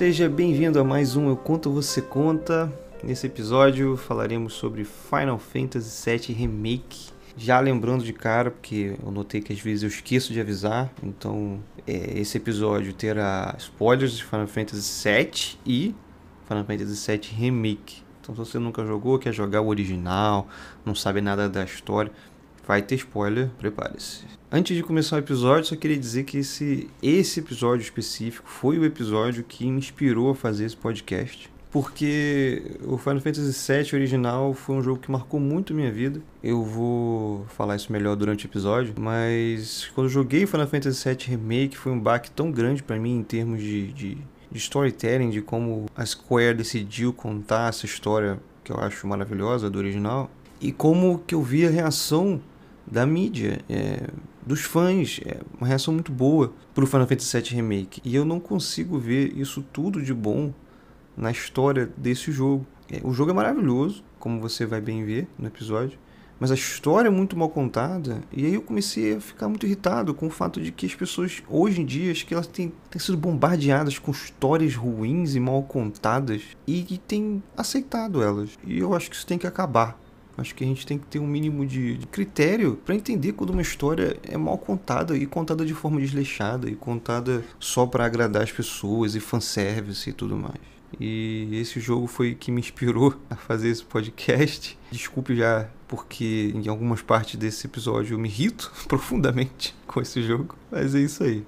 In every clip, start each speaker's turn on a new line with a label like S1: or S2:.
S1: Seja bem-vindo a mais um Eu Conto Você Conta. Nesse episódio falaremos sobre Final Fantasy VII Remake. Já lembrando de cara, porque eu notei que às vezes eu esqueço de avisar, então é, esse episódio terá spoilers de Final Fantasy VII e Final Fantasy VII Remake. Então se você nunca jogou, quer jogar o original, não sabe nada da história, vai ter spoiler, prepare-se. Antes de começar o episódio, só queria dizer que esse, esse episódio específico foi o episódio que me inspirou a fazer esse podcast. Porque o Final Fantasy VII original foi um jogo que marcou muito minha vida. Eu vou falar isso melhor durante o episódio, mas quando eu joguei Final Fantasy VII Remake foi um baque tão grande para mim em termos de, de, de storytelling, de como a Square decidiu contar essa história que eu acho maravilhosa do original, e como que eu vi a reação da mídia, é, dos fãs, é uma reação muito boa pro Final Fantasy VII Remake. E eu não consigo ver isso tudo de bom na história desse jogo. É, o jogo é maravilhoso, como você vai bem ver no episódio, mas a história é muito mal contada. E aí eu comecei a ficar muito irritado com o fato de que as pessoas, hoje em dia, acho que elas têm, têm sido bombardeadas com histórias ruins e mal contadas e, e têm aceitado elas. E eu acho que isso tem que acabar. Acho que a gente tem que ter um mínimo de, de critério para entender quando uma história é mal contada e contada de forma desleixada e contada só para agradar as pessoas e fanservice e tudo mais. E esse jogo foi que me inspirou a fazer esse podcast. Desculpe já porque em algumas partes desse episódio eu me irrito profundamente com esse jogo, mas é isso aí.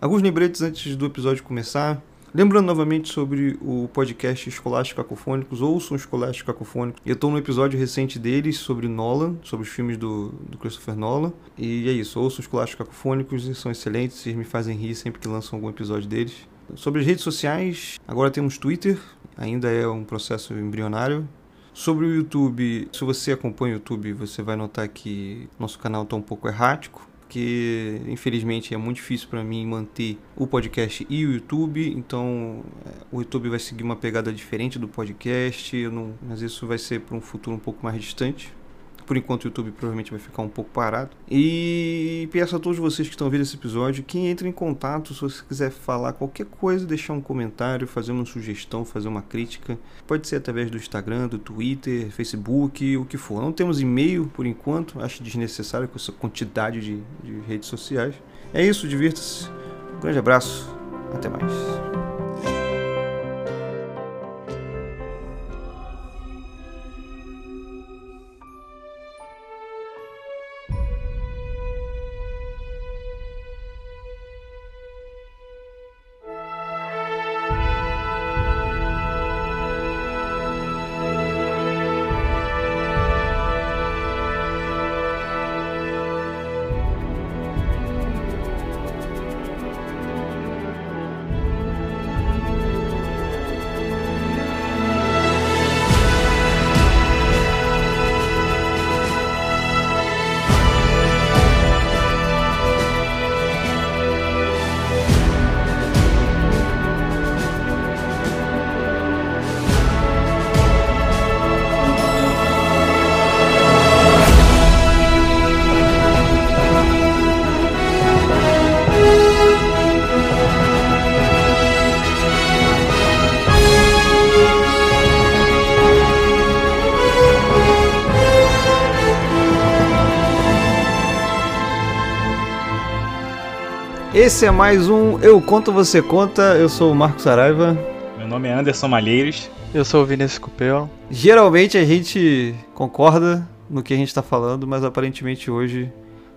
S1: Alguns lembretes antes do episódio começar. Lembrando novamente sobre o podcast Escolásticos Cacofônicos, ouçam Escolásticos Cacofônicos. Eu estou no episódio recente deles sobre Nolan, sobre os filmes do, do Christopher Nolan. E é isso, ouçam Escolásticos Cacofônicos, são excelentes, eles me fazem rir sempre que lançam algum episódio deles. Sobre as redes sociais, agora temos Twitter, ainda é um processo embrionário. Sobre o YouTube, se você acompanha o YouTube, você vai notar que nosso canal está um pouco errático porque infelizmente é muito difícil para mim manter o podcast e o YouTube, então é, o YouTube vai seguir uma pegada diferente do podcast, não, mas isso vai ser para um futuro um pouco mais distante. Por enquanto o YouTube provavelmente vai ficar um pouco parado. E peço a todos vocês que estão vendo esse episódio que entrem em contato se você quiser falar qualquer coisa, deixar um comentário, fazer uma sugestão, fazer uma crítica. Pode ser através do Instagram, do Twitter, Facebook, o que for. Não temos e-mail por enquanto, acho desnecessário com essa quantidade de, de redes sociais. É isso, divirta-se. Um grande abraço, até mais. Esse é mais um Eu Conto Você Conta. Eu sou o Marcos Saraiva.
S2: Meu nome é Anderson Malheiros.
S3: Eu sou o Vinícius Cupel.
S1: Geralmente a gente concorda no que a gente está falando, mas aparentemente hoje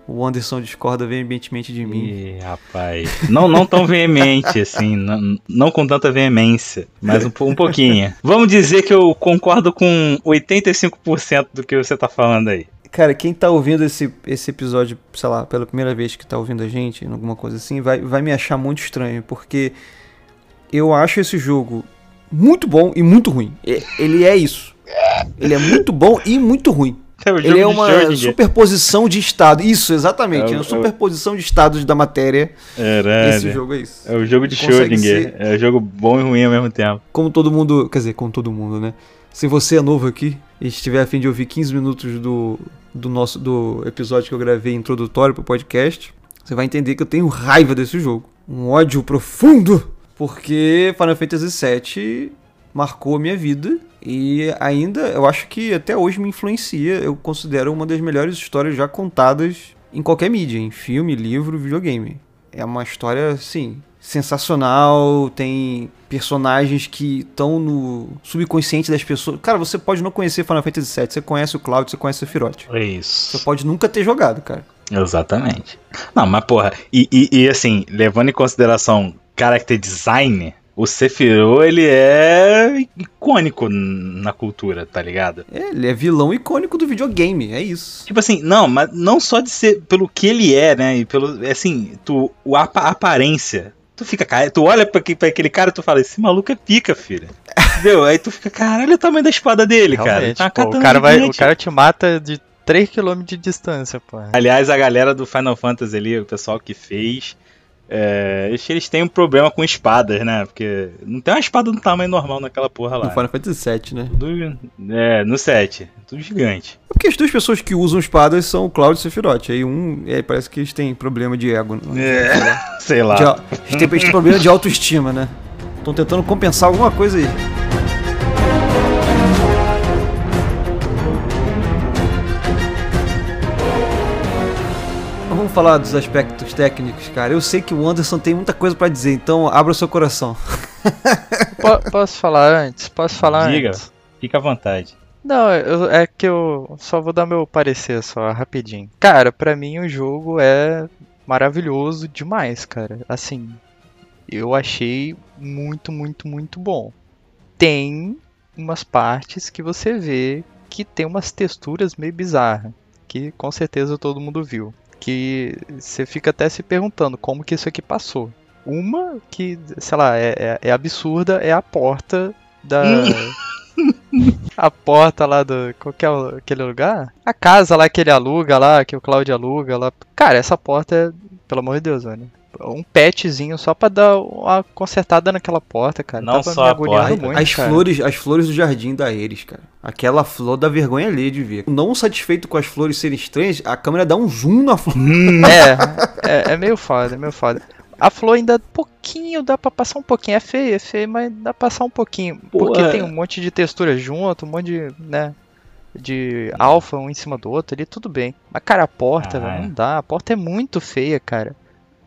S1: o Anderson discorda veementemente de mim.
S2: Ih, rapaz. Não, não tão veemente, assim. Não, não com tanta veemência, mas um, um pouquinho. Vamos dizer que eu concordo com 85% do que você está falando aí.
S1: Cara, quem tá ouvindo esse, esse episódio, sei lá, pela primeira vez que tá ouvindo a gente, alguma coisa assim, vai, vai me achar muito estranho, porque eu acho esse jogo muito bom e muito ruim. Ele é isso. Ele é muito bom e muito ruim. É ele é uma superposição de estado. Isso, exatamente. É, o, uma superposição de estados da matéria.
S2: É, Esse jogo é isso. É o jogo de Schrödinger. Ser... É jogo bom e ruim ao mesmo tempo.
S1: Como todo mundo. Quer dizer, como todo mundo, né? Se você é novo aqui e estiver a fim de ouvir 15 minutos do, do nosso do episódio que eu gravei introdutório pro podcast, você vai entender que eu tenho raiva desse jogo. Um ódio profundo Porque Final Fantasy VII marcou a minha vida e ainda eu acho que até hoje me influencia. Eu considero uma das melhores histórias já contadas em qualquer mídia, em filme, livro, videogame. É uma história, assim, sensacional, tem personagens que estão no subconsciente das pessoas. Cara, você pode não conhecer Final Fantasy VII, você conhece o Cloud, você conhece o Sephiroth.
S2: É isso.
S1: Você pode nunca ter jogado, cara.
S2: Exatamente. Não, mas porra, e, e, e assim, levando em consideração character design, o Sephiroth, ele é icônico na cultura, tá ligado?
S1: É, ele é vilão icônico do videogame, é isso.
S2: Tipo assim, não, mas não só de ser pelo que ele é, né? E pelo, assim, tu, a, a aparência. Tu fica, tu olha pra, pra aquele cara e tu fala, esse maluco é pica, filho. Entendeu? Aí tu fica, caralho, o tamanho da espada dele,
S3: Realmente,
S2: cara.
S3: Tá pô, o, cara vai, o cara te mata de 3km de distância, pô.
S2: Aliás, a galera do Final Fantasy ali, o pessoal que fez, é, eles, eles têm um problema com espadas, né? Porque não tem uma espada do tamanho normal naquela porra lá.
S1: No Final Fantasy VII, né?
S2: Tudo, é, no 7. Tudo gigante.
S1: É porque as duas pessoas que usam espadas são o Cloud e o Sephiroth. Aí um. É, parece que eles têm problema de ego.
S2: É, sei lá.
S1: De, eles, têm, eles têm problema de autoestima, né? Estão tentando compensar alguma coisa aí. Falar dos aspectos técnicos, cara. Eu sei que o Anderson tem muita coisa para dizer, então abra o seu coração.
S3: P posso falar antes? Posso falar
S2: Diga,
S3: antes?
S2: fica à vontade.
S3: Não, eu, é que eu só vou dar meu parecer só, rapidinho. Cara, pra mim o jogo é maravilhoso demais, cara. Assim, eu achei muito, muito, muito bom. Tem umas partes que você vê que tem umas texturas meio bizarras, que com certeza todo mundo viu. Que você fica até se perguntando como que isso aqui passou. Uma que, sei lá, é, é, é absurda é a porta da. a porta lá do. Qual que é aquele lugar? A casa lá que ele aluga lá, que o Claudio aluga lá. Cara, essa porta é. Pelo amor de Deus, velho. Um petzinho só pra dar uma consertada naquela porta, cara.
S2: Não
S3: Tava
S2: só
S3: me
S2: a porta.
S3: muito,
S1: As
S3: cara.
S1: flores, as flores do jardim da Eris, cara. Aquela flor dá vergonha ali de ver. Não satisfeito com as flores serem estranhas, a câmera dá um zoom na flor.
S3: É, é, é meio foda, é meio foda. A flor ainda pouquinho, dá pra passar um pouquinho. É feio, é feio, mas dá pra passar um pouquinho. Porque
S2: Porra.
S3: tem um monte de textura junto, um monte de, né, de alfa um em cima do outro ali, tudo bem. Mas, cara, a porta,
S2: Ah,
S3: velho,
S2: é.
S3: não dá. A porta é muito feia, cara.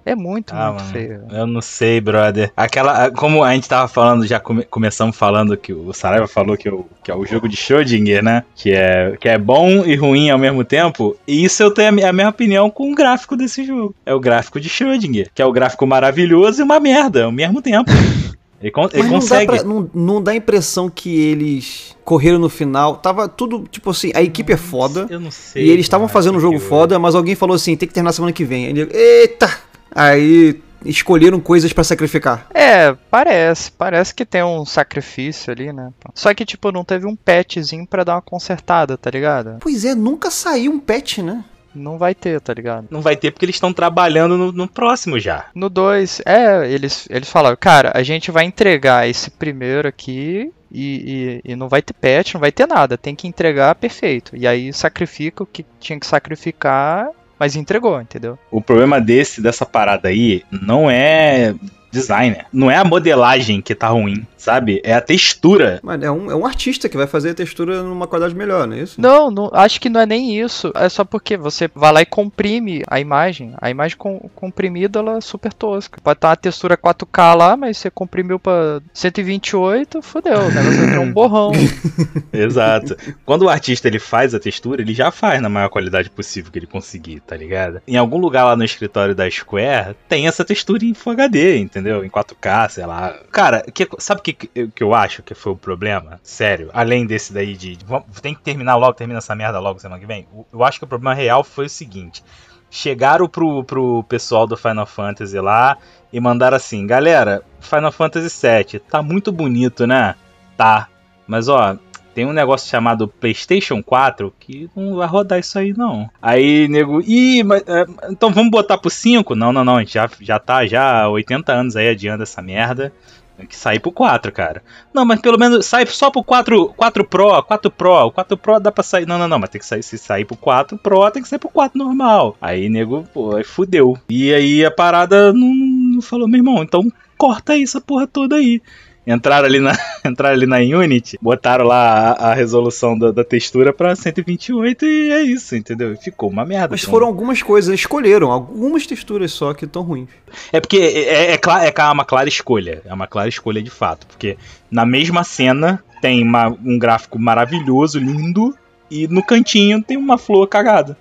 S3: É muito,
S2: Ah,
S3: muito
S2: mano,
S3: feia.
S2: Eu não sei, brother. Aquela. Como a gente tava falando, já come- começamos falando que o Saraiva falou que, o, que é o jogo de Schrödinger, né? Que é, que é bom e ruim ao mesmo tempo. E isso eu tenho a, a mesma opinião com o gráfico desse jogo. É o gráfico de Schrödinger. Que é o gráfico maravilhoso e uma merda ao mesmo tempo. Ele, con- ele
S1: Mas não dá,
S2: consegue.
S1: pra, não, não dá a impressão que eles correram no final. Tava tudo, tipo assim, a equipe é foda.
S2: Eu não sei.
S1: E eles estavam fazendo um jogo
S2: eu-
S1: foda, mas alguém falou assim, tem que terminar semana que vem. Aí ele, eita! Aí escolheram coisas pra sacrificar.
S3: É, parece. Parece que tem um sacrifício ali, né? Só que, tipo, não teve um patchzinho pra dar uma consertada, tá ligado?
S1: Pois é, nunca saiu um patch, né?
S3: Não vai ter, tá ligado?
S2: Não vai ter porque eles estão trabalhando no, no próximo já.
S3: No 2, é, eles, eles falaram, cara, a gente vai entregar esse primeiro aqui e, e, e não vai ter patch, não vai ter nada, tem que entregar perfeito. E aí sacrifica o que tinha que sacrificar, mas entregou, entendeu?
S2: O problema desse, dessa parada aí, não é designer. Não é a modelagem que tá ruim, sabe? É a textura.
S1: Mas é um, é um artista que vai fazer a textura numa qualidade melhor, não é isso?
S3: Não, não, acho que não é nem isso. É só porque você vai lá e comprime a imagem. A imagem com- comprimida ela é super tosca. Pode estar uma textura 4K lá, mas você comprimiu pra 128, fodeu. O negócio vai ter um borrão.
S2: Exato. Quando o artista ele faz a textura, ele já faz na maior qualidade possível que ele conseguir, tá ligado? Em algum lugar lá no escritório da Square tem essa textura em Full HD, entendeu? Em 4K, sei lá. Cara, que- sabe o que, que eu- acho que foi o problema? Sério, além desse daí de. de- vamos- tem que terminar logo, termina essa merda logo semana que vem. Eu acho que o problema real foi o seguinte. Chegaram pro, pro pessoal do Final Fantasy lá e mandaram assim: galera, Final Fantasy VII tá muito bonito, né? Tá. Mas ó, tem um negócio chamado PlayStation 4 que não vai rodar isso aí não. Aí, nego, ih, mas, é, então vamos botar pro 5? Não, não, não, a gente já, já tá já há 80 anos aí adiando essa merda. Tem que sair pro 4, cara. Não, mas pelo menos sai só pro 4, 4 Pro, 4 Pro. O 4 Pro dá pra sair. Não, não, não, mas tem que sair. Se sair pro 4 Pro, tem que sair pro 4 normal. Aí, nego, pô, aí fudeu. E aí a parada não, não falou, meu irmão, então corta aí essa porra toda aí. Entraram ali na, entraram ali na Unity, botaram lá a, a resolução da, da, textura pra 128 e é isso, entendeu? Ficou uma merda.
S1: Mas foram algumas coisas, escolheram algumas texturas só que estão ruins.
S2: É porque é, é, é, é uma clara escolha, é uma clara escolha de fato, porque na mesma cena tem uma, um gráfico maravilhoso, lindo, e no cantinho tem uma flor cagada.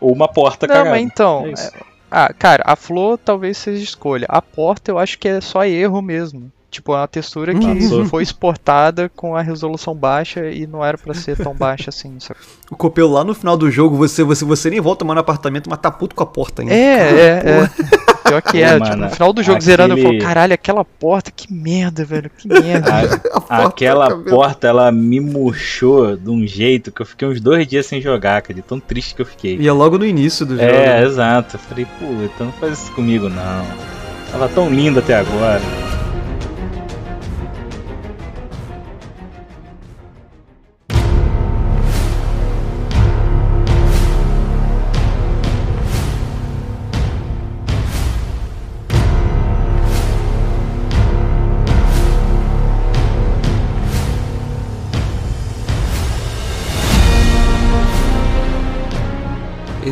S2: Ou uma porta
S3: Não,
S2: cagada.
S3: Mas então, é ah, cara, a flor talvez seja escolha. A porta eu acho que é só erro mesmo. Tipo, é uma textura que Nossa. foi exportada com a resolução baixa e não era para ser tão baixa assim. Sabe?
S1: O Copel lá no final do jogo, você, você, você nem volta mais no apartamento, mas tá puto com a porta ainda.
S3: É, Cara, é, é. Pior que é, tipo, no final do jogo aquele... zerando, eu falo, caralho, aquela porta, que merda, velho, que merda.
S2: A, porta aquela porta, ela me murchou de um jeito que eu fiquei uns dois dias sem jogar, cara, de tão triste que eu fiquei.
S1: E é logo no início do
S2: é, jogo. É, exato. Eu falei, pô, então não faz isso comigo não. Tava tão linda até agora.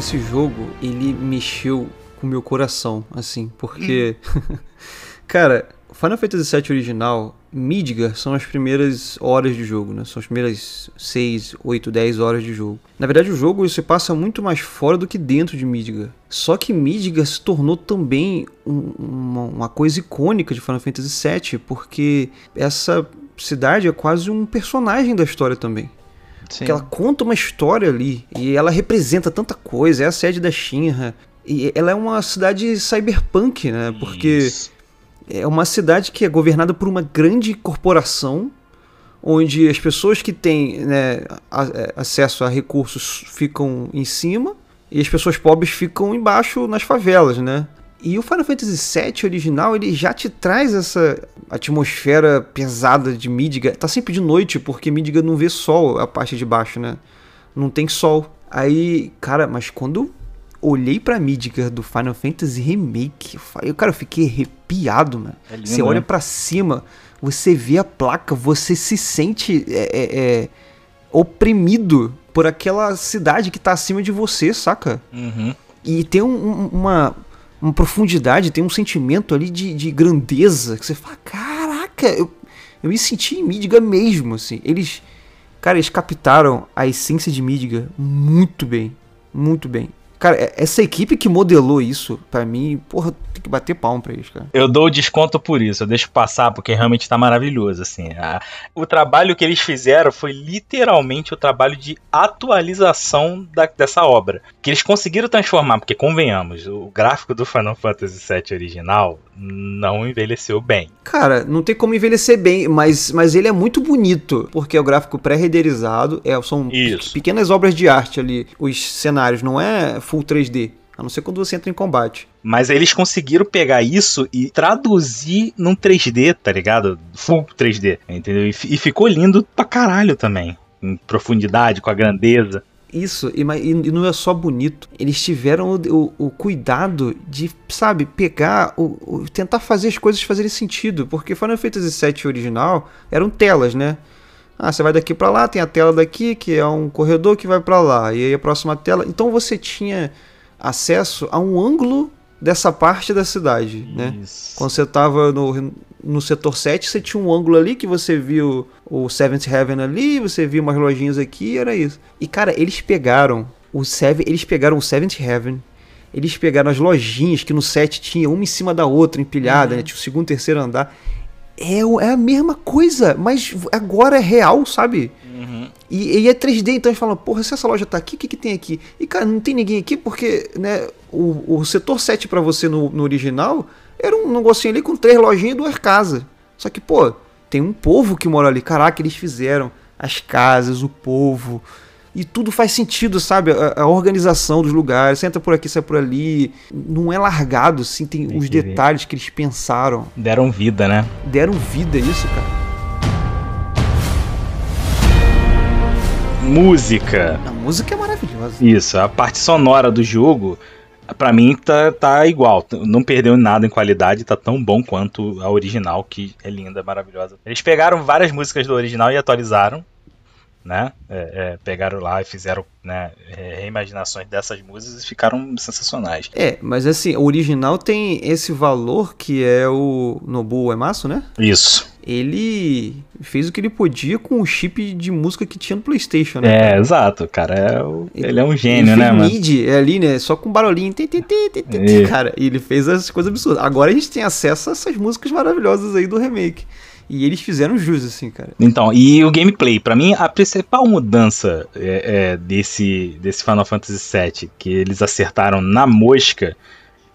S1: Esse jogo, ele mexeu com o meu coração, assim, porque. cara, Final Fantasy VII original, Midgar são as primeiras horas de jogo, né? São as primeiras 6, 8, 10 horas de jogo. Na verdade, o jogo se passa muito mais fora do que dentro de Midgar. Só que Midgar se tornou também um, uma, uma coisa icônica de Final Fantasy VII, porque essa cidade é quase um personagem da história também. Sim. Porque ela conta uma história ali e ela representa tanta coisa. É a sede da Shinra. E ela é uma cidade cyberpunk, né? Porque Isso. é uma cidade que é governada por uma grande corporação onde as pessoas que têm né, é, acesso a recursos ficam em cima e as pessoas pobres ficam embaixo nas favelas, né? E o Final Fantasy VII original, ele já te traz essa atmosfera pesada de Midgar. Tá sempre de noite, porque Midgar não vê sol a parte de baixo, né? Não tem sol. Aí, cara, mas quando olhei pra Midgar do Final Fantasy Remake, eu, cara, eu fiquei arrepiado, mano. É lindo, você olha né? para cima, você vê a placa, você se sente é, é, é, oprimido por aquela cidade que tá acima de você, saca?
S2: Uhum.
S1: E tem um, uma uma profundidade, tem um sentimento ali de, de grandeza que você fala, caraca, eu, eu me senti em Midgar mesmo, assim. Eles, cara, eles captaram a essência de Midgar muito bem, muito bem. Cara, é, essa equipe que modelou isso, para mim, porra, tem que bater palmo pra eles, cara.
S2: Eu dou desconto por isso, eu deixo passar, porque realmente tá maravilhoso, assim. A, o trabalho que eles fizeram foi literalmente o trabalho de atualização da, dessa obra. Que eles conseguiram transformar, porque convenhamos, o gráfico do Final Fantasy VII original não envelheceu bem.
S1: Cara, não tem como envelhecer bem, mas, mas ele é muito bonito, porque é o gráfico pré-renderizado, é, são
S2: isso.
S1: pequenas obras de arte ali. Os cenários não é full 3D. A não ser quando você entra em combate.
S2: Mas eles conseguiram pegar isso e traduzir num 3D, tá ligado? Full 3D, entendeu? E, e ficou lindo pra caralho também. Em profundidade, com a grandeza.
S1: Isso, e, e, não é só bonito. Eles tiveram o, o, o cuidado de, sabe, pegar, o, o, tentar fazer as coisas fazerem sentido. Porque Final Fantasy VII original eram telas, né? Ah, você vai daqui para lá, tem a tela daqui, que é um corredor que vai para lá, e aí a próxima tela. Então você tinha acesso a um ângulo dessa parte da cidade, né? Isso. né? Quando você tava no, no setor 7, você tinha um ângulo ali que você viu o Seventh Heaven ali, você viu umas lojinhas aqui, era isso. E cara, eles pegaram o Seven, eles pegaram o Seventh Heaven, eles pegaram as lojinhas que no 7 tinha uma em cima da outra empilhada, uhum. né? Tinha o segundo, terceiro andar é, é a mesma coisa, mas agora é real, sabe? Uhum. E, e, é 3D, então eles falam, porra, se essa loja tá aqui, o que, que tem aqui? E cara, não tem ninguém aqui porque, né, o, o setor 7 para você no, no original era um negocinho ali com três lojinhas e duas casas. Só que, pô, tem um povo que mora ali. Caraca, eles fizeram as casas, o povo, e tudo faz sentido, sabe? A, a, organização dos lugares, você entra por aqui, sai por ali, não é largado, assim, tem, tem os detalhes ver. que eles pensaram.
S2: Deram vida, né?
S1: Deram vida, isso, cara.
S2: Música.
S1: A música é maravilhosa.
S2: Isso, a parte sonora do jogo Pra mim tá, tá igual, não perdeu nada em qualidade, tá tão bom quanto a original, que é linda, maravilhosa. Eles pegaram várias músicas do original e atualizaram, né? É, é, pegaram lá e fizeram né, reimaginações dessas músicas e ficaram sensacionais.
S1: É, mas assim, o original tem esse valor que é o Nobuo Ematsu, né?
S2: Isso.
S1: Ele fez o que ele podia com o chip de música que tinha no PlayStation, né?
S2: É, exato, cara. É o... ele, ele, é um gênio, né, mano?
S1: MIDI, é ali, né? Só com barulhinho. Tê, tê, tê, tê, tê, cara, e ele fez as coisas absurdas. Agora a gente tem acesso a essas músicas maravilhosas aí do remake. E eles fizeram jus, assim, cara.
S2: Então, e o gameplay, para mim, a principal mudança é, é, desse, desse Final Fantasy VII, que eles acertaram na mosca,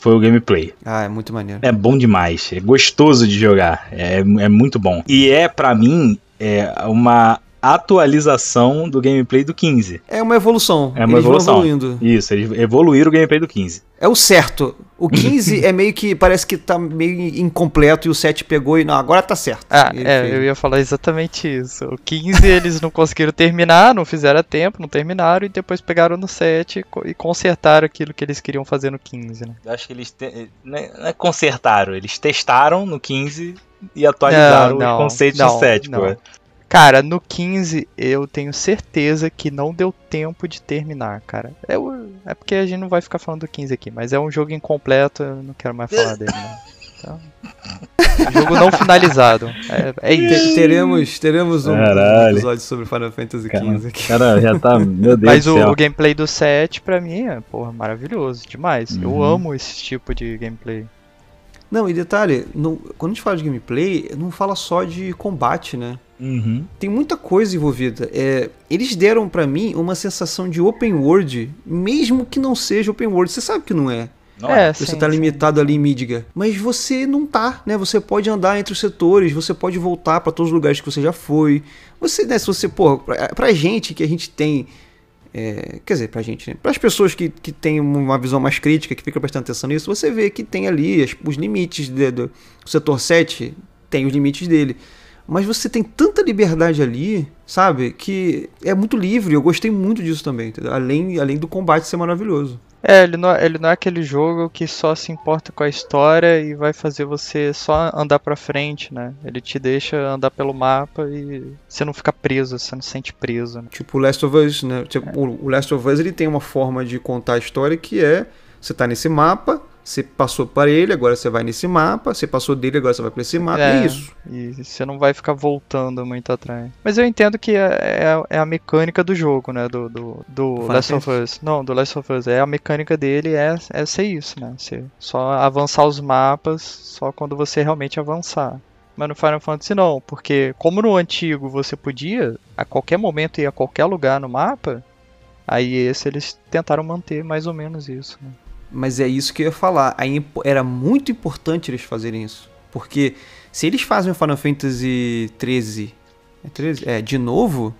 S2: foi o gameplay.
S1: Ah, é muito maneiro.
S2: É bom demais, é gostoso de jogar, é, é muito bom. E é, para mim, é uma atualização do gameplay do 15.
S1: É uma evolução.
S2: É uma eles evolução. evoluindo. Isso, eles evoluíram o gameplay do 15.
S1: É o certo. O 15 é meio que parece que tá meio incompleto e o 7 pegou e não, agora tá certo.
S3: Ah, é, fez. eu ia falar exatamente isso. O 15 eles não conseguiram terminar, não fizeram a tempo, não terminaram e depois pegaram no 7 e consertaram aquilo que eles queriam fazer no 15, né?
S2: Eu acho que eles te... não é consertaram, eles testaram no 15 e atualizaram não, não, os conceitos não, do 7, pô.
S3: Cara, no 15 eu tenho certeza que não deu tempo de terminar, cara. É, é porque a gente não vai ficar falando do 15 aqui, mas é um jogo incompleto, eu não quero mais falar dele, né? Então, jogo não finalizado. É, é
S1: isso. Teremos, teremos um Caralho. episódio sobre Final Fantasy XV aqui.
S2: Cara, já tá. Meu Deus
S3: Mas o, o, gameplay do 7, pra mim, é porra, maravilhoso demais. Uhum. Eu amo esse tipo de gameplay.
S1: Não, e detalhe, não, quando a gente fala de gameplay, não fala só de combate, né?
S2: Uhum.
S1: Tem muita coisa envolvida. É, eles deram para mim uma sensação de open world, mesmo que não seja open world. Você sabe que não é.
S3: Não é,
S1: você sim, tá limitado sim. ali em Midgar. Mas você não tá, né? Você pode andar entre os setores, você pode voltar para todos os lugares que você já foi. Você, né, se você, pô, pra, pra gente que a gente tem. É, quer dizer, pra gente, né? Para as pessoas que, que têm uma visão mais crítica, que fica prestando atenção nisso, você vê que tem ali as, os limites de, do setor 7, tem os limites dele. Mas você tem tanta liberdade ali, sabe? Que é muito livre. Eu gostei muito disso também, entendeu? Além, além do combate ser maravilhoso.
S3: É ele, não, é, ele não é aquele jogo que só se importa com a história e vai fazer você só andar pra frente, né? Ele te deixa andar pelo mapa e você não fica preso, você não se sente preso. Né?
S1: Tipo o Last of Us, né? Tipo, é. O Last of Us ele tem uma forma de contar a história que é você tá nesse mapa, você passou para ele, agora você vai nesse mapa. Você passou dele, agora você vai para esse mapa. É, é, isso.
S3: E você não vai ficar voltando muito atrás. Mas eu entendo que é, é, é a mecânica do jogo, né? Do, do, do Last of Us. Não, do Last of Us. É a mecânica dele é, é ser isso, né? Você só avançar os mapas só quando você realmente avançar. Mas no Final Fantasy não, porque como no antigo você podia a qualquer momento ir a qualquer lugar no mapa, aí esse eles tentaram manter mais ou menos isso. Né?
S1: Mas é isso que eu ia falar. Era muito importante eles fazerem isso. Porque se eles fazem o Final Fantasy 13, é 13? É, de novo,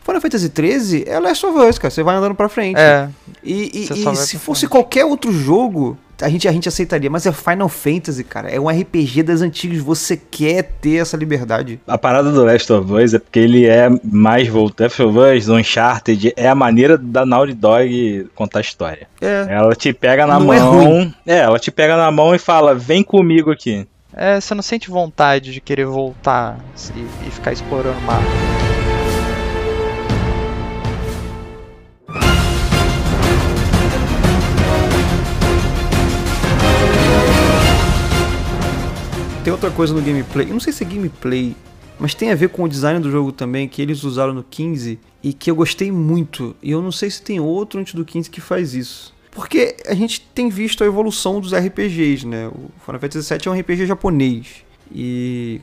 S1: Final Fantasy 13 é Last of Us, cara. Você vai andando pra frente.
S3: É.
S1: E, e, e se fosse frente. qualquer outro jogo, a gente, a gente aceitaria, mas é Final Fantasy, cara. É um RPG das antigas, você quer ter essa liberdade.
S2: A parada do Last of Us é porque ele é mais voltado. Last of Us, Uncharted, é a maneira da Naughty Dog contar a história.
S1: É.
S2: Ela te pega na não é mão. É, é, ela te pega na mão e fala: vem comigo aqui.
S3: É, você não sente vontade de querer voltar e, e ficar explorando o mapa.
S1: Tem outra coisa no gameplay. Eu não sei se é gameplay, mas tem a ver com o design do jogo também, que eles usaram no 15 e que eu gostei muito. E eu não sei se tem outro antes do 15 que faz isso. Porque a gente tem visto a evolução dos RPGs, né? O Final Fantasy VII é um RPG japonês. E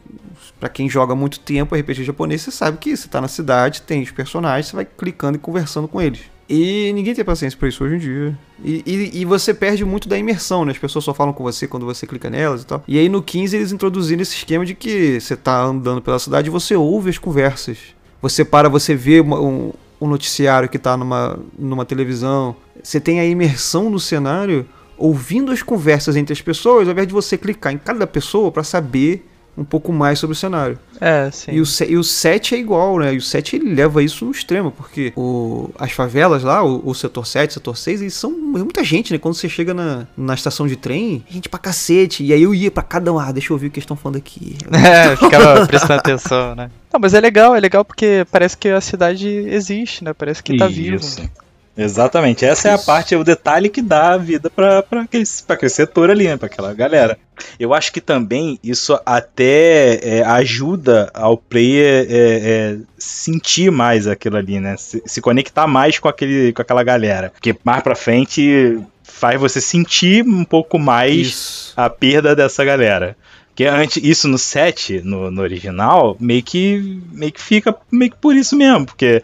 S1: para quem joga muito tempo RPG japonês, você sabe que você tá na cidade, tem os personagens, você vai clicando e conversando com eles. E ninguém tem paciência pra isso hoje em dia. E, e, e, você perde muito da imersão, né? As pessoas só falam com você quando você clica nelas e tal. E aí no 15 eles introduziram esse esquema de que você tá andando pela cidade e você ouve as conversas. Você para, você vê um, um noticiário que tá numa, numa televisão. Você tem a imersão no cenário ouvindo as conversas entre as pessoas, ao invés de você clicar em cada pessoa para saber um pouco mais sobre o cenário.
S3: É, sim.
S1: E o, e o 7 é igual, né? E o 7 ele leva isso no extremo, porque o, as favelas lá, o, o setor 7, o setor 6, eles são é muita gente, né? Quando você chega na, na estação de trem, gente pra cacete. E aí eu ia pra cada um, ah, deixa eu ouvir o que eles estão falando aqui.
S3: É, ficava prestando atenção, né? Não, mas é legal, é legal porque parece que a cidade existe, né? Parece que tá vivo.
S2: Isso. Exatamente, essa é a
S1: Isso.
S2: parte, é o detalhe que dá a vida pra, pra, aquele, pra aquele setor ali, né, pra aquela galera. Eu acho que também isso até é, ajuda ao player é, é, sentir mais aquilo ali, né? Se, se conectar mais com, aquele, com aquela galera. Porque mais pra frente faz você sentir um pouco mais
S1: Isso.
S2: a perda dessa galera. Porque antes, isso no set, no, no original, meio que, meio que fica meio que por isso mesmo. Porque,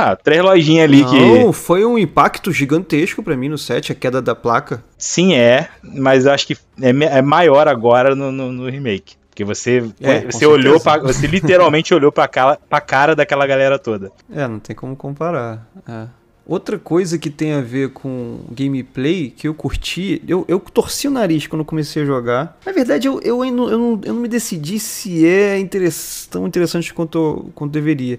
S2: ah, três lojinhas ali que.
S1: Não, foi um impacto gigantesco pra mim no 7, a queda da placa.
S2: Sim, é, mas eu acho que é, é maior agora no, no- no remake. Porque você,
S1: É,
S2: você olhou pra, Você literalmente olhou pra, cara, pra cara daquela galera toda.
S1: É, não tem como comparar. é. Outra coisa que tem a ver com gameplay que eu curti, eu, eu torci o nariz quando eu comecei a jogar. Na verdade, eu, eu, ainda não- eu, não, eu não me decidi se é interess- tão interessante quanto, quanto deveria.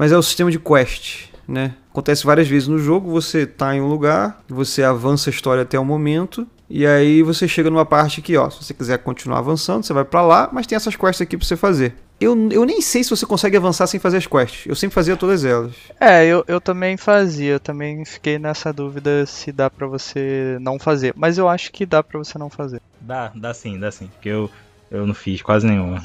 S1: Mas é o sistema de quest, né? Acontece várias vezes no jogo, você tá em um lugar, você avança a história até o momento, e aí você chega numa parte que, ó, se você quiser continuar avançando, você vai pra lá, mas tem essas quests aqui pra você fazer. Eu, eu nem sei se você consegue avançar sem fazer as quests. Eu sempre fazia todas elas.
S3: É, eu, eu também fazia, eu também fiquei nessa dúvida se dá pra você não fazer. Mas eu acho que dá pra você não fazer.
S2: Dá, dá sim, dá sim. Porque eu, eu não fiz quase nenhuma.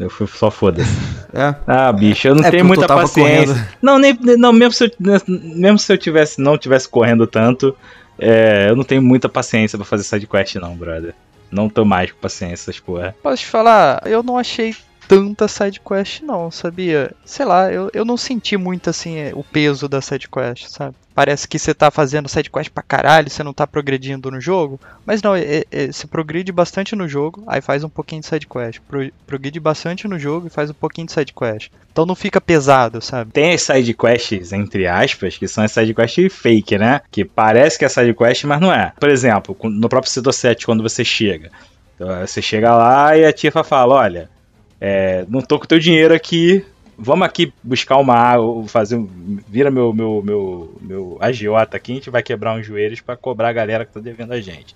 S2: Eu fui só foda-se.
S1: É.
S2: Ah, bicho, eu não
S1: É
S2: tenho muita paciência.
S1: correndo.
S2: Não, nem, não mesmo, se eu, mesmo se eu tivesse, não tivesse correndo tanto, é, eu não tenho muita paciência pra fazer sidequest, não, brother. Não tô mais com paciência, essas porra.
S3: Posso te falar, eu não achei tanta sidequest não, sabia? Sei lá, eu, eu não senti muito assim é, o peso da sidequest, sabe? Parece que você tá fazendo sidequest pra caralho, você não tá progredindo no jogo. Mas não, é, é, você progride bastante no jogo, aí faz um pouquinho de sidequest. Pro, progride bastante no jogo e faz um pouquinho de sidequest. Então não fica pesado, sabe?
S2: Tem as sidequests, entre aspas, que são as sidequests fake, né? Que parece que é sidequest, mas não é. Por exemplo, no próprio Setor 7, quando você chega. Então, Você chega lá e a Tifa fala, olha, é, não tô com teu dinheiro aqui, vamos aqui buscar uma água, fazer vira meu, meu, meu, meu agiota aqui, a gente vai quebrar uns joelhos pra cobrar a galera que tá devendo a gente.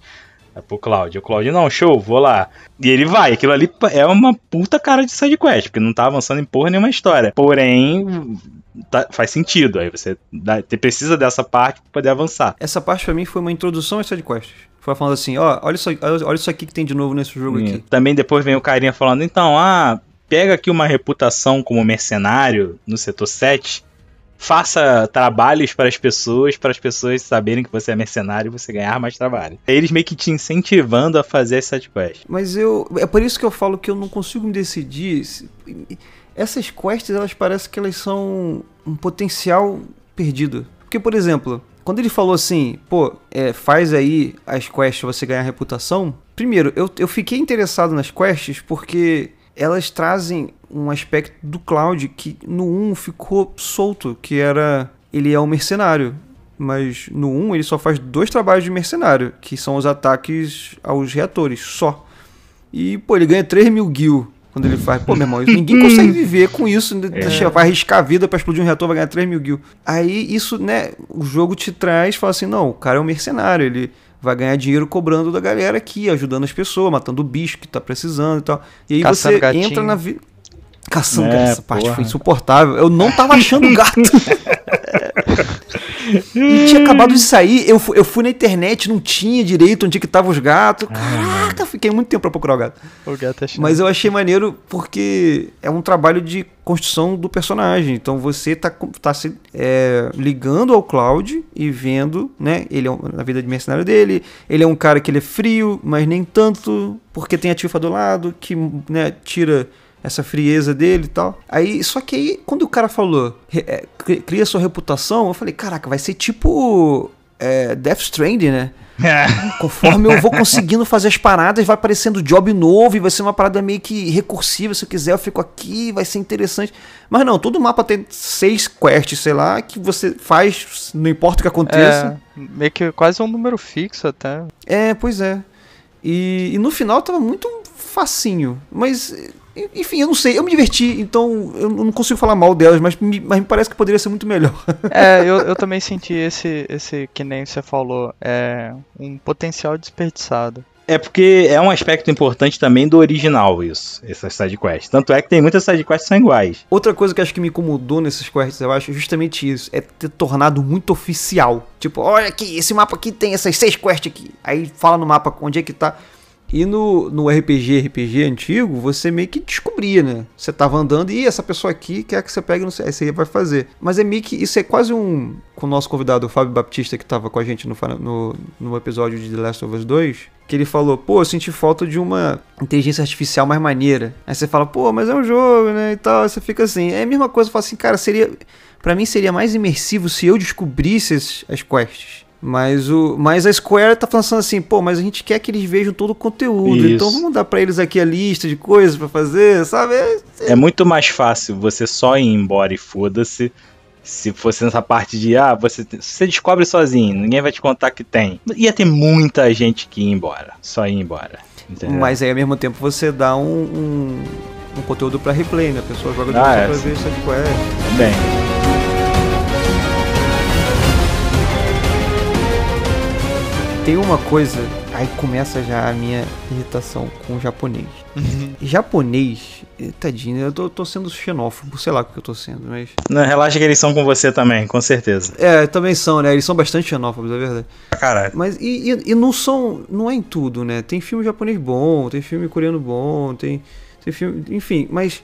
S2: Aí pro Claudio, o Claudio, não, show, vou lá. E ele vai, aquilo ali é uma puta cara de sidequest, porque não tá avançando em porra nenhuma história. Porém, tá- faz sentido, aí você, dá- você precisa dessa parte pra poder avançar.
S1: Essa parte pra mim foi uma introdução às sidequests. Foi falando assim, ó, olha isso, olha isso aqui que tem de novo nesse jogo
S2: E
S1: aqui.
S2: Também depois vem o carinha falando, então, ah, pega aqui uma reputação como mercenário no setor 7, faça trabalhos para as pessoas, para as pessoas saberem que você é mercenário e você ganhar mais trabalho. Eles meio que te incentivando a fazer as sidequests.
S1: Mas eu. É por isso que eu falo que eu não consigo me decidir. Essas quests, elas parecem que elas são um potencial perdido. Porque, por exemplo, quando ele falou assim, pô, é, faz aí as quests você ganhar reputação. Primeiro, eu, eu fiquei interessado nas quests porque elas trazem um aspecto do Cloud que no 1 ficou solto, que era ele é um mercenário. Mas no 1 ele só faz dois trabalhos de mercenário, que são os ataques aos reatores, só. E, pô, ele ganha 3 mil gil quando ele faz. Pô, meu irmão, ninguém consegue viver com isso. né? Deixa- Vai arriscar a vida pra explodir um reator, vai ganhar 3 mil gil. Aí isso, né, o jogo te traz, fala assim, não, o cara é um mercenário, ele vai ganhar dinheiro cobrando da galera aqui, ajudando as pessoas, matando o bicho que tá precisando e tal. E aí
S3: Caçando
S1: você
S3: gatinho.
S1: entra na vida... Caçando,
S2: É,
S1: cara, essa parte
S2: porra.
S1: foi insuportável. Eu não tava achando gato. E tinha acabado de sair, eu, eu fui na internet, não tinha direito onde que tava os gatos. Caraca, fiquei muito tempo pra procurar o gato.
S3: O gato é chato.
S1: Mas eu achei maneiro porque é um trabalho de construção do personagem. Então você tá, tá se é, ligando ao Cloud e vendo, né? Ele é um, na vida de mercenário dele. Ele é um cara que ele é frio, mas nem tanto, porque tem a Tifa do lado, que né, tira essa frieza dele e tal. Aí, só que aí, quando o cara falou, é, cri- cria sua reputação, eu falei, caraca, vai ser tipo é, Death Stranding, né? Conforme eu vou conseguindo fazer as paradas, vai aparecendo job novo e vai ser uma parada meio que recursiva. Se eu quiser, eu fico aqui, vai ser interessante. Mas não, todo mapa tem seis quests, sei lá, que você faz, não importa o que aconteça.
S3: É, meio que quase um número fixo até.
S1: É, pois é. E, e no final tava muito facinho. Mas, enfim, eu não sei. Eu me diverti, então eu não consigo falar mal delas, mas me, mas me parece que poderia ser muito melhor.
S3: É, eu, eu também senti esse, esse, que nem você falou, é um potencial desperdiçado.
S2: É porque é um aspecto importante também do original, isso, essas sidequests. Tanto é que tem muitas sidequests que são iguais.
S1: Outra coisa que acho que me incomodou nesses quests, eu acho, é justamente isso. É ter tornado muito oficial. Tipo, olha aqui, esse mapa aqui tem essas seis quests aqui. Aí fala no mapa onde é que tá. E no, no RPG, RPG antigo, você meio que descobria, né? Você tava andando e essa pessoa aqui quer que você pegue, não sei, aí você vai fazer. Mas é meio que, isso é quase um... Com o nosso convidado, o Fábio Baptista, que tava com a gente no, no, no episódio de The Last of Us 2, que ele falou, pô, eu senti falta de uma inteligência artificial mais maneira. Aí você fala, pô, mas é um jogo, né, e tal, você fica assim. É a mesma coisa, eu falo assim, cara, seria... Pra mim seria mais imersivo se eu descobrisse as quests. Mas, o, mas a Square tá falando assim, pô, mas a gente quer que eles vejam todo o conteúdo.
S2: Isso.
S1: Então vamos dar para eles aqui a lista de coisas para fazer, sabe? É,
S2: É muito mais fácil você só ir embora e foda-se. Se fosse nessa parte de, ah, você, você descobre sozinho, ninguém vai te contar que tem. Ia ter muita gente que ia embora. Só ir embora. Entendeu?
S1: Mas aí ao mesmo tempo você dá um, um, um conteúdo para replay, né? A pessoa joga de
S2: Ah, é,
S1: pra ver essa quest.
S2: Também.
S1: Tem uma coisa, aí começa já a minha irritação com o japonês. japonês, eh, tadinho, eu tô, tô sendo xenófobo, sei lá o que eu tô sendo, mas.
S2: Não, relaxa que eles são com você também, com certeza.
S1: É, também são, né? Eles são bastante xenófobos, é verdade.
S2: Caralho.
S1: Mas e, e- e não são. Não é em tudo, né? Tem filme japonês bom, tem filme coreano bom, tem, tem filme. Enfim, mas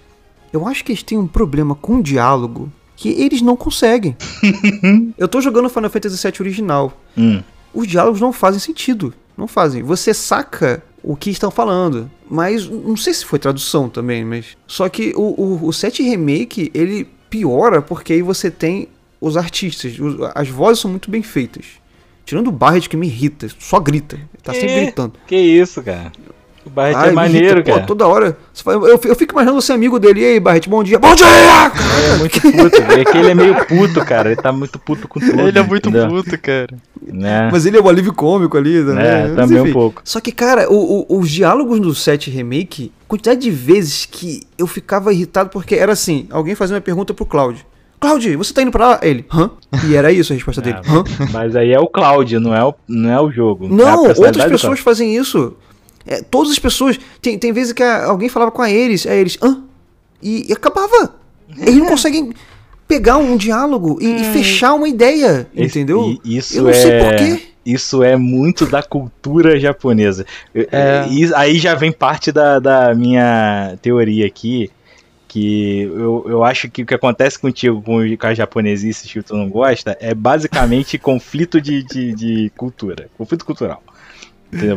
S1: eu acho que eles têm um problema com o diálogo que eles não conseguem. eu tô jogando Final Fantasy VII original.
S2: Hum.
S1: Os diálogos não fazem sentido. Não fazem. Você saca o que estão falando. Mas não sei se foi tradução também, mas. Só que o, o, o 7 Remake, ele piora porque aí você tem os artistas. os- as vozes são muito bem feitas. Tirando o Barret que me irrita, só grita. Tá sempre gritando.
S2: Que isso, cara. O Barret
S1: Ai,
S2: é maneiro,
S1: irrita.
S2: cara.
S1: Pô, toda hora. Eu, eu fico imaginando você amigo dele. E aí, Barret, bom dia. Bom dia!
S2: Ele é muito puto. É que ele é meio puto, cara. Ele tá muito puto com tudo.
S3: Ele é muito
S2: entendeu?
S3: puto, cara.
S2: Né?
S1: Mas ele é o alívio cômico ali, né?
S2: É,
S1: Mas,
S2: também um
S1: enfim.
S2: pouco.
S1: Só que, cara, o- o- os diálogos do 7 Remake, quantidade de vezes que eu ficava irritado porque era assim, alguém fazia uma pergunta pro Cloud. Cloud, você tá indo pra lá? Ele, hã? E era isso a resposta dele, hã?
S2: Mas aí é o Cláudio, não é o, não é o jogo. É
S1: Não,
S2: personalidade
S1: outras pessoas fazem isso. É, todas as pessoas. Tem, tem vezes que a- alguém falava com a eles, aí eles, hã? E, e acabava. Eles não conseguem pegar um diálogo e, e fechar uma ideia,
S2: Esse-
S1: entendeu?
S2: Isso
S1: Eu não
S2: é,
S1: sei porquê.
S2: Isso é muito da cultura japonesa. Eu-
S3: É.
S2: e aí já vem parte da, da minha teoria aqui, que eu, eu acho que o que acontece contigo com, o- com a japonesice que tu não gosta é basicamente conflito de, de, de cultura. Conflito cultural.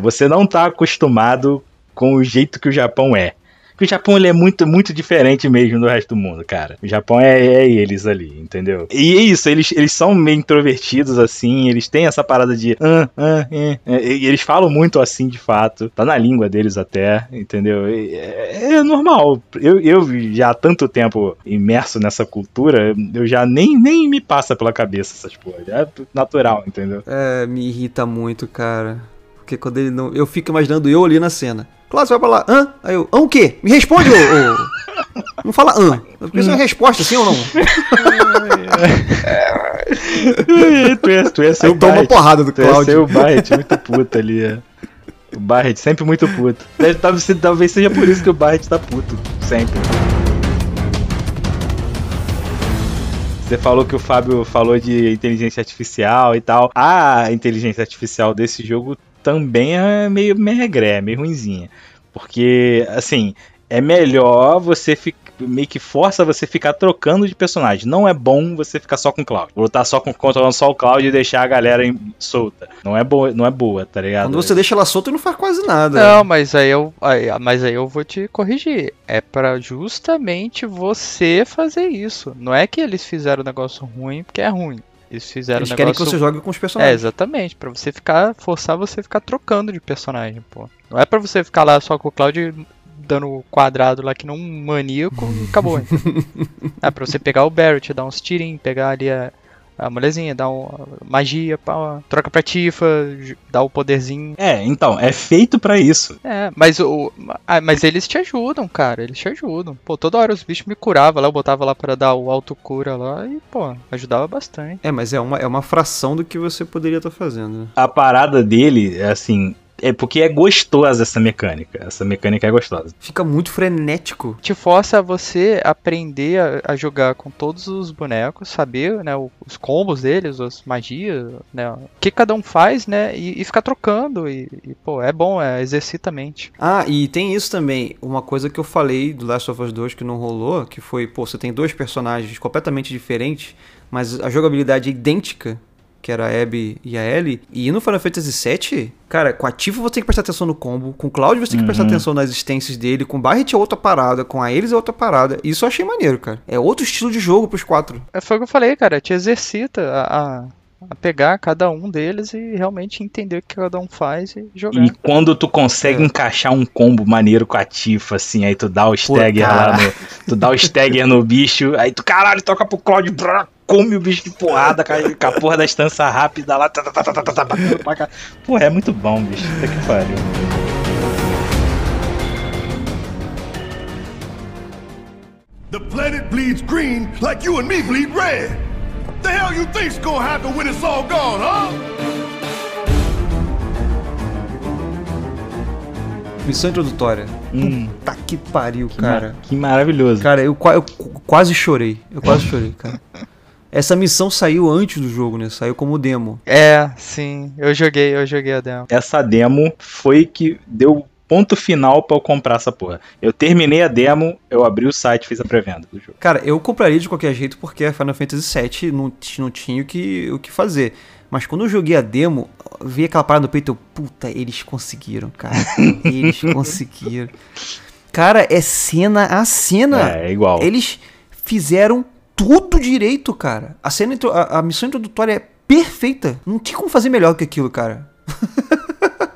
S2: Você não tá acostumado com o jeito que o Japão é. Porque o Japão ele é muito, muito diferente mesmo do resto do mundo, cara. O Japão é, é eles ali, entendeu? E é isso, eles, eles são meio introvertidos, assim, eles têm essa parada de. Ah, ah, é, é, e eles falam muito assim de fato. Tá na língua deles até, entendeu? É, é normal. Eu, eu já há tanto tempo imerso nessa cultura, eu já nem, nem me passa pela cabeça essas coisas. É natural, entendeu?
S1: É, me irrita muito, cara. Porque quando ele não. Eu fico imaginando eu ali na cena. Claro, você vai pra lá, hã? Aí eu, hã o quê? Me responde, ô. ô. Não fala hã. Porque isso é uma resposta, sim ou não?
S2: tu ia, tu ia ser
S1: Aí
S2: o
S1: toma
S2: Barret.
S1: porrada do
S2: Tu ia ser
S1: Cláudio.
S2: o Barret muito puto ali, é. O Barret sempre muito puto. Talvez seja por isso que o Barret tá puto. Sempre. Você falou que o Fábio falou de inteligência artificial e tal. A inteligência artificial desse jogo também é meio meregré, meio ruinzinha. Porque, assim, é melhor você ficar. Meio que força você ficar trocando de personagem. Não é bom você ficar só com o Cloud. Lutar só com controlando só o Cloud e deixar a galera em- solta. Não é boa, não é boa, tá ligado?
S1: Quando você deixa ela solta, não faz quase nada.
S3: Não, mas aí eu, aí- mas aí eu vou te corrigir. É pra justamente você fazer isso. Não é que eles fizeram um negócio ruim porque é ruim. Eles fizeram
S1: Eles
S3: um
S1: querem que
S3: negócio
S1: você jogue com os
S3: É,
S1: personagens.
S3: exatamente, Pra você ficar, forçar você a ficar trocando de personagem, pô. Não é pra você ficar lá só com o Cloud dando quadrado lá que não um maníaco e acabou. hein? é pra você pegar o Barrett, dar uns tirinhos, pegar ali a, A mulherzinha dá um, magia, pá, troca pra Tifa, dá o poderzinho.
S2: É, então, é feito pra isso.
S3: É, mas o. ah, mas eles te ajudam, cara. Eles te ajudam. Pô, toda hora os bichos me curavam lá, eu botava lá pra dar o autocura lá e, pô, ajudava bastante.
S1: É, mas é uma, é uma fração do que você poderia estar fazendo. né?
S2: A parada dele, é assim, é porque é gostosa essa mecânica. Essa mecânica é gostosa.
S1: Fica muito frenético.
S3: Te força a você aprender a, a jogar com todos os bonecos, saber, né, o- os combos deles, as magias, né, o que cada um faz, né, e, e ficar trocando. E, e, pô, é bom, é, exercita a mente.
S1: Ah, e tem isso também. Uma coisa que eu falei do Last of Us 2 que não rolou, que foi, pô, você tem dois personagens completamente diferentes, mas a jogabilidade é idêntica, que era a Abby e a Ellie. E no Final Fantasy VII, cara, com a Tifa você tem que prestar atenção no combo, com o Cloud você tem que prestar
S2: Uhum.
S1: atenção nas existências dele, com o Barret é outra parada, com a Elis é outra parada. Isso eu achei maneiro, cara. É outro estilo de jogo pros quatro.
S3: É, foi o que eu falei, cara, te exercita a, a, a pegar cada um deles e realmente entender o que cada um faz e jogar.
S2: E quando tu consegue
S1: É.
S2: encaixar um combo maneiro com a Tifa, assim, aí tu dá o stagger lá
S1: cara.
S2: no. Tu dá o stagger no bicho, aí tu, caralho, toca pro Cloud, brá, come o bicho de porrada, com a, com a porra da estança rápida lá, tá, tá, tá, batendo pra cá. Porra, é muito bom, bicho. Puta que pariu.
S4: The planet bleeds green like you and me bleed red. The hell you think's gonna happen when it's all gone, huh?
S1: Missão introdutória.
S2: Hum,
S1: Tá que pariu,
S2: que,
S1: cara.
S2: ma- que maravilhoso.
S1: Cara, eu, eu qu- quase chorei. Eu quase chorei, cara. Essa missão saiu antes do jogo, né? Saiu como demo.
S3: É, sim, eu joguei, eu joguei a demo.
S2: Essa demo foi que deu ponto final pra eu comprar essa porra. Eu terminei a demo, eu abri o site e fiz a pré-venda do jogo.
S1: Cara, eu compraria de qualquer jeito porque a Final Fantasy VII não, não tinha o que, o que fazer. Mas quando eu joguei a demo, vi aquela parada no peito, eu, puta, eles conseguiram, cara. Eles conseguiram. Cara, é cena a cena.
S2: É, é igual.
S1: Eles fizeram direito, cara. A cena, a, a missão introdutória é perfeita. Não tinha como fazer melhor que aquilo, cara.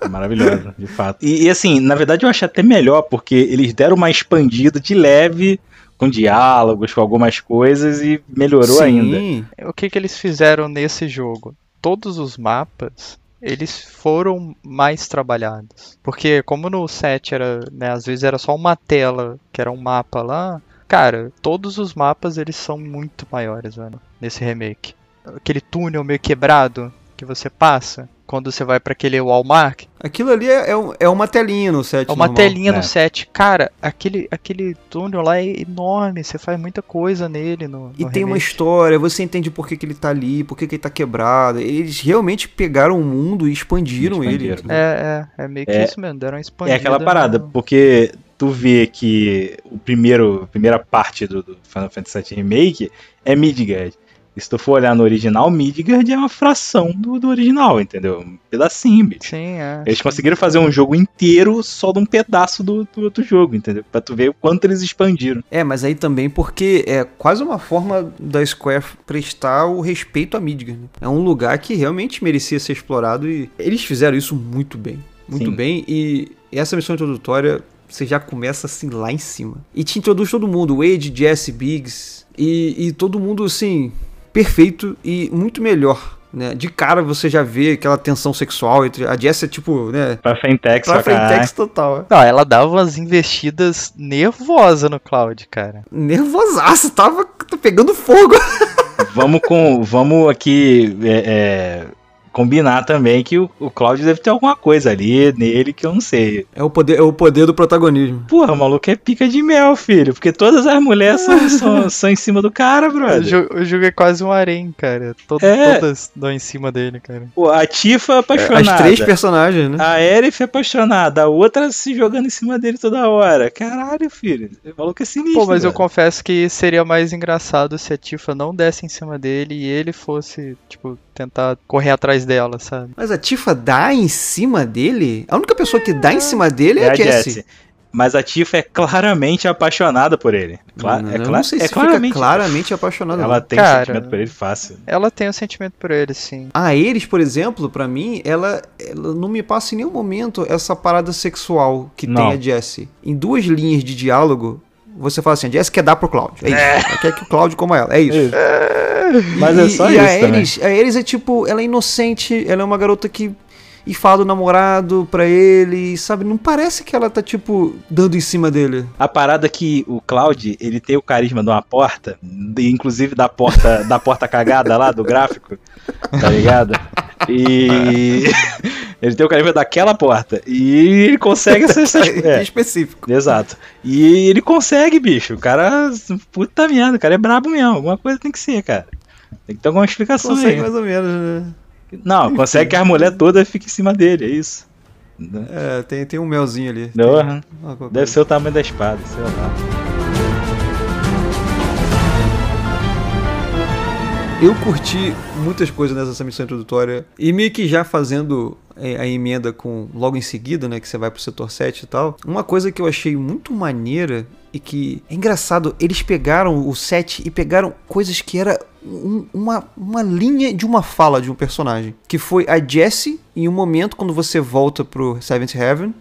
S2: Maravilhosa, de fato. E, e, assim, na verdade eu achei até melhor, porque eles deram uma expandida de leve, com diálogos, com algumas coisas, e melhorou ainda.
S3: O que que eles fizeram nesse jogo? Todos os mapas, eles foram mais trabalhados. Porque como no set era, né, às vezes era só uma tela, que era um mapa lá, cara, todos os mapas eles são muito maiores, velho, nesse remake. Aquele túnel meio quebrado que você passa quando você vai pra aquele Walmart,
S1: Aquilo ali é, é, é uma telinha no set
S3: é uma
S1: normal.
S3: telinha
S2: né?
S3: no set. Cara, aquele, aquele túnel lá é enorme, você faz muita coisa nele no,
S1: E
S3: no
S1: tem uma
S3: remake.
S1: história, você entende por que, que ele tá ali, por que, que ele tá quebrado. Eles realmente pegaram o mundo e expandiram, ele.
S2: Expandiram.
S3: É, é, é meio que
S2: É-
S3: isso mesmo, deram uma
S2: É
S3: expandida.
S2: aquela parada,
S3: no-
S2: porque tu vê que o primeiro, a primeira parte do, do Final Fantasy VII Remake é Midgard. E se tu for olhar no original, Midgard é uma fração do, do original, entendeu? Um pedacinho, bicho.
S3: Sim, é.
S2: Eles conseguiram fazer um jogo inteiro só de um pedaço do, do outro jogo, entendeu? Pra tu ver o quanto eles expandiram.
S1: É, mas aí também porque é quase uma forma da Square prestar o respeito a Midgard. né? É um lugar que realmente merecia ser explorado e eles fizeram isso muito bem. Muito
S2: Sim.
S1: bem. E essa missão introdutória, você já começa assim lá em cima. E te introduz todo mundo, Wade, Jesse, Biggs. E, e todo mundo assim, perfeito e muito melhor. Né? De cara você já vê aquela tensão sexual entre. A Jess é tipo, né?
S2: Pra Fentex,
S1: Pra
S2: pra caralho.
S1: Frentex total. é.
S3: Não, ela dava umas investidas nervosas no Cloud, cara.
S1: Nervosaço, tava pegando fogo.
S2: Vamos com. Vamos aqui é, é, combinar também que o, o Cláudio deve ter alguma coisa ali nele que eu não sei.
S1: É o poder, é o poder do protagonismo.
S2: Porra, o maluco é pica de mel, filho. Porque todas as mulheres são, são, são em cima do cara, brother.
S3: o jogo é quase um harém, cara.
S2: É.
S3: Todas dão em cima dele, cara.
S2: Pô, a Tifa é apaixonada.
S1: As três personagens, né?
S2: A Erif é apaixonada, a outra se jogando em cima dele toda hora. Caralho, filho. O maluco é sinistro.
S3: Pô, mas eu confesso que seria mais engraçado se a Tifa não desse em cima dele e ele fosse, tipo, tentar correr atrás dela, sabe?
S1: Mas a Tifa dá em cima dele? A única pessoa que dá em cima dele é,
S2: É
S1: a Jessie.
S2: Jessie. Mas a Tifa é claramente apaixonada por ele. Cla
S1: Não,
S2: é cla
S1: não sei se
S2: é
S1: fica
S2: claramente.
S1: claramente apaixonada.
S2: Ela
S1: não.
S2: tem
S3: Cara.
S2: sentimento por ele fácil.
S3: Ela tem um sentimento por ele, sim.
S1: A Eris, por exemplo, pra mim, ela, ela não me passa em nenhum momento essa parada sexual que
S2: Não.
S1: tem a Jessie. Em duas linhas de diálogo, você fala assim, a Jessie quer dar pro Cláudio. É isso. Ela quer que o Cláudio coma ela. É isso.
S2: Isso. Mas é só
S1: e
S2: isso
S1: a
S2: também.
S1: Ares, a Ares é tipo, ela é inocente, ela é uma garota que e fala do namorado pra ele, sabe? Não parece que ela tá, tipo, dando em cima dele.
S2: A parada que o Cloud, ele tem o carisma de uma porta, inclusive da porta, da porta cagada lá do gráfico, tá ligado? E ele tem o carisma daquela porta e ele consegue
S1: É
S2: é,
S1: específico.
S2: Exato. E ele consegue, bicho. O cara, puta merda, o cara é brabo mesmo. Alguma coisa tem que ser, cara. Tem que ter alguma explicação
S1: Consegue
S2: aí.
S1: mais ou menos, né?
S2: Não, consegue que a mulher toda fique em cima dele, é isso.
S1: É, tem, tem um melzinho ali.
S2: Não,
S1: Tem-
S2: Deve
S1: coisa.
S2: ser o tamanho da espada, sei lá.
S1: Eu curti muitas coisas nessa missão introdutória. E meio que já fazendo é, a emenda com logo em seguida, né? Que você vai pro setor 7 e tal. Uma coisa que eu achei muito maneira e que é engraçado, eles pegaram o 7 e pegaram coisas que era um- uma, uma linha de uma fala de um personagem. Que foi a Jessie, em um momento quando você volta pro Seventh Heaven.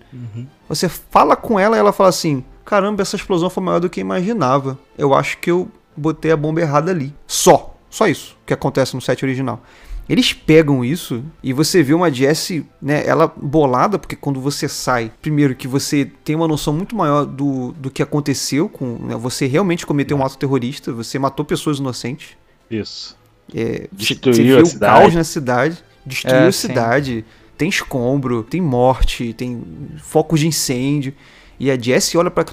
S1: Você fala com ela e ela fala assim: Caramba, essa explosão foi maior do que eu imaginava. Eu acho que eu botei a bomba errada ali. Só. Só isso que acontece no set original. Eles pegam isso e você vê uma Jessie, né, ela bolada, porque quando você sai, primeiro que você tem uma noção muito maior do, do que aconteceu com. né, você realmente cometeu um ato terrorista, você matou pessoas inocentes.
S2: Isso.
S1: É,
S2: Destruiu
S1: você vê
S2: a
S1: o
S2: cidade.
S1: caos na cidade, destruiu
S3: É,
S1: a
S3: sim.
S1: cidade, tem escombro, tem morte, tem focos de incêndio. E a Jessie olha pra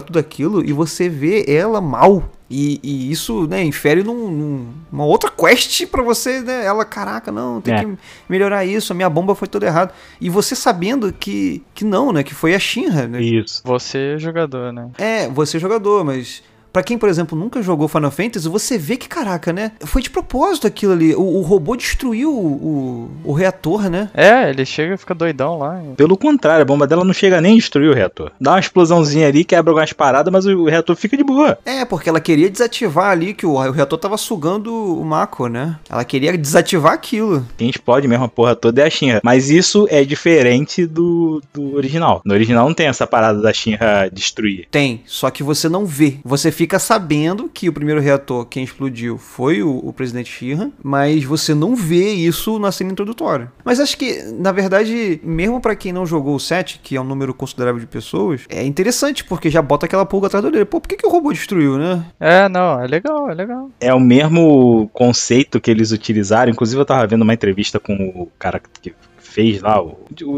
S1: tudo aquilo e você vê ela mal. E, e isso, né, infere num, num- uma outra quest pra você, né? Ela, caraca, não, tem
S2: É.
S1: que melhorar isso, a minha bomba foi toda errada. E você sabendo que, que não, né? Que foi a Shinra, né?
S2: Isso.
S3: Você é jogador, né?
S1: É, você é jogador, mas Pra quem, por exemplo, nunca jogou Final Fantasy, você vê que, caraca, né? Foi de propósito aquilo ali. O, o robô destruiu o, o, o reator, né?
S3: É, ele chega e fica doidão lá.
S2: Pelo contrário, a bomba dela não chega nem a destruir o reator. Dá uma explosãozinha ali, quebra algumas paradas, mas o reator fica de boa.
S1: É, porque ela queria desativar ali que o, o reator tava sugando o Mako, né? Ela queria desativar aquilo.
S2: Quem explode mesmo a porra toda é a Shinra. Mas isso é diferente do, do original. No original não tem essa parada da Shinra destruir.
S1: Tem, só que você não vê. Você fica sabendo que o primeiro reator, quem explodiu, foi o, o presidente Shira, mas você não vê isso na cena introdutória. Mas acho que, na verdade, mesmo pra quem não jogou o 7, que é um número considerável de pessoas, é interessante, porque já bota aquela pulga atrás da orelha. Pô, por que, que o robô destruiu, né?
S3: É, não, é legal, é legal.
S2: É o mesmo conceito que eles utilizaram. Inclusive, eu tava vendo uma entrevista com o cara que fez lá, um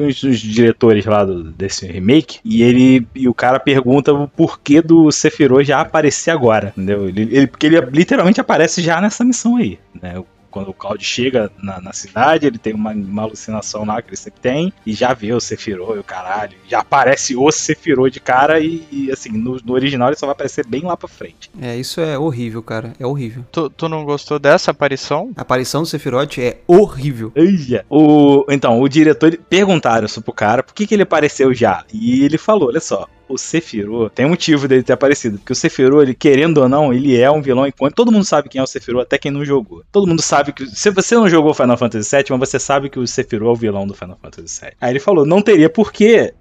S2: dos diretores lá do- desse remake, e ele e o cara pergunta o porquê do Sephiroth já aparecer agora, entendeu? Ele, ele- porque ele literalmente aparece já nessa missão aí, né? Quando o Cloud chega na, na cidade, ele tem uma, uma alucinação lá que ele sempre tem, e já vê o Sephiroth e o caralho. Já aparece o Sephiroth de cara, e, e, assim, no, no original ele só vai aparecer bem lá pra frente.
S1: É, isso é horrível, cara. É horrível.
S3: Tu, tu não gostou dessa aparição?
S1: A aparição do Sephiroth é horrível.
S2: Eia. O, então, o diretor perguntaram isso pro cara por que, que ele apareceu já. E ele falou: olha só. O Sephiroth tem um motivo dele ter aparecido, porque o Sephiroth, ele, querendo ou não, ele é um vilão icônico. Todo mundo sabe quem é o Sephiroth, até quem não jogou. Todo mundo sabe que. Se você não jogou Final Fantasy VII, mas você sabe que o Sephiroth é o vilão do Final Fantasy VII. Aí ele falou: não teria por que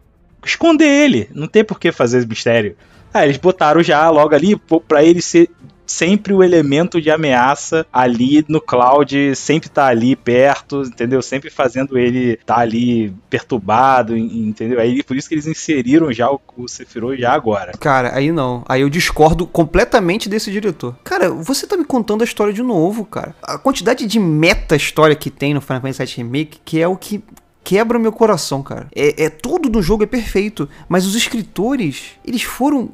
S2: esconder ele, não tem por que fazer esse mistério. Aí eles botaram já logo ali pra ele ser sempre o elemento de ameaça ali no Cloud, sempre tá ali perto, entendeu? Sempre fazendo ele tá ali perturbado, en- entendeu? Aí por isso que eles inseriram já o, o Sephiroth já agora.
S1: Cara, aí não. Aí eu discordo completamente desse diretor. Cara, você tá me contando a história de novo, cara. A quantidade de meta-história que tem no Final Fantasy VII Remake, que é o que quebra meu coração, cara. É, é tudo no jogo é perfeito, mas os escritores, eles foram,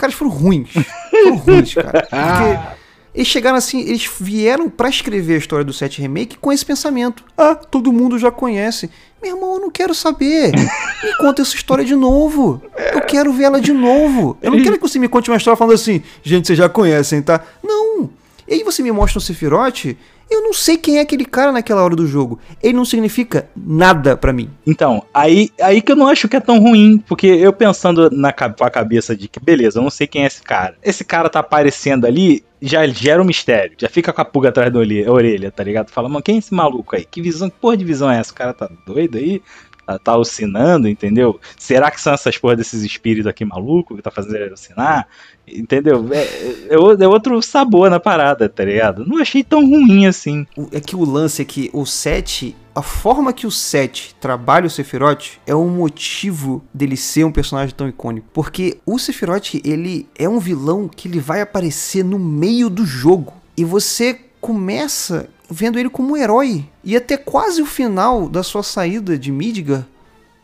S1: cara, eles foram ruins. Foram ruins, cara. Porque eles chegaram assim, eles vieram pra escrever a história do 7 Remake com esse pensamento. Ah, todo mundo já conhece. Meu irmão, eu não quero saber. Me conta essa história de novo. Eu quero ver ela de novo. Eu não quero que você me conte uma história falando assim, gente, vocês já conhecem, tá? Não. E aí você me mostra um Sephiroth, eu não sei quem é aquele cara naquela hora do jogo. Ele não significa nada pra mim.
S2: Então, aí, aí que eu não acho que é tão ruim, porque eu pensando na a cabeça de que, beleza, eu não sei quem é esse cara. Esse cara tá aparecendo ali, já gera um mistério, já fica com a pulga atrás da orelha, tá ligado? Fala, mano, quem é esse maluco aí? Que visão, que porra de visão é essa? O cara tá doido aí? tá, tá alucinando, entendeu? Será que são essas porra desses espíritos aqui malucos que tá fazendo ele alucinar? Entendeu? É, é, é, outro sabor na parada, tá ligado? Não achei tão ruim assim.
S1: É que o lance é que o 7, a forma que o 7 trabalha o Sephiroth é um motivo dele ser um personagem tão icônico. Porque o Sephiroth, ele é um vilão que ele vai aparecer no meio do jogo. E você começa vendo ele como um herói. E até quase o final da sua saída de Midgar,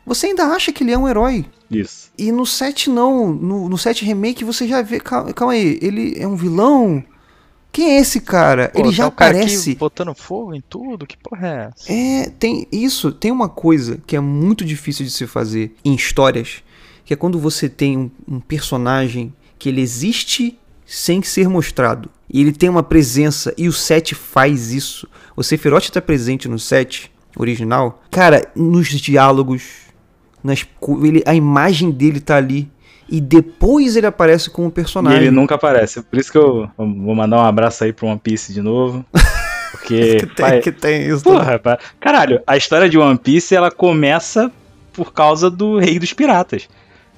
S1: você ainda acha que ele é um herói.
S2: Isso.
S1: E no 7 não, no, no 7 remake você já vê, calma, calma aí, ele é um vilão? Quem é esse cara?
S3: Pô,
S1: ele já
S3: tá
S1: aparece
S3: botando fogo em tudo? Que porra é essa?
S1: É, tem isso, tem uma coisa que é muito difícil de se fazer em histórias, que é quando você tem um, um personagem que ele existe sem ser mostrado. E ele tem uma presença, e o 7 faz isso. O Sephiroth está presente no 7 original. Cara, nos diálogos, nas, ele, a imagem dele tá ali. E depois ele aparece como personagem.
S2: E ele nunca aparece. Por isso que eu vou mandar um abraço aí pro One Piece de novo. Porque.
S1: que, tem, pai, que tem isso.
S2: Porra, pai, caralho, a história de One Piece ela começa por causa do Rei dos Piratas.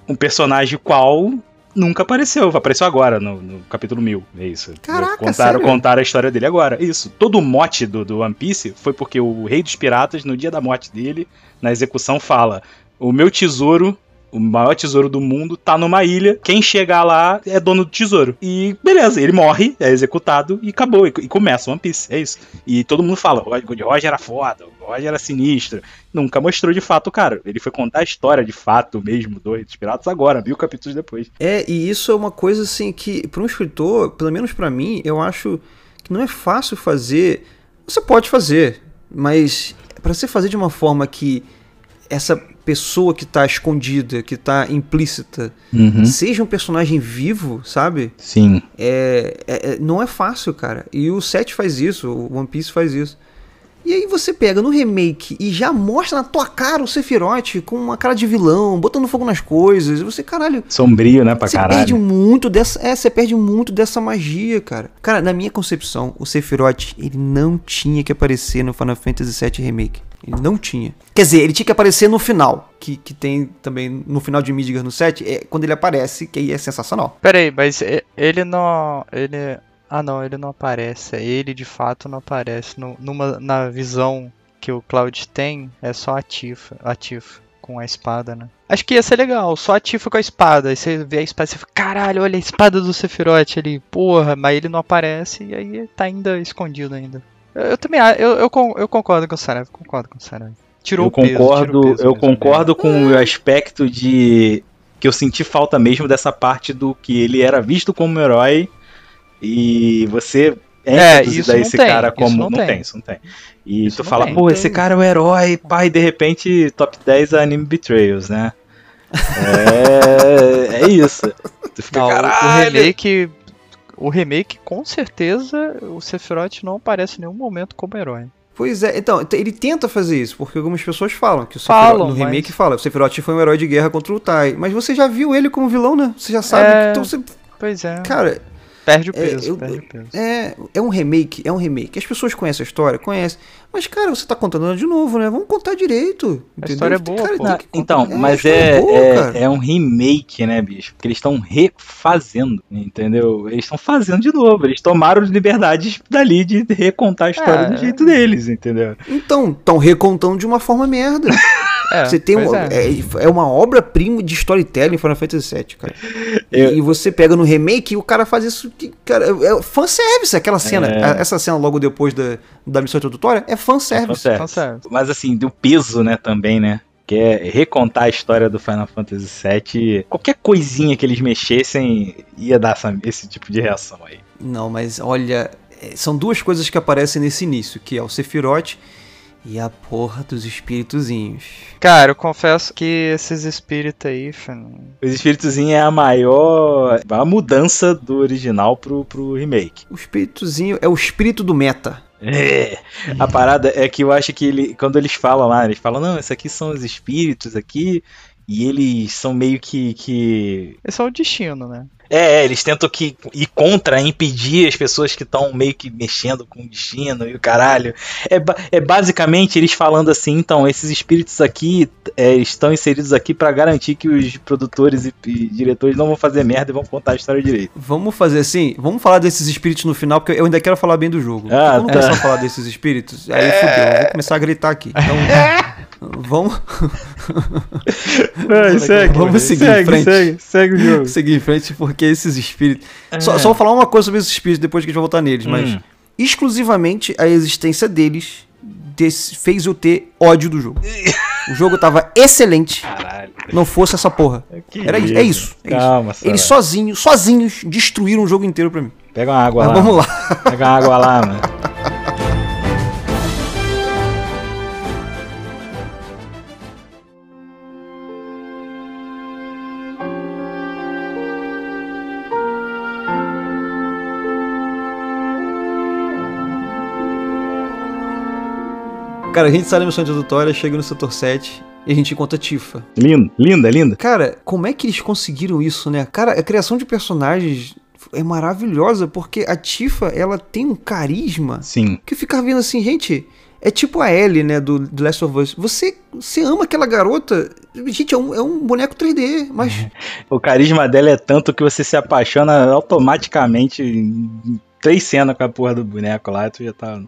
S2: Um personagem qual nunca apareceu. Apareceu agora, no, no capítulo 1000. É isso.
S1: Caraca,
S2: contaram, contaram a história dele agora. Isso. Todo o mote do, do One Piece foi porque o Rei dos Piratas, no dia da morte dele, na execução, fala: O meu tesouro o maior tesouro do mundo, tá numa ilha. Quem chegar lá é dono do tesouro. E beleza, ele morre, é executado e acabou. E, e começa One Piece. É isso. E todo mundo fala: o Roger era foda, o Roger era sinistro. Nunca mostrou de fato cara. Ele foi contar a história de fato mesmo do dos Piratas agora, mil capítulos depois.
S1: É, e isso é uma coisa assim que, para um escritor, pelo menos para mim, eu acho que não é fácil fazer. Você pode fazer, mas para você fazer de uma forma que essa pessoa que tá escondida, que tá implícita,
S2: uhum.
S1: seja um personagem vivo, sabe?
S2: Sim.
S1: É, é, é não é fácil, cara. E o 7 faz isso, o One Piece faz isso. E aí você pega no remake e já mostra na tua cara o Sephiroth com uma cara de vilão, botando fogo nas coisas. E você, caralho.
S2: Sombrio, né, pra
S1: você
S2: caralho.
S1: Perde muito dessa, é, você perde muito dessa magia, cara. Cara, na minha concepção, o Sephiroth, ele não tinha que aparecer no Final Fantasy VII Remake. Ele não tinha. Quer dizer, ele tinha que aparecer no final. Que, que tem também no final de Midgar no 7. É quando ele aparece, que aí é sensacional.
S3: Peraí, mas ele não. Ele. Ah não, ele não aparece. Ele de fato não aparece. No, numa, na visão que o Cloud tem, é só a Tifa, a Tifa com a espada, né? Acho que ia ser legal, só a Tifa com a espada. Aí você vê a espada e você fica, caralho, olha a espada do Sephiroth ali, porra, mas ele não aparece e aí tá ainda escondido ainda. Eu, eu também eu, eu, eu, concordo com o Saraiva, concordo com o Saraiva.
S2: Tirou eu concordo, peso, eu concordo com o aspecto de que eu senti falta mesmo dessa parte do que ele era visto como herói e você
S3: é, isso esse
S2: tem, cara como. Não, não, tem. isso não tem. E isso tu fala, tem, pô, esse cara é o herói, pai, de repente, top 10 anime Betrayals, né? é, é isso.
S3: Tu fica, não, O remake. O remake, com certeza, o Sephiroth não aparece em nenhum momento como herói.
S1: Pois é, então, ele tenta fazer isso, porque algumas pessoas falam que o Sephiroth, falam, no remake mas... fala, o Sephiroth foi um herói de guerra contra o Tai, mas você já viu ele como vilão, né? Você já sabe,
S3: é...
S1: então você...
S3: Pois é.
S1: Cara,
S3: Perde o é, peso, é, eu, perde o peso.
S1: É, é um remake, é um remake. As pessoas conhecem a história, conhecem. Mas, cara, você tá contando de novo, né? Vamos contar direito.
S3: A entendeu? história é boa, cara,
S2: Não, Então, é, mas é, boa, é, é, um remake, né, bicho? Porque eles estão refazendo, entendeu? Eles estão fazendo de novo. Eles tomaram liberdades dali de recontar a história é. do jeito deles, entendeu?
S1: Então, estão recontando de uma forma merda. É, você tem uma, é. é. é. uma obra-prima de storytelling Final Fantasy VII, cara. Eu... E você pega no remake e o cara faz isso. Que, cara, é fanservice aquela cena. É. Essa cena logo depois da, da missão introdutória é fanservice.
S2: É fanservice. Mas assim, do peso, né, também, né? que é recontar a história do Final Fantasy VII. Qualquer coisinha que eles mexessem ia dar essa, esse tipo de reação aí.
S1: Não, mas olha, é, são duas coisas que aparecem nesse início, que é o Sephiroth e a porra dos espíritozinhos.
S3: Cara, eu confesso que esses espíritos aí.
S2: Os espíritozinhos é a maior. a mudança do original pro, pro remake.
S1: O espíritozinho é o espírito do meta.
S2: É, a parada é que eu acho que ele, quando eles falam lá, eles falam, não, esses aqui são os espíritos aqui, e eles são meio que. que...
S3: Eles são o destino, né?
S2: É, é, eles tentam que ir contra, impedir as pessoas que estão meio que mexendo com o destino e o caralho. É, é basicamente eles falando assim, então, esses espíritos aqui é, estão inseridos aqui pra garantir que os produtores e, e diretores não vão fazer merda e vão contar a história direito.
S1: Vamos fazer assim, vamos falar desses espíritos no final, porque eu ainda quero falar bem do jogo.
S2: Ah,
S1: Vamos
S2: tá.
S1: começar a falar desses espíritos? Aí fudeu, eu vou começar a gritar aqui. Então, vamos Vamos seguir em frente.
S2: segue, segue o jogo.
S1: seguir em frente, porque esses espíritos... Só, só vou falar uma coisa sobre esses espíritos depois que a gente vai voltar neles, mas
S2: Hum.
S1: exclusivamente a existência deles desse- fez eu ter ódio do jogo. O jogo tava excelente,
S2: Caralho.
S1: não fosse essa porra.
S2: Que
S1: Era isso, é isso. é isso.
S2: Calma,
S1: Eles
S2: Sarah.
S1: sozinhos, sozinhos, destruíram o jogo inteiro pra mim.
S2: Pega uma água
S1: Mas
S2: lá.
S1: vamos lá.
S2: Pega uma água lá, mano.
S1: Cara, a gente sai da missão introdutória, chega no setor 7 e a gente encontra Tifa.
S2: Linda, linda, linda.
S1: Cara, como é que eles conseguiram isso, né? Cara, a criação de personagens é maravilhosa porque a Tifa, ela tem um carisma
S2: Sim.
S1: que eu ficava vendo assim, gente, é tipo a Ellie, né, do The Last of Us. Você, você ama aquela garota, gente, é um, é um boneco 3D, mas
S2: O carisma dela é tanto que você se apaixona automaticamente em três cenas com a porra do boneco lá, e tu já tá.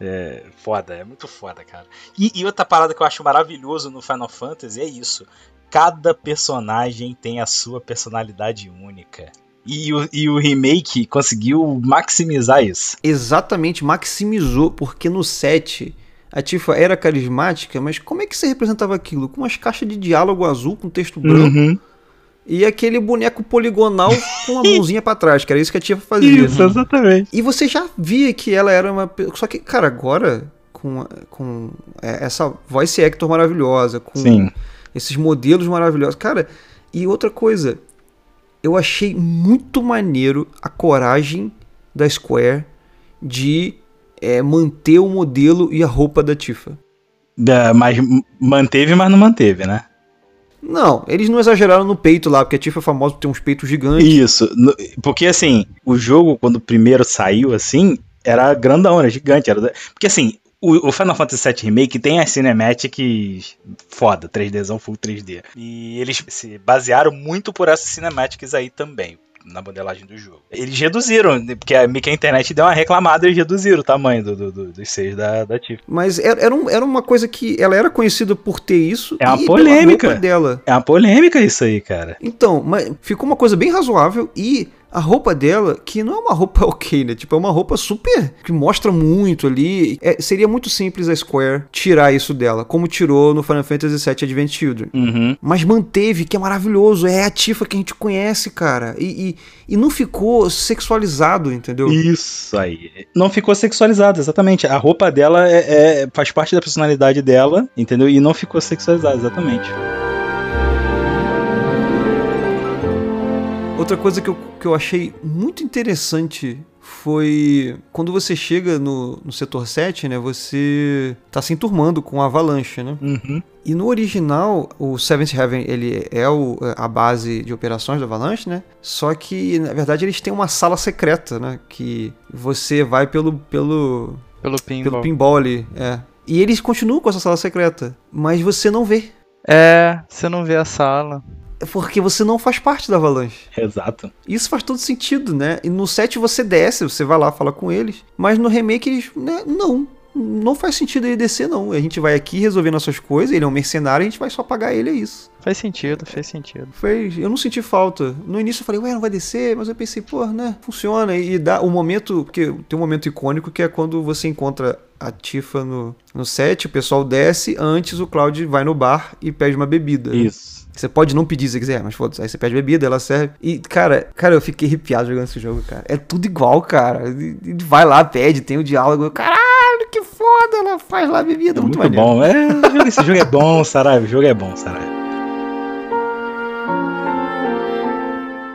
S2: É, foda, é muito foda, cara. E, e outra parada que eu acho maravilhoso no Final Fantasy é isso. Cada personagem tem a sua personalidade única. E o, e o remake conseguiu maximizar isso.
S1: exatamente maximizou, porque no 7 a Tifa era carismática, mas como é que você representava aquilo? Com umas caixas de diálogo azul com texto branco
S2: Uhum.
S1: E aquele boneco poligonal com a mãozinha pra trás, que era isso que a Tifa fazia.
S2: Isso, exatamente.
S1: E você já via que ela era uma. Só que, cara, agora, com, com é, essa voice actor maravilhosa, com
S2: Sim.
S1: esses modelos maravilhosos. Cara, e outra coisa, eu achei muito maneiro a coragem da Square de é, manter o modelo e a roupa da Tifa.
S2: Da- mas manteve, mas não manteve, né?
S1: Não, eles não exageraram no peito lá, porque a Tifa é famosa por ter uns peitos gigantes.
S2: Isso, porque assim, o jogo, quando primeiro saiu, assim, era grandão, era gigante. Era, porque assim, o, o Final Fantasy VII Remake tem as cinematics foda, 3Dzão full 3D. E eles se basearam muito por essas cinematics aí também. Na modelagem do jogo. Eles reduziram, porque a, que a internet deu uma reclamada e eles reduziram o tamanho do, do- do- dos seios da, da Tifa.
S1: Mas era, era, um- era uma coisa que ela era conhecida por ter isso.
S2: É uma polêmica.
S1: dela.
S2: É uma polêmica isso aí, cara.
S1: Então, mas ficou uma coisa bem razoável e a roupa dela, que não é uma roupa ok, né? Tipo, é uma roupa super. que mostra muito ali. É, seria muito simples a Square tirar isso dela, como tirou no Final Fantasy VII Advent Children.
S2: Uhum.
S1: Mas manteve, que é maravilhoso. É a Tifa que a gente conhece, cara. E, e, e não ficou sexualizado, entendeu?
S2: Isso aí. Não ficou sexualizado, exatamente. A roupa dela é, é- faz parte da personalidade dela, entendeu? E não ficou sexualizada, exatamente.
S1: Outra coisa que eu, que eu achei muito interessante foi quando você chega no, no setor 7, né? Você tá se enturmando com a avalanche, né?
S2: Uhum.
S1: E no original, o Seventh Heaven, ele é o- a base de operações da Avalanche, né? Só que, na verdade, eles têm uma sala secreta, né? Que você vai pelo, pelo,
S3: Pelo pinball.
S1: pelo pinball ali, é. E eles continuam com essa sala secreta, mas você não vê.
S3: É, você não vê a sala.
S1: É Porque você não faz parte da Avalanche.
S2: Exato.
S1: Isso faz todo sentido, né? E no 7 você desce, você vai lá falar com eles, mas no remake eles, né, não. Não faz sentido ele descer, não. A gente vai aqui resolver nossas coisas, ele é um mercenário, a gente vai só pagar ele, é isso.
S3: Faz sentido, faz sentido.
S1: Fez, eu não senti falta. No início eu falei, ué, não vai descer, mas eu pensei, pô, né, funciona. E dá o momento, porque tem um momento icônico que é quando você encontra a Tifa no, no set, o pessoal desce, antes o Cloud vai no bar e pede uma bebida.
S2: Isso.
S1: Você pode não pedir se quiser, mas foda-se. Aí você pede bebida, ela serve. E, cara, cara, eu fiquei arrepiado jogando esse jogo, cara. É tudo igual, cara. E- e vai lá, pede, tem o diálogo. Eu, Caralho, que foda, ela faz lá a bebida.
S2: É
S1: muito,
S2: muito bom. É, esse jogo- esse jogo é bom, Saraiva. O jogo é bom, Saraiva.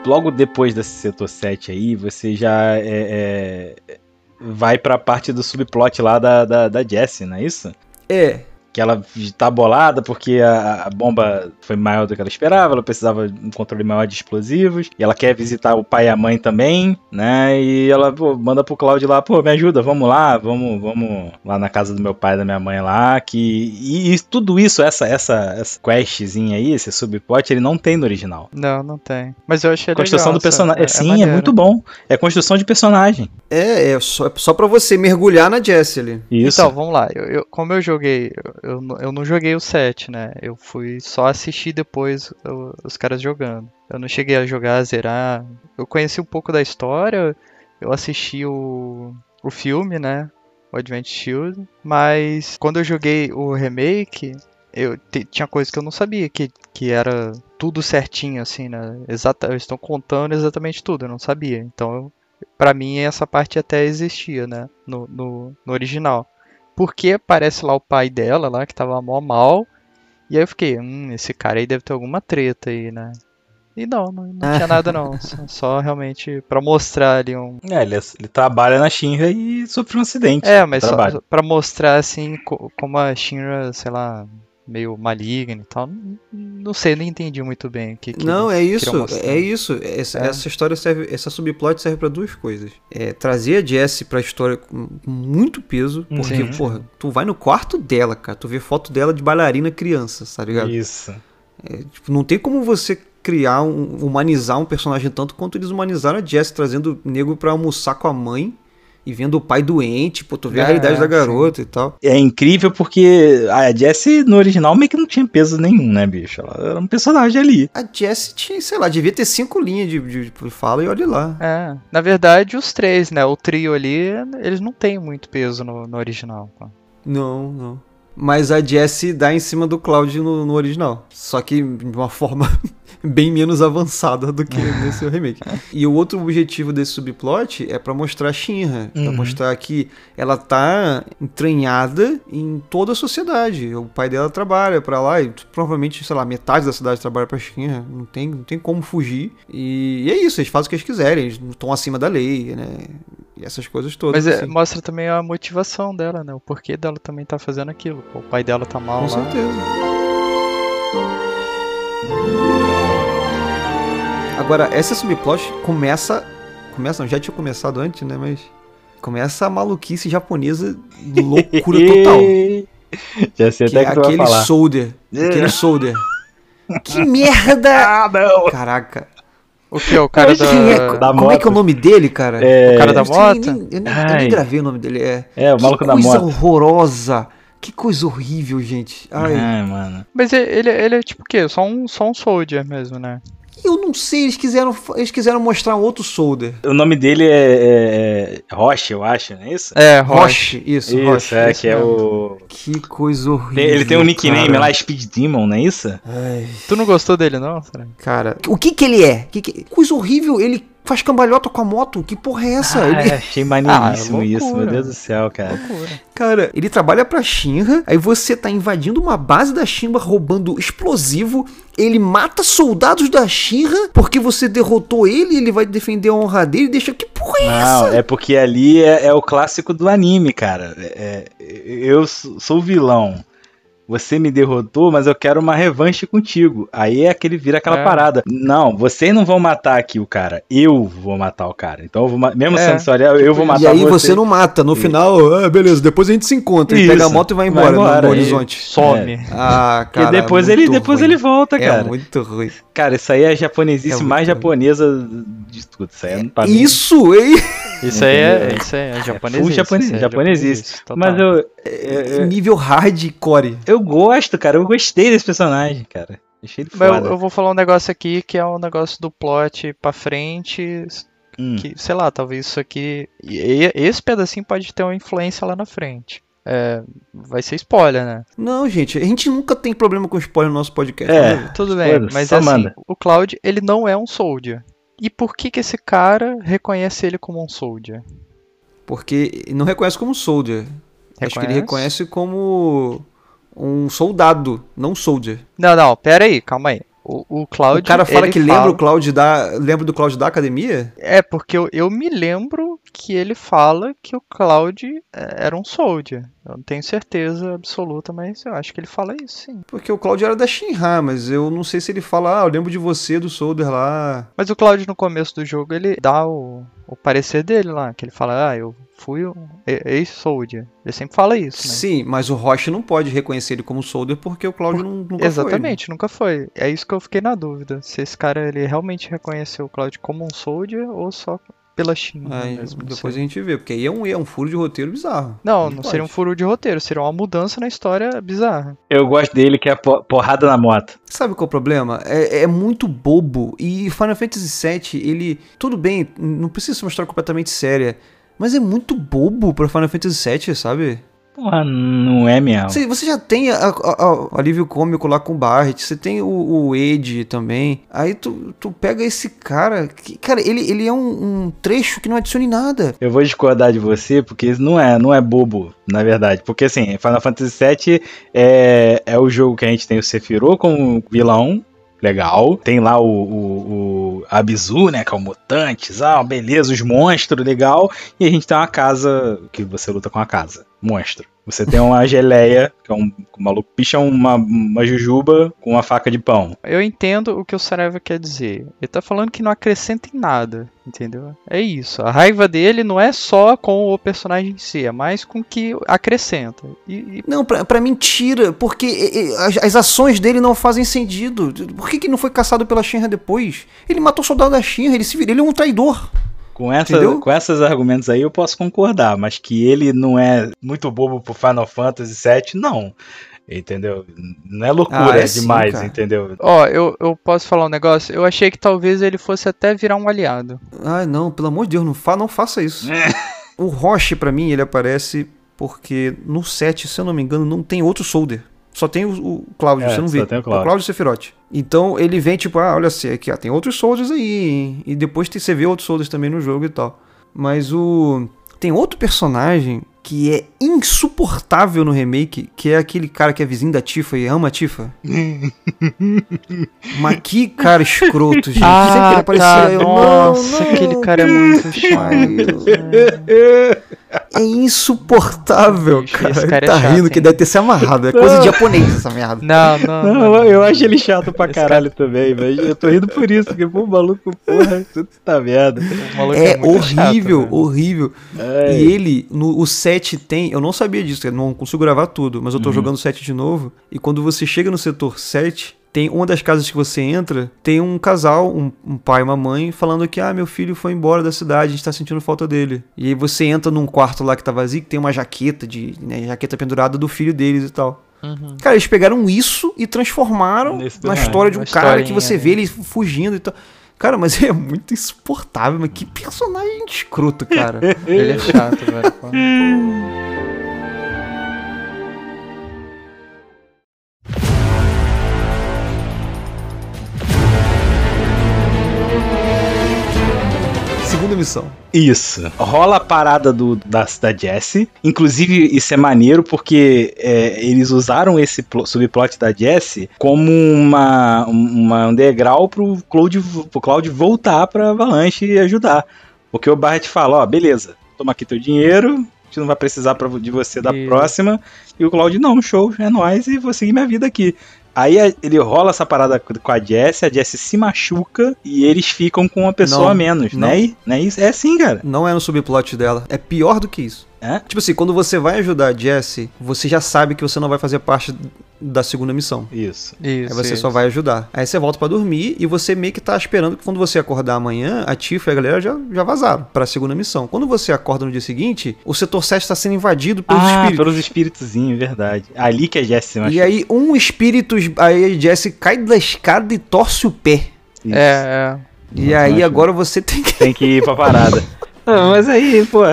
S2: Logo depois desse setor 7 aí, você já é, é, vai pra parte do subplot lá da, da, da Jessie, não é isso?
S1: É.
S2: que ela tá bolada porque a, a, bomba foi maior do que ela esperava, ela precisava de um controle maior de explosivos, e ela quer visitar o pai e a mãe também, né? E ela pô, manda pro Cloud lá, pô, me ajuda, vamos lá, vamos, vamos lá na casa do meu pai e da minha mãe lá, que e, e tudo isso, essa essa essa questzinha aí, esse subplot, ele não tem no original.
S3: Não, não tem. Mas eu achei
S2: construção
S3: legal,
S2: do personagem,
S3: é,
S2: é, sim, é, muito bom. É construção de personagem.
S1: É, é só, é só para você mergulhar na Jessie ali.
S2: Isso.
S3: Então, vamos lá. Eu, eu, como eu joguei, eu, eu não joguei o 7, né? Eu fui só assistir depois os caras jogando. Eu não cheguei a jogar, zerar. Eu conheci um pouco da história, eu assisti o, o filme, né? O Advent Shield. Mas quando eu joguei o remake, eu tinha coisas que eu não sabia, que, que era tudo certinho, assim, né? Exata, eles estão contando exatamente tudo, eu não sabia. Então, para mim, essa parte até existia, né? No, no, no original. Porque aparece lá o pai dela, lá, que tava mó mal. E aí eu fiquei, hum, esse cara aí deve ter alguma treta aí, né? E não, não, não tinha nada não. Só, só, realmente pra mostrar ali um.
S2: É, ele, ele trabalha na Shinra e sofreu um acidente.
S3: É, mas só, pra mostrar assim como a Shinra, sei lá, meio maligno e tal. Não, não sei, não entendi muito bem o que, que
S1: Não, é isso, é isso. Essa, é. essa história serve, essa subplot serve para duas coisas. É trazer a Jessie pra história com muito peso, porque, Sim. porra, tu vai no quarto dela, cara, tu vê foto dela de bailarina criança, tá ligado?
S2: Isso.
S1: É, tipo, não tem como você criar, um, humanizar um personagem tanto quanto eles humanizaram a Jessie, trazendo o nego pra almoçar com a mãe e vendo o pai doente, pô, tu vê é, a realidade da garota sim. e tal.
S2: É incrível porque a Jessie no original meio que não tinha peso nenhum, né, bicho? Ela era um personagem ali.
S1: A Jessie tinha, sei lá, devia ter cinco linhas de, de, de fala e olha lá.
S3: É, na verdade os três, né, o trio ali, eles não têm muito peso no, no original. Pô.
S1: Não, não. Mas a Jessie dá em cima do Cloud no, no original. Só que de uma forma bem menos avançada do que nesse remake. E o outro objetivo desse subplot é para mostrar a Shinra, uhum. para mostrar que ela tá entranhada em toda a sociedade. O pai dela trabalha para lá e provavelmente, sei lá, metade da cidade trabalha para Shinra, não tem, não tem como fugir. E, e é isso, eles fazem o que eles quiserem, eles não estão acima da lei, né? E essas coisas todas.
S3: Mas
S1: é,
S3: assim. mostra também a motivação dela, né? O porquê dela também tá fazendo aquilo. O pai dela tá mal
S1: Com
S3: lá.
S1: Com certeza. Agora, essa subplot começa. Começa, não, já tinha começado antes, né? Mas. Começa a maluquice japonesa loucura total.
S2: Já sei
S1: que
S2: até é que
S1: aquele
S2: vai falar.
S1: soldier. Aquele soldier. que merda!
S2: Ah, não!
S1: Caraca.
S3: O que? O cara da,
S1: é,
S3: da
S1: Como
S3: moto?
S1: é que é o nome dele, cara?
S3: É... O cara da moto?
S1: Eu nem, eu nem, eu nem gravei o nome dele. É,
S2: é o maluco da moto.
S1: Que coisa horrorosa. Que coisa horrível, gente. Ai,
S2: Ai mano.
S3: Mas ele, ele é tipo o quê? Só um, só um soldier mesmo, né?
S1: Eu não sei, eles quiseram, eles quiseram mostrar um outro soldier.
S2: O nome dele é, é, é Roche, eu acho, não é isso?
S3: É, Roche.
S1: Isso,
S2: isso
S1: Roche.
S2: é, que é o...
S1: Que coisa horrível,
S2: tem, Ele tem um nickname cara. lá, Speed Demon, não é isso?
S1: Ai.
S3: Tu não gostou dele, não?
S1: Cara, o que que ele é? Que que... Coisa horrível, ele faz cambalhota com a moto. Que porra é essa?
S2: Ah,
S1: ele...
S2: Achei maneiríssimo ah, isso, meu Deus do céu, cara.
S3: Loucura.
S1: Cara, ele trabalha pra Shinra, aí você tá invadindo uma base da Shinra roubando explosivo, ele mata soldados da Shinra porque você derrotou ele, ele vai defender a honra dele e deixa... Que porra é
S2: Não,
S1: essa?
S2: é porque ali é, é o clássico do anime, cara. É, eu sou o vilão você me derrotou, mas eu quero uma revanche contigo. Aí é aquele vira aquela é. parada. Não, vocês não vão matar aqui o cara. Eu vou matar o cara. Então, eu vou, mesmo é. sendo história, eu vou matar você.
S1: E aí você, você não mata. No final, ah, beleza, depois a gente se encontra. Ele pega a moto e vai embora, vai embora no, horizonte.
S3: Some.
S1: É. Ah, cara.
S2: E depois, ele, depois ele volta, cara.
S1: É muito ruim.
S2: Cara, isso aí é a japonesice
S1: É
S2: mais
S1: muito
S2: japonesa de tudo. Isso aí é, mim-
S1: Isso, hein?
S3: Isso aí é, isso aí é japonês.
S2: full japonês- japonesice. Mas eu, eu, eu,
S1: Nível hardcore.
S2: eu gosto, cara. Eu gostei desse personagem, cara. Achei ele
S3: Mas
S2: foda.
S3: eu, eu vou falar um negócio aqui que é um negócio do plot pra frente.
S2: Hum.
S3: Que, sei lá, talvez isso aqui. Esse pedacinho pode ter uma influência lá na frente. É, vai ser spoiler, né?
S1: Não, gente, a gente nunca tem problema com spoiler no nosso podcast.
S2: É.
S1: né?
S3: Tudo bem, mas assim,
S2: manda.
S3: o Cloud, ele não é um soldier. E por que que esse cara reconhece ele como um soldier?
S1: Porque não reconhece como soldier. Acho que ele
S3: Reconhece?
S1: reconhece como um soldado, não soldier.
S3: Não, não, pera aí, calma aí. O, o Cloud.
S1: o cara fala que lembra o Cloud da. Lembra do Cloud da academia?
S3: É, porque eu, eu me lembro que ele fala que o Cloud é, era um Soldier. Eu não tenho certeza absoluta, mas eu acho que ele fala isso, sim.
S1: Porque o Cloud era da Shinra, mas eu não sei se ele fala, ah, eu lembro de você, do Soldier lá.
S3: Mas o Cloud no começo do jogo, ele dá o, o parecer dele lá, que ele fala, ah, eu fui ex-Soldier. Ele sempre fala isso, né?
S1: Sim, mas o Roche não pode reconhecer ele como Soldier porque o Cloud não, nunca
S3: Exatamente, nunca foi. É isso que eu fiquei na dúvida. Se esse cara ele realmente reconheceu o Cloud como um Soldier ou só pela China.
S1: Aí,
S3: mesmo.
S1: depois
S3: sei.
S1: a gente vê, porque aí é um, é um furo de roteiro bizarro.
S3: Não,
S1: Não
S3: não seria um furo de roteiro, seria uma mudança na história bizarra.
S2: Eu gosto dele que é po- porrada na moto.
S1: Sabe qual é o problema? É, é muito bobo. E Final Fantasy VII, ele. Tudo bem, não precisa ser uma história completamente séria. Mas é muito bobo pra Final Fantasy VII, sabe?
S2: Porra, não é mesmo.
S1: Você, você já tem a- a- a- o alívio cômico lá com o Barret, você tem o, o Ed também. Aí tu, tu pega esse cara. Que, cara, ele, ele é um, um trecho que não adiciona em nada.
S2: Eu vou discordar de você, porque isso não é, não é bobo, na verdade. Porque assim, Final Fantasy VII é, é o jogo que a gente tem o Sephiroth como vilão. Legal. Tem lá o, o, o Abzu, né? Que é o Mutantes. Ah, beleza, os monstros, legal. E a gente tem uma casa que você luta com a casa. Monstro. Você tem uma geleia, que é um, um maluco picha uma, uma jujuba com uma faca de pão.
S3: Eu entendo o que o Saraiva quer dizer. Ele tá falando que não acrescenta em nada, entendeu? É isso. A raiva dele não é só com o personagem em si, é mais com o que acrescenta. E, e-
S1: Não, pra, pra mim tira, porque e, as, as ações dele não fazem sentido. Por que, que não foi caçado pela Shinra depois? Ele matou o soldado da Shinra, ele se vira, ele é um traidor.
S2: Com, essa,
S1: Entendeu?
S2: com esses argumentos aí eu posso concordar, mas que ele não é muito bobo pro Final Fantasy VII, não. Entendeu? Não é loucura
S1: Ah, é sim,
S2: demais,
S1: cara.
S2: entendeu?
S3: Ó, eu, eu posso falar um negócio? Eu achei que talvez ele fosse até virar um aliado.
S1: Ai, não, pelo amor de Deus, não, fa, não faça isso. o Roche, pra mim, ele aparece porque no set, se eu não me engano, não tem outro Soldier. Só tem o, o Cláudio,
S2: É,
S1: você não
S2: só
S1: vê.
S2: tem o
S1: É
S2: Cláudio.
S1: o Cláudio Sephiroth. Então ele vem tipo, ah, olha assim, aqui ó, tem outros Soldiers aí, hein? E depois tem, você vê outros Soldiers também no jogo e tal. Mas o. Tem outro personagem que é insuportável no remake, que é aquele cara que é vizinho da Tifa e ama a Tifa. Mas que cara escroto, gente. Sempre que ele aparecia, eu, não,
S3: Ah, tá. nossa,
S1: não,
S3: aquele cara é muito chato.
S1: É insuportável, cara.
S3: esse
S1: Ele
S3: cara é
S1: tá
S3: chato,
S1: rindo que
S3: hein?
S1: deve ter se amarrado. É coisa de japonês essa merda.
S3: Não, não,
S2: Não,
S3: não.
S2: eu acho ele chato pra caralho também, mas eu tô rindo por isso, porque, pô, maluco, porra, tudo tá merda.
S3: O maluco
S1: É,
S3: muito chato,
S1: horrível, horrível.
S2: É.
S1: E ele, no o 7 tem. Eu não sabia disso, eu não consigo gravar tudo, mas eu tô
S2: Uhum.
S1: jogando o 7 de novo. E quando você chega no setor 7, tem uma das casas que você entra, tem um casal, um, um pai e uma mãe, falando que, ah, meu filho foi embora da cidade, a gente tá sentindo falta dele. E aí você entra num quarto lá que tá vazio, que tem uma jaqueta de. Né, jaqueta pendurada do filho deles e tal.
S3: Uhum.
S1: Cara, eles pegaram isso e transformaram
S2: Nesse
S1: na história de um cara que você
S3: né?
S1: vê ele fugindo e tal. Cara, mas é muito insuportável, mas que personagem escroto, cara.
S3: Ele é chato, velho.
S1: Segunda missão.
S2: Isso. Rola a parada do, da, da Jessie. Inclusive, isso é maneiro porque é, eles usaram esse plo- subplot da Jessie como uma, uma, um degrau pro Cloud, pro Cloud voltar pra Avalanche e ajudar. Porque o Barret fala, ó, beleza, toma aqui teu dinheiro, a gente não vai precisar pra- de você da
S3: E-
S2: próxima. E o Cloud, não, show, é nóis e vou seguir minha vida aqui. Aí ele rola essa parada com a Jessie, a Jessie se machuca e eles ficam com uma pessoa
S1: Não,
S2: a menos,
S1: não.
S2: né? Não é isso? É sim, cara.
S1: Não é no subplot dela. É pior do que isso.
S2: É?
S1: Tipo assim, quando você vai ajudar a Jessie, você já sabe que você não vai fazer parte da segunda missão.
S2: Isso.
S3: Isso,
S1: Aí você
S3: isso.
S1: só vai ajudar. Aí você volta pra dormir e você meio que tá esperando que quando você acordar amanhã, a Tifa e a galera já, já vazaram pra segunda missão. Quando você acorda no dia seguinte, o setor 7 tá sendo invadido pelos
S2: ah,
S1: espíritos.
S2: pelos espíritozinhos, verdade. Ali que a Jessie se machuca.
S1: E aí um espírito, aí a Jessie cai da escada e torce o pé.
S2: Isso.
S3: É, é.
S1: E
S2: Nossa,
S1: aí agora você tem que
S2: Tem que ir pra parada. Ah, mas aí, pô.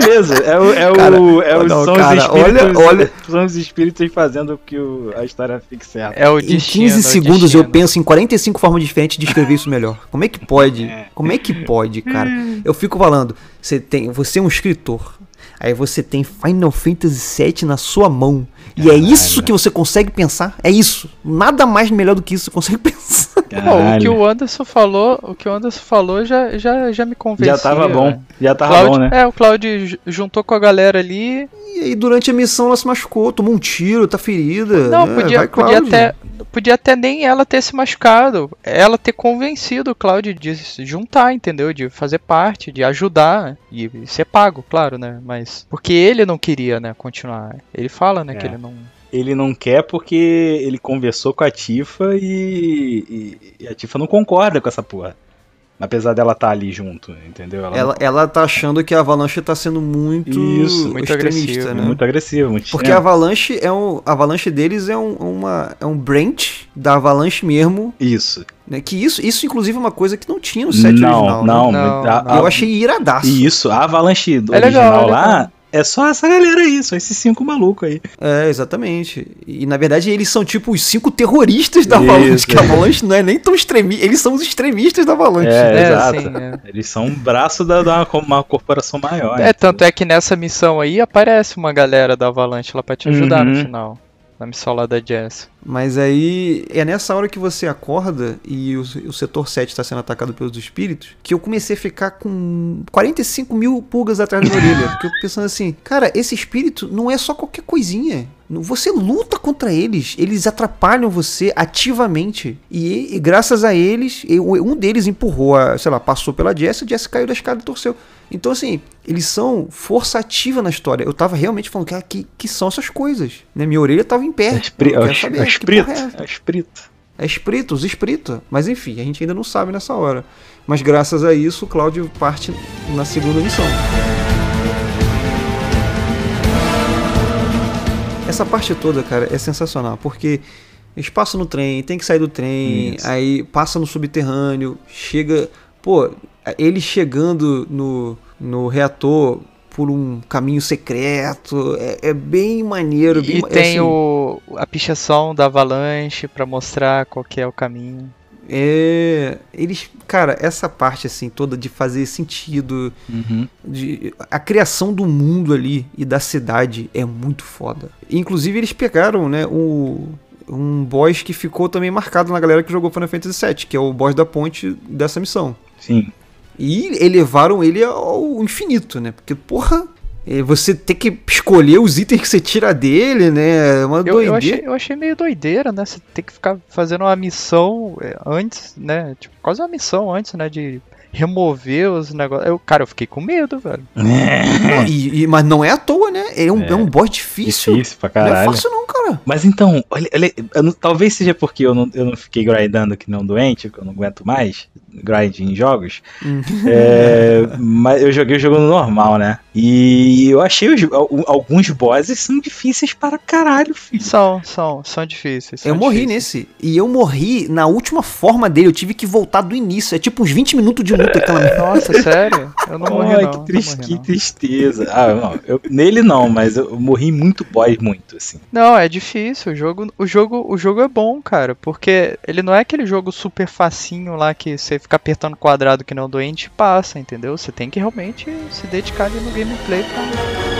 S2: Beleza, é o, é
S1: Cara,
S2: o, é o
S1: não, cara,
S2: os espíritos,
S1: olha- olha-
S2: são os espíritos fazendo que o- a história fique certa.
S3: É o
S1: Em
S3: destino.
S1: 15
S3: é o
S1: segundos eu
S3: destino.
S1: penso em 45 formas diferentes de escrever isso melhor. Como é que pode? Como é que pode, cara? Eu fico falando, você tem, você é um escritor. Aí você tem Final Fantasy VII na sua mão. E é isso que você consegue pensar. É isso. Nada mais melhor do que isso você consegue pensar.
S3: Pô, o que o Anderson falou, o que o Anderson falou já, já, já me convenceu.
S2: Já tava bom. Já tava
S3: Cláudio,
S2: bom, né?
S3: É, o Claudio ju- juntou com a galera ali.
S1: E aí durante a missão ela se machucou, tomou um tiro, tá ferida.
S3: Não,
S1: né?
S3: podia,
S1: Vai,
S3: podia, até, podia até nem ela ter se machucado. Ela ter convencido o Claudio de se juntar, entendeu? De fazer parte, de ajudar. E ser pago, claro, né? Mas. Porque ele não queria, né, continuar. Ele fala, né,
S2: É.
S3: que ele não.
S2: Ele não quer porque ele conversou com a Tifa e, e- e a Tifa não concorda com essa porra. Apesar dela estar ali junto, entendeu? Ela,
S1: Ela, ela tá achando que a Avalanche tá sendo muito,
S2: Isso,
S3: muito
S1: extremista,
S3: agressiva,
S1: né?
S2: muito agressiva, muito
S1: Porque
S2: é,
S1: a Avalanche é um. A Avalanche deles é um, uma, é um branch da Avalanche mesmo.
S2: Isso.
S1: Né? Que isso, isso, inclusive, é uma coisa que não tinha no set
S2: não,
S1: original. né?
S2: não,
S3: Não,
S2: a-
S3: não.
S1: Eu achei iradaço.
S2: Isso, a Avalanche
S3: É legal,
S2: original
S3: é
S2: lá
S3: legal.
S2: É só essa galera aí, só esses cinco malucos aí.
S1: É, exatamente. E na verdade eles são tipo os cinco terroristas da
S2: Isso,
S1: Avalanche, que a
S2: é.
S1: Avalanche não é nem tão extremista, eles são os extremistas da Avalanche.
S2: É,
S3: É,
S2: exato.
S3: sim, é.
S2: Eles são um braço da, da uma, uma corporação maior.
S3: É, tanto é que nessa missão aí aparece uma galera da Avalanche lá pra te ajudar no
S2: Uhum.
S3: final. Na missão lá da Jess.
S1: Mas aí é nessa hora que você acorda e o, o setor 7 está sendo atacado pelos espíritos que eu comecei a ficar com 45 mil pulgas atrás da orelha. Porque eu pensando assim, cara, esse espírito não é só qualquer coisinha. Você luta contra eles, eles atrapalham você ativamente. E, e graças a eles, um deles empurrou, a, sei lá, passou pela Jess, a Jess caiu da escada e torceu. Então, assim, eles são força ativa na história. Eu tava realmente falando, cara, que, que são essas coisas? Né? Minha orelha tava em pé.
S2: É, espri- é,
S1: saber,
S2: é espírito.
S1: é essa?
S2: É espírito.
S1: É espírito, os espíritos. Mas enfim, a gente ainda não sabe nessa hora. Mas graças a isso, o Cláudio parte na segunda missão. Essa parte toda, cara, é sensacional, porque eles passam no trem, tem que sair do trem,
S2: Isso.
S1: aí passa no subterrâneo, chega. Pô, ele chegando no, no reator por um caminho secreto, é, é bem maneiro. bem,
S3: E
S1: ma-
S3: tem
S1: assim,
S3: o, a pichação da Avalanche pra mostrar qual que é o caminho.
S1: É, eles, cara, essa parte assim toda de fazer sentido,
S2: Uhum.
S1: de a criação do mundo ali e da cidade é muito foda. Inclusive eles pegaram, né, o um boss que ficou também marcado na galera que jogou Final Fantasy VII, que é o boss da ponte dessa missão.
S2: Sim.
S1: E elevaram ele ao infinito, né? Porque, porra, é, você ter que escolher os itens que você tira dele, né? É uma
S3: Eu,
S1: doideira.
S3: eu, achei, eu achei meio doideira, né? Você tem que ficar fazendo uma missão é, antes, né? Tipo, quase uma missão antes, né? De remover os negócios. Eu, cara, eu fiquei com medo, velho.
S1: Não, e- e- mas não é à toa, né? É um, é. um boss difícil.
S2: Difícil pra
S1: Não é
S2: caralho.
S1: fácil não, cara.
S2: Mas então, olha, olha, eu não- talvez seja porque eu não, eu não fiquei grindando que um doente, que eu não aguento mais grind em jogos. É, mas eu joguei o jogo no normal, né? E eu achei os- al- alguns bosses são difíceis para caralho, filho.
S3: São, são, são difíceis. são
S1: Eu morri
S3: difíceis.
S1: nesse. E eu morri na última forma dele. Eu tive que voltar do início. É tipo uns 20 minutos de luta aquela.
S3: Nossa, sério? Eu não morri,
S2: Ai,
S3: não.
S2: que,
S3: não
S2: tris-
S3: morri,
S2: que
S3: não.
S2: tristeza. Ah, não, eu- nele não, mas eu morri muito boss, muito, assim.
S3: Não, é difícil. O jogo, o jogo, o jogo é bom, cara, porque ele não é aquele jogo super facinho lá que você fica apertando quadrado que não doente passa, entendeu? Você tem que realmente se dedicar ali no gameplay pra...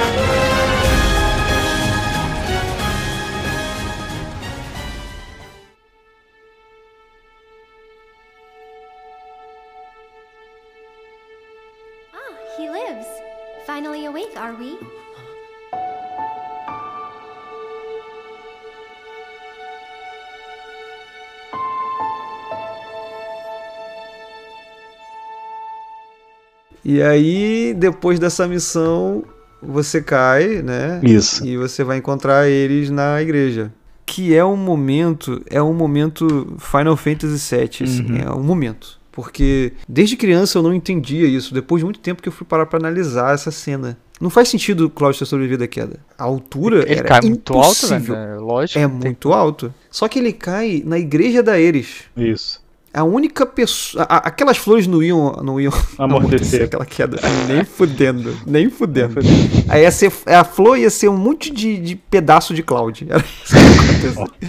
S1: E aí, depois dessa missão, você cai, né?
S2: Isso.
S1: E você vai encontrar eles na igreja. Que é um momento, é um momento Final Fantasy VII, assim,
S2: Uhum.
S1: é um momento. Porque desde criança eu não entendia isso. Depois de muito tempo que eu fui parar pra analisar essa cena. Não faz sentido o Cláudio ter sobrevivido à queda. A altura
S3: Ele
S1: era
S3: cai muito alto,
S1: impossível.
S3: né? Lógico.
S1: É muito alto. Só que ele cai na igreja da Eris.
S2: Isso.
S1: A única pessoa. a- aquelas flores não iam, não iam
S2: Amortecer.
S1: aquela queda. Nem fudendo. Nem fudendo. Aí ia ser, a flor ia ser um monte de, de pedaço de cloud. Era isso que ia acontecer.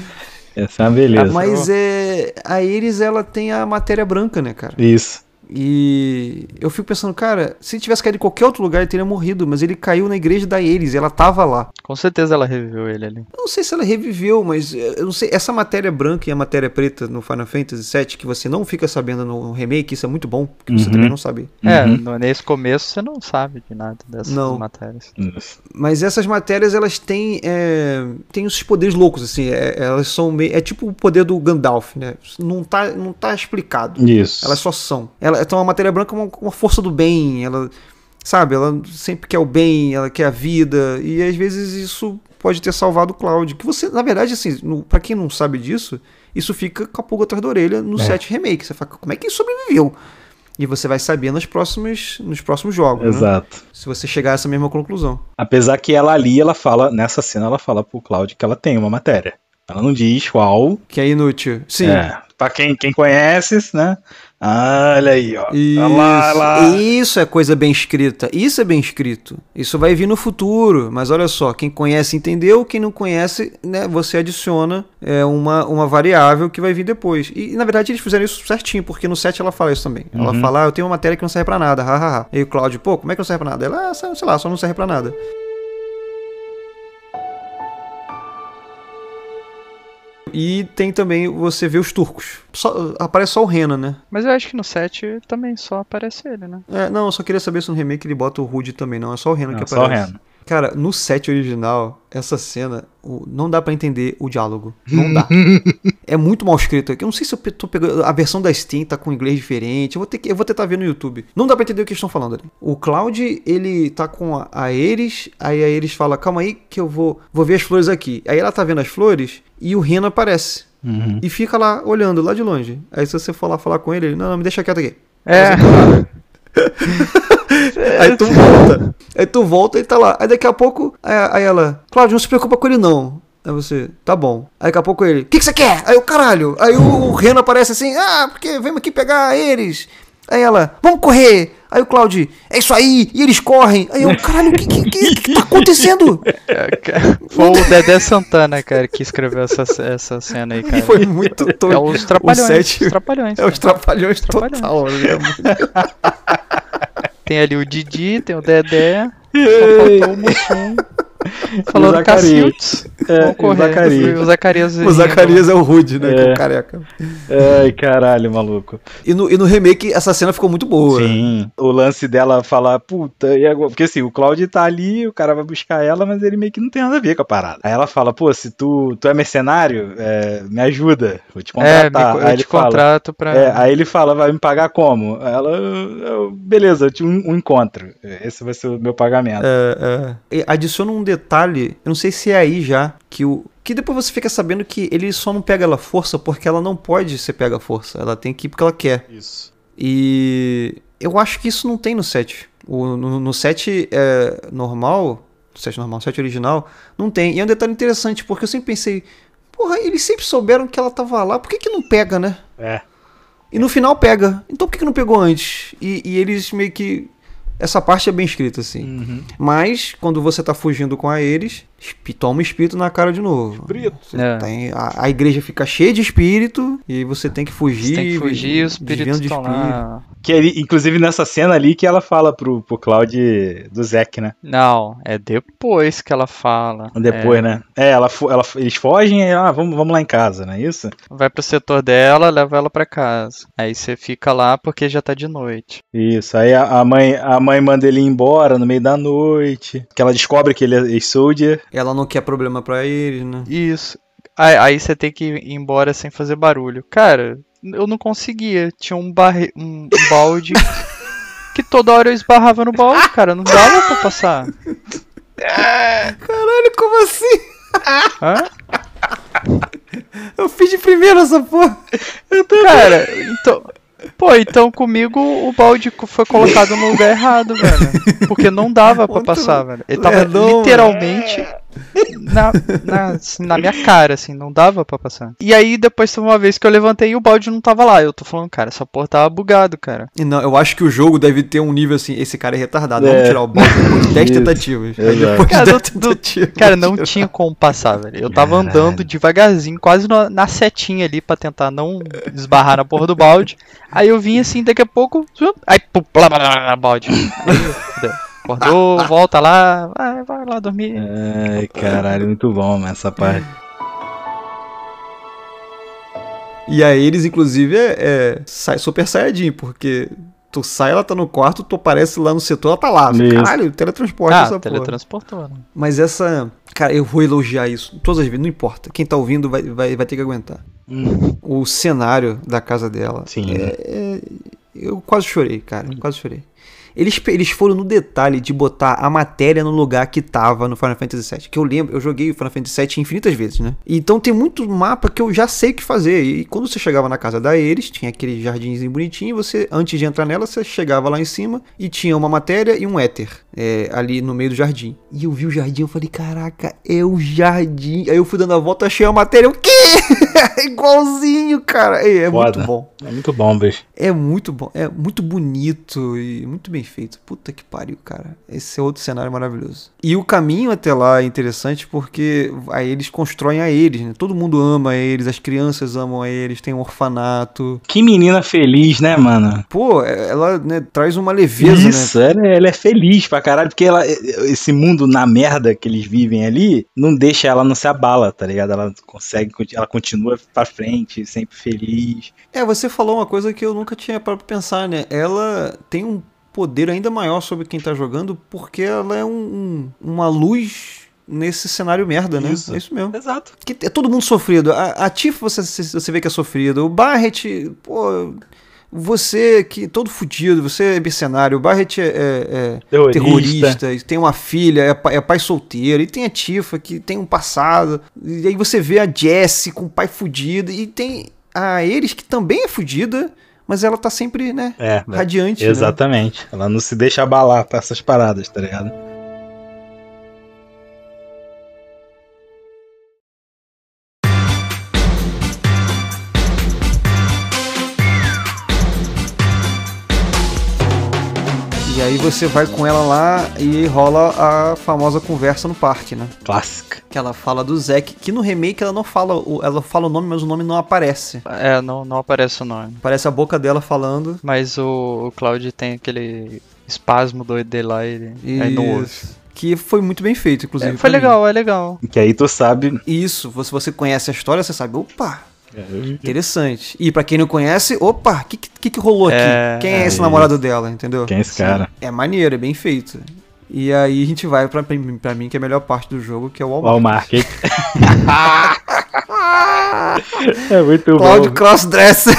S2: Essa é uma beleza.
S1: Mas é. A Iris, ela tem a matéria branca, né, cara?
S2: Isso.
S1: E eu fico pensando, cara, se ele tivesse caído em qualquer outro lugar, ele teria morrido, mas ele caiu na igreja da Ares, e ela tava lá.
S3: Com certeza ela reviveu ele ali.
S1: Eu não sei se ela reviveu, mas eh, eu não sei. Essa matéria branca e a matéria preta no Final Fantasy VII, que você não fica sabendo no remake, isso é muito bom, porque você
S2: Uhum.
S1: também não sabe.
S3: É,
S2: Uhum.
S3: no- nesse começo você não sabe de nada dessas
S1: Não.
S3: matérias.
S2: Isso.
S1: Mas essas matérias, elas têm, é, têm esses poderes loucos, assim. é- elas são meio. É tipo o poder do Gandalf, né? Não tá, não tá explicado.
S2: Isso.
S1: Elas só são. Ela, então a matéria branca é uma, uma força do bem. Ela, sabe, ela sempre quer o bem, ela quer a vida. E às vezes isso pode ter salvado o Cloud. Que você, na verdade, assim, pra quem não sabe disso, isso fica com a pulga atrás da orelha no
S2: É.
S1: 7 Remake. Você fala, como é que ele sobreviveu? E você vai saber nos próximos, nos próximos jogos. né?
S2: Exato.
S1: Se você chegar a essa mesma conclusão.
S2: Apesar que ela ali, ela fala, nessa cena, ela fala pro Cloud que ela tem uma matéria. Ela não diz qual.
S1: Que é inútil. Sim.
S2: É, pra quem, quem conhece, né? Ah, olha aí, ó.
S1: Isso,
S2: Olha lá, olha lá.
S1: isso é coisa bem escrita. Isso é bem escrito. Isso vai vir no futuro. Mas olha só, quem conhece entendeu, quem não conhece, né, você adiciona é, uma, uma variável que vai vir depois. E na verdade eles fizeram isso certinho, porque no 7 ela fala isso também. Ela
S2: Uhum.
S1: fala, ah, eu tenho uma matéria que não serve pra nada, hahaha. E o Cláudio, pô, como é que não serve pra nada? Ela, ah, sei lá, só não serve pra nada. E tem também, você vê os turcos. Só- aparece só o Rena, né?
S3: Mas eu acho que no 7 também só aparece ele, né?
S1: É, não, eu só queria saber se no remake ele bota o Rude também, não. É só o Reno
S2: Não,
S1: que
S2: só o
S1: aparece.
S2: Reno.
S1: Cara, no set original, essa cena, o- não dá pra entender o diálogo. Não dá. É muito mal escrito aqui. Eu não sei se eu tô pegando. A versão da Steam tá com inglês diferente. Eu vou, ter que, eu vou tentar ver no YouTube. Não dá pra entender o que eles estão falando ali. O Cloud, ele tá com a, a Ares. Aí a Ares fala: Calma aí, que eu vou, vou ver as flores aqui. Aí ela tá vendo as flores e o Reno aparece.
S2: Uhum.
S1: E fica lá olhando, lá de longe. Aí se você for lá falar com ele, ele: Não, não, me deixa quieto aqui.
S3: É,
S1: Aí tu volta. Aí tu volta e tá lá. Aí daqui a pouco, aí, aí ela, Cláudio, não se preocupa com ele não. Aí você, tá bom. Aí daqui a pouco ele, o que, que você quer? Aí o caralho. Aí o, o Reno aparece assim, ah, porque vem aqui pegar eles. Aí ela, vamos correr. Aí o Cláudio, é isso aí. E eles correm. Aí eu, caralho, o que, que, que, que tá acontecendo?
S3: foi o Dedé Santana, cara, que escreveu essa, essa cena aí, cara.
S1: Foi muito
S3: É
S1: doido.
S3: os trapalhões.
S1: O sete-
S3: os trapalhões.
S1: É os trapalhões
S3: Trapalhões.
S1: total.
S3: Tem ali o Didi, tem o Dedé, só faltou o Mussum. Cacildes.
S2: É. Zacarias.
S3: O Zacarias.
S1: O Zacarias é o Rude, né? Que é
S2: É.
S1: o careca.
S2: Ai, caralho, maluco.
S1: E no, e no remake, essa cena ficou muito boa.
S2: Sim. O lance dela falar, puta, e agora? Porque assim, o Cláudio tá ali, o cara vai buscar ela, mas ele meio que não tem nada a ver com a parada. Aí ela fala, pô, se tu, tu é mercenário, é, me ajuda, vou te
S3: É, me,
S2: contratar.
S3: co-
S2: aí
S3: eu
S2: ele
S3: te
S2: fala,
S3: contrato pra.
S2: É, aí ele fala, vai me pagar como? Aí Ela, "Eu- eu- beleza, eu tinha um, um encontro. Esse vai ser o meu pagamento.
S1: É, é. Adiciona um detalhe, eu não sei se é aí já, que o. Que depois você fica sabendo que ele só não pega ela força porque ela não pode ser pega força. Ela tem que ir porque ela quer.
S2: Isso.
S1: E eu acho que isso não tem no set. O, no, no set é, normal, no set normal, no set original, não tem. E é um detalhe interessante, porque eu sempre pensei, porra, eles sempre souberam que ela tava lá, por que, que não pega, né?
S2: É.
S1: E no final pega. Então por que, que não pegou antes? E, e eles meio que. Essa parte é bem escrita, assim.
S2: Uhum.
S1: Mas, quando você tá fugindo com a eles, toma espírito na cara de novo.
S2: Espírito.
S3: É.
S1: tem- a, a igreja fica cheia de espírito e você tem que fugir.
S3: Você tem que fugir, os espíritos
S1: de
S3: lá.
S2: Que ele, inclusive nessa cena ali que ela fala pro, pro Cloud do Zack, né?
S3: Não, é depois que ela fala.
S2: Depois, né? É, ela, ela, eles fogem e ah, vamos, vamos lá em casa, não é isso?
S3: Vai pro setor dela, leva ela pra casa. Aí você fica lá porque já tá de noite.
S2: Isso, aí a, a mãe, a mãe manda ele ir embora no meio da noite. Que ela descobre que ele é soldier.
S1: Ela não quer problema pra eles, né?
S3: Isso. Aí, aí você tem que ir embora sem fazer barulho. Cara, eu não conseguia. Tinha um, barre... um balde que toda hora eu esbarrava no balde, cara. Não dava pra passar.
S1: Caralho, como assim?
S3: Hã?
S1: Eu fiz de primeira essa porra.
S3: Cara, então. Pô, então comigo o balde foi colocado no lugar errado, velho. Porque não dava pra
S1: Muito
S3: passar, velho. Ele tava
S1: lerdão,
S3: literalmente na, na, assim, na minha cara, assim, não dava pra passar. E aí depois teve uma vez que eu levantei e o balde não tava lá. Eu tô falando, cara, essa porra tava bugado, cara.
S1: E não, eu acho que o jogo deve ter um nível assim, esse cara é retardado,
S2: É.
S1: vamos tirar o balde depois de 10
S2: Isso,
S1: tentativas. Depois de
S3: Cara,
S1: 10
S3: do- do-
S1: tentativas.
S3: Cara, não tinha como passar, velho. Eu tava
S2: Caralho.
S3: andando devagarzinho, quase na, na setinha ali pra tentar não esbarrar na porra do balde. Aí eu vim assim, daqui a pouco, aí pum, blá, blá, blá, blá, balde. Aí, fudeu. Acordou, volta lá, vai, vai lá dormir.
S2: Ai, caralho, muito bom, mano, essa parte.
S1: E aí eles, inclusive, é, é sai- super saiyajin, porque tu sai, ela tá no quarto, tu aparece lá no setor, ela tá lá.
S2: Isso.
S1: Caralho, teletransporte
S3: Ah,
S1: essa porra.
S3: teletransportou. né?
S1: Mas essa. Cara, eu vou elogiar isso todas as vezes, não importa. Quem tá ouvindo vai, vai, vai ter que aguentar.
S2: Hum,
S1: O cenário da casa dela.
S2: Sim.
S1: É, é- eu quase chorei, cara. Quase chorei. Eles, eles foram no detalhe de botar a matéria no lugar que tava no Final Fantasy VII. Que eu lembro, eu joguei o Final Fantasy VII infinitas vezes, né? Então tem muito mapa que eu já sei o que fazer. E quando você chegava na casa da Eris, tinha aquele jardinzinho bonitinho. Você, antes de entrar nela, você chegava lá em cima e tinha uma matéria e um éter é, ali no meio do jardim. E eu vi o jardim, eu falei, caraca, é o jardim. Aí eu fui dando a volta, achei a matéria. O quê? Igualzinho, cara. É, é muito bom.
S2: é muito bom, bicho.
S1: É muito bom, é muito bonito e muito bem feito. Puta que pariu, cara. Esse é outro cenário maravilhoso. E o caminho até lá é interessante porque aí eles constroem a eles, né? Todo mundo ama eles, as crianças amam a eles, tem um orfanato.
S2: Que menina feliz, né, mano?
S1: Pô, é- ela né, traz uma leveza, né?
S2: Isso, ela, ela é feliz pra caralho, porque ela, esse mundo na merda que eles vivem ali, não deixa ela não se abala, tá ligado? Ela consegue, ela continua pra frente, sempre feliz.
S1: É, você falou uma coisa que eu nunca tinha pra pensar, né? Ela tem um poder ainda maior sobre quem tá jogando porque ela é um- um- uma luz nesse cenário merda, né?
S2: Isso.
S1: É isso mesmo.
S2: Exato.
S1: Que é todo mundo sofrido. A, a Tiff você, você vê que é sofrido. O Barret, pô. Você que todo fudido, você é mercenário. O Barret é, é- é
S2: Terrorista.
S1: terrorista, e tem uma filha, é, pa- é pai solteiro. E tem a Tifa que tem um passado. E aí você vê a Jessie com o pai fudido. E tem a Eris que também é fudida, mas ela tá sempre, né?
S2: É,
S1: Radiante. né?
S2: exatamente. Ela não se deixa abalar pra essas paradas, tá ligado?
S1: Aí você vai com ela lá e rola a famosa conversa no parque, né?
S2: Clássica.
S1: Que ela fala do Zack, que no remake ela não fala, o- ela fala o nome, mas o nome não aparece.
S3: É, não, não aparece o nome.
S1: Parece a boca dela falando.
S3: Mas o, o Cloud tem aquele espasmo doido dele lá e aí não ouve.
S1: Que foi muito bem feito, inclusive.
S3: É, foi
S1: pra mim.
S3: legal, é legal.
S2: Que aí tu sabe.
S1: Isso, se você conhece a história, você sabe, opa, interessante. E pra quem não conhece, opa, o que, que que rolou aqui?
S3: É,
S1: quem é,
S2: é
S1: esse namorado dela, entendeu?
S2: Quem é esse cara?
S1: É maneiro, é bem feito. E aí a gente vai pra, pra mim, que é a melhor parte do jogo, que é o Walmart.
S2: Walmart. é muito
S1: Cláudio
S2: bom.
S1: Crossdresser.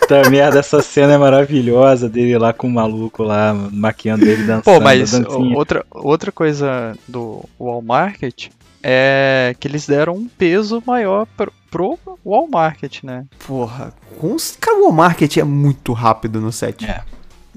S2: Puta merda, essa cena é maravilhosa dele lá com o maluco lá, maquiando ele dançando.
S3: Pô, mas outra, outra coisa do Walmart é que eles deram um peso maior pro, pro Walmart, né?
S1: Porra, com... cara, o Walmart é muito rápido no set.
S2: É.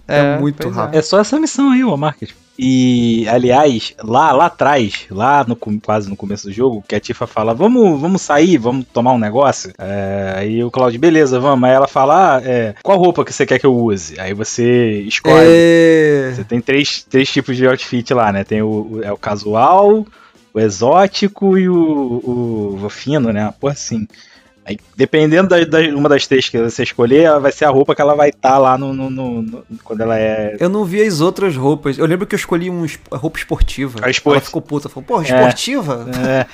S1: É muito
S3: pois
S1: rápido.
S2: É só essa missão aí, o Walmart. E, aliás, lá, lá atrás, lá no, quase no começo do jogo, que a Tifa fala, vamos, vamos sair, vamos tomar um negócio. É, aí o Claudio, beleza, vamos. Aí ela fala, ah, é, qual roupa que você quer que eu use? Aí você escolhe.
S1: É...
S2: Você tem três, três tipos de outfit lá, né? Tem o, o- é o casual, o exótico e o, o, o fino, né? Uma porra assim. Aí, dependendo da, da- uma das três que você escolher, ela vai ser a roupa que ela vai estar lá no, no- no- no- quando ela é.
S1: Eu não vi as outras roupas. Eu lembro que eu escolhi um roupa esportiva.
S2: A esport-
S1: Ela ficou puta. Falou, porra, esportiva?
S2: É,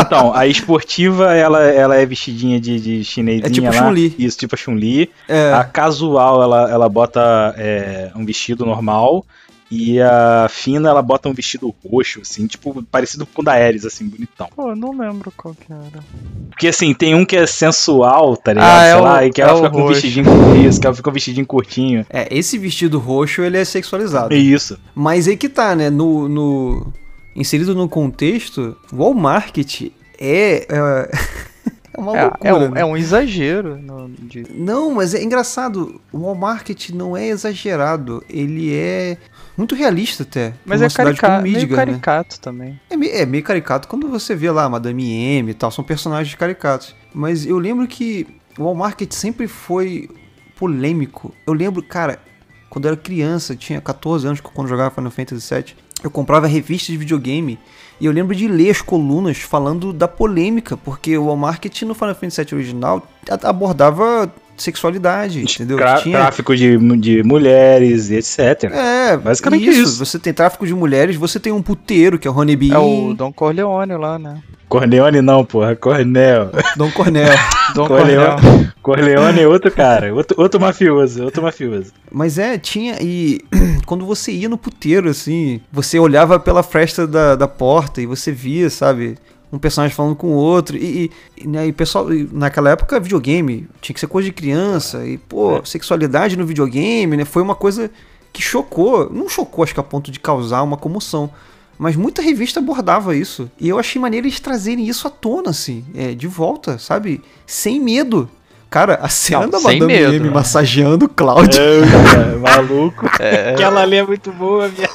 S2: então, a esportiva, ela, ela é vestidinha de, de chinesinha
S1: É tipo
S2: lá.
S1: Chun-Li.
S2: Isso, tipo a Chun-Li.
S1: É.
S2: A casual, ela, ela bota é, um vestido normal. E a fina, ela bota um vestido roxo, assim, tipo, parecido com o da Ares, assim, bonitão.
S3: Pô, eu não lembro qual que era.
S2: Porque, assim, tem um que é sensual, tá ligado?
S3: Ah, é
S2: Sei
S3: o-
S2: lá, e que ela
S3: é o
S2: fica com um
S3: roxo.
S2: vestidinho isso, que ela fica com um vestidinho curtinho.
S1: É, esse vestido roxo, ele é sexualizado.
S2: É isso.
S1: Mas aí que tá, né? No, no- Inserido no contexto, Walmart é... é... É uma
S3: É,
S1: loucura.
S3: é um,
S1: né?
S3: é um exagero. no- de-
S1: Não, mas é engraçado. O Walmart não é exagerado. Ele é muito realista até.
S3: Mas é carica
S1: como
S3: meio
S1: Midgar, né?
S3: caricato também.
S1: É meio, é meio caricato quando você vê lá Madame M e tal, são personagens caricatos. Mas eu lembro que o Walmart sempre foi polêmico. Eu lembro, cara, quando eu era criança, tinha 14 anos quando eu jogava Final Fantasy VII, eu comprava revistas de videogame e eu lembro de ler as colunas falando da polêmica, porque o Walmart no Final Fantasy VII original abordava sexualidade, entendeu?
S2: Tra-
S1: Tinha-
S2: Tráfico de, de mulheres e etc.
S1: É,
S2: Basicamente
S1: isso.
S2: isso.
S1: Você tem tráfico de mulheres, você tem um puteiro, que é o Honeybee.
S3: É o Don Corleone lá, né?
S2: Corleone não, porra. Cornel.
S1: Dom Cornel.
S3: Don
S2: Corleone.
S3: Corleone.
S2: Corleone é outro cara. Outro, outro mafioso. Outro mafioso.
S1: Mas é, tinha. E quando você ia no puteiro, assim, você olhava pela fresta da, da porta e você via, sabe? Um personagem falando com o outro. E, e, né, e pessoal, e naquela época, videogame tinha que ser coisa de criança. E, pô, sexualidade no videogame, né? Foi uma coisa que chocou. Não chocou, acho que a ponto de causar uma comoção. Mas muita revista abordava isso. E eu achei maneiro eles trazerem isso à tona, assim, é, de volta, sabe? Sem medo. Cara, a cena
S3: Não,
S1: da Madame
S3: medo,
S1: M
S3: né?
S1: massageando o Cloud.
S2: É, maluco. Aquela ali é muito boa, minha.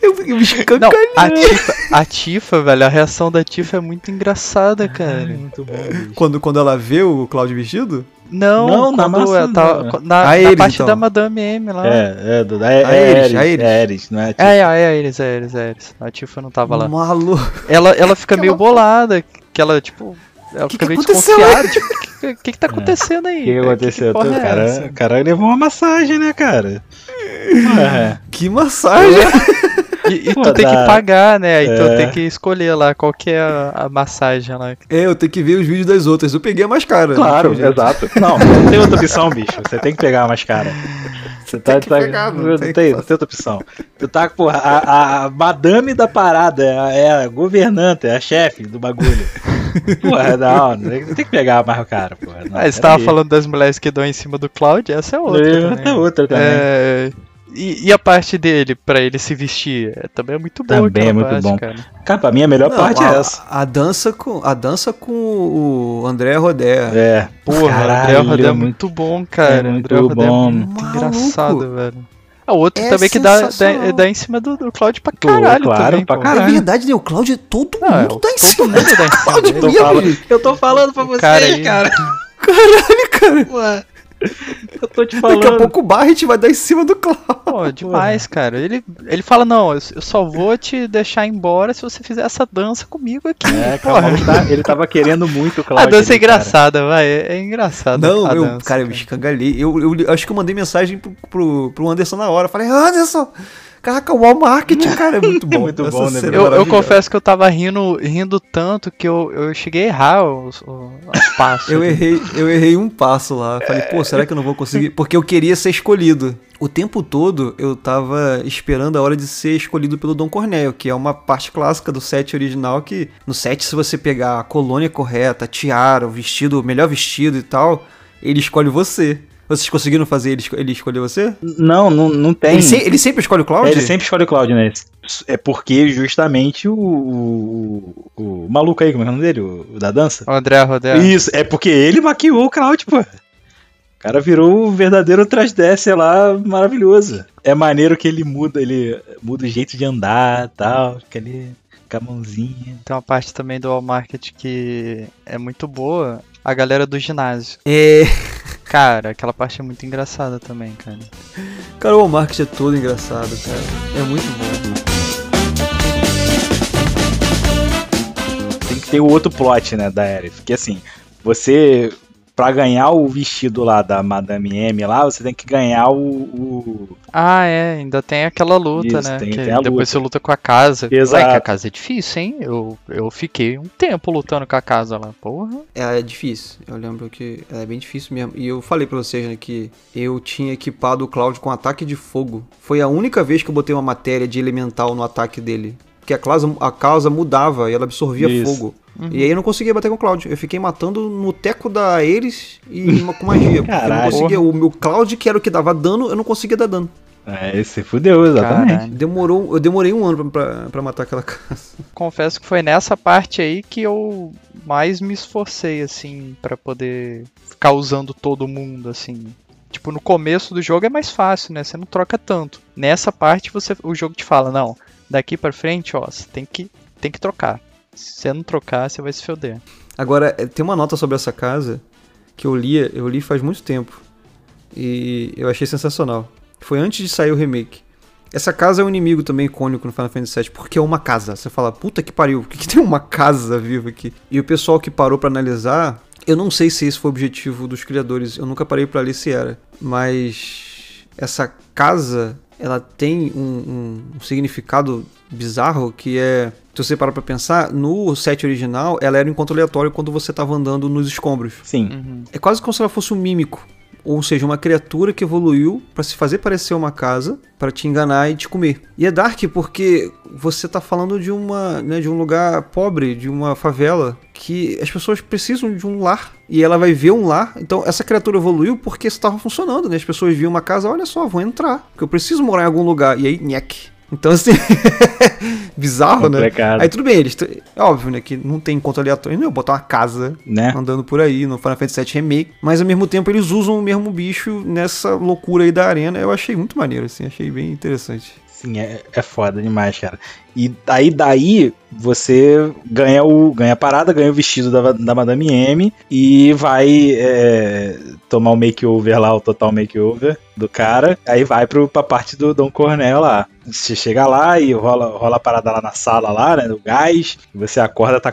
S1: Eu, eu me escancarei.
S3: a Tifa, a Tifa, velho, a reação da Tifa é muito engraçada, cara.
S2: Muito bom, bicho.
S1: Quando, quando ela vê o Cloud vestido?
S3: Não,
S2: Não, na
S3: ela tá,
S2: não.
S3: na,
S1: A
S3: na
S1: Eris,
S3: parte
S1: então.
S3: da Madame M lá.
S2: É, é, é, é,
S1: A Eris,
S2: Eris,
S1: a Eris.
S2: é Eris, não é?
S3: É, é, é a Eris, é a Eris, é a Eris. A Tifa não tava lá.
S1: Maluco.
S3: Ela, ela fica meio bolada, que ela, tipo, ela
S1: Que
S3: fica
S1: que
S3: meio
S1: aconteceu?
S3: desconfiada. Tipo, o que, que, que tá acontecendo aí?
S2: O que, que
S3: velho?
S2: aconteceu?
S3: porra
S2: o
S3: é
S2: cara,
S3: essa?
S2: o cara levou uma massagem, né, cara? É.
S1: Que massagem.
S3: E, e
S2: Pô,
S3: tu tem que
S2: dá-
S3: pagar, né? Aí tu
S2: É.
S3: tem que escolher lá qual que é a, a massagem lá.
S1: É, eu tenho que ver os vídeos das outras. Eu peguei a mais cara.
S2: Claro,
S1: não tem jeito.
S2: exato. Não, não tem outra opção, bicho. Você tem que pegar mais cara. Você tá,
S1: que
S2: tá-
S1: pegar, não
S2: não,
S1: tem
S2: tem,
S1: que
S2: não tem outra opção. Tu tá, porra, a, a madame da parada, é a, é a governanta, é a chefe do bagulho. Porra, não, tem que- tem que pegar mais cara, porra. Não,
S3: ah, você tava
S2: peraí.
S3: falando das mulheres que dão em cima do Cloud, essa é outra.
S2: Eu-
S3: também.
S2: É outra também.
S3: É, e, e a parte dele, pra ele se vestir, é, também é muito boa
S2: Também é muito
S3: parte,
S2: bom.
S3: cara.
S2: Cara, pra mim a melhor
S1: Não,
S2: parte
S1: a,
S2: é essa.
S1: A dança com, a dança com o André Rodé.
S2: É.
S3: Porra,
S2: Caralho,
S3: André Rodé é
S2: é
S3: muito bom, cara.
S2: é muito
S3: André Rodé
S2: bom.
S3: é muito
S1: Maluco.
S3: engraçado, velho. Ah, o outro
S1: É
S3: também que dá, dá, dá em cima do, do Cloud pra caralho
S2: claro,
S3: também,
S2: pra caralho.
S1: É verdade, né? O Cláudio, todo
S3: Não, é,
S1: mundo tá em
S3: todo
S1: cima.
S3: mundo dá em cima
S1: Cláudio
S3: dele.
S1: mesmo.
S2: falando- Eu tô falando pra vocês,
S3: cara aí-
S2: cara.
S1: Caralho, cara.
S2: Ué, eu tô te
S1: Daqui a
S2: falando.
S1: pouco o Barret vai dar em cima do Cláudio.
S3: Pô, demais, cara. Ele, ele fala, não, eu, eu só vou te deixar embora se você fizer essa dança comigo aqui.
S2: É, calma, ele, tá- ele tava querendo muito o
S3: A
S2: Cláudio.
S3: dança é
S2: ali, cara.
S3: engraçada, vai. É, é engraçado.
S1: Não,
S3: a
S1: eu,
S3: dança,
S1: cara, eu me escangalhei. Eu, eu acho que eu mandei mensagem pro, pro, pro Anderson na hora. Falei, Anderson, caraca, o Walmart, cara, é muito bom.
S2: Muito bom, né,
S1: é
S3: Eu, eu confesso que eu tava rindo, rindo tanto que eu, eu cheguei a errar os, os, os passos.
S1: Eu errei, eu errei um passo lá. Falei, pô, será que eu não vou conseguir? Porque eu queria ser escolhido. O tempo todo eu tava esperando a hora de ser escolhido pelo Dom Cornélio, que é uma parte clássica do set original que no set se você pegar a colônia correta, a tiara, o vestido, o melhor vestido e tal, ele escolhe você. Vocês conseguiram fazer ele, esco- ele escolher você?
S2: Não, não, não tem.
S1: Ele, se- ele sempre escolhe o Cloud?
S2: Ele sempre escolhe o Cláudio, né? É porque justamente o, o, o maluco aí, como é o nome dele? O, o da dança?
S3: O André Rodé.
S2: Isso, é porque ele maquiou o Cláudio, pô. O cara virou o verdadeiro Trasdécia lá, maravilhoso. É maneiro que ele muda, ele muda o jeito de andar e tal, fica ali com a mãozinha.
S3: Tem uma parte também do All Market que é muito boa. A galera do ginásio.
S1: É.
S3: Cara, aquela parte é muito engraçada também, cara.
S1: Cara, o Walmart é todo engraçado, cara. É muito bom.
S2: Tem que ter o outro plot, né, da Aerith. Porque assim, você. Pra ganhar o vestido lá da Madame M lá, você tem que ganhar o. o-
S3: Ah, é, ainda tem aquela luta,
S2: Isso,
S3: né?
S2: tem-
S3: que
S2: tem a
S3: depois
S2: luta.
S3: você luta com a casa.
S2: Exato.
S3: Ué, que a casa é difícil, hein? Eu, eu fiquei um tempo lutando com a casa lá, porra.
S1: Ela é difícil. Eu lembro que ela é bem difícil mesmo. E eu falei pra vocês, né, que eu tinha equipado o Cloud com ataque de fogo. Foi a única vez que eu botei uma matéria de elemental no ataque dele. Porque a causa, a causa mudava e ela absorvia
S2: Isso.
S1: fogo. E aí eu não conseguia bater com o Cloud. Eu fiquei matando no teco da Ares e com magia. Porque eu não
S2: Caralho.
S1: conseguia. O meu Cloud, que era o que dava dano, eu não conseguia dar dano.
S2: É, esse fudeu, exatamente.
S3: Caralho.
S1: Demorou, eu demorei um ano pra, pra, pra matar aquela casa.
S3: Confesso que foi nessa parte aí que eu mais me esforcei, assim, pra poder ficar usando todo mundo, assim. Tipo, no começo do jogo é mais fácil, né? Você não troca tanto. Nessa parte você, o jogo te fala, não, daqui pra frente, ó, você tem que, tem que trocar. Se você não trocar, você vai se foder.
S1: Agora, é, tem uma nota sobre essa casa que eu li, eu li faz muito tempo. E eu achei sensacional. Foi antes de sair o remake. Essa casa é um inimigo também icônico no Final Fantasy VII, porque é uma casa. Você fala, puta que pariu, por que, que tem uma casa viva aqui? E o pessoal que parou pra analisar, eu não sei se esse foi o objetivo dos criadores, eu nunca parei pra ler se era, mas essa casa, ela tem um, um- um significado bizarro que é, se você parar pra pensar, no set original, ela era um encontro aleatório quando você tava andando nos escombros.
S2: Sim.
S1: É quase como se ela fosse um mímico. Ou seja, uma criatura que evoluiu pra se fazer parecer uma casa, pra te enganar e te comer. E é dark porque você tá falando de uma, né, de um lugar pobre, de uma favela, que as pessoas precisam de um lar e ela vai ver um lar. Então essa criatura evoluiu porque estava funcionando, né? As pessoas viam uma casa, olha só, vou entrar, porque eu preciso morar em algum lugar. E aí, nhec. Então, assim, bizarro, né? Aí tudo bem, eles. É óbvio, né? Que não tem encontro aleatório. Não, botar uma casa
S2: Né?
S1: andando por aí no Final Fantasy VII Remake, mas ao mesmo tempo eles usam o mesmo bicho nessa loucura aí da arena. Eu achei muito maneiro, assim, achei bem interessante.
S2: Sim, é, é foda demais, cara. E aí daí você ganha o ganha a parada, ganha o vestido da, da Madame M e vai é, tomar o makeover lá, o total makeover do cara. Aí vai pro, pra parte do Dom Cornel lá. Você chega lá e rola, rola a parada lá na sala lá, né, do gás. Você acorda tá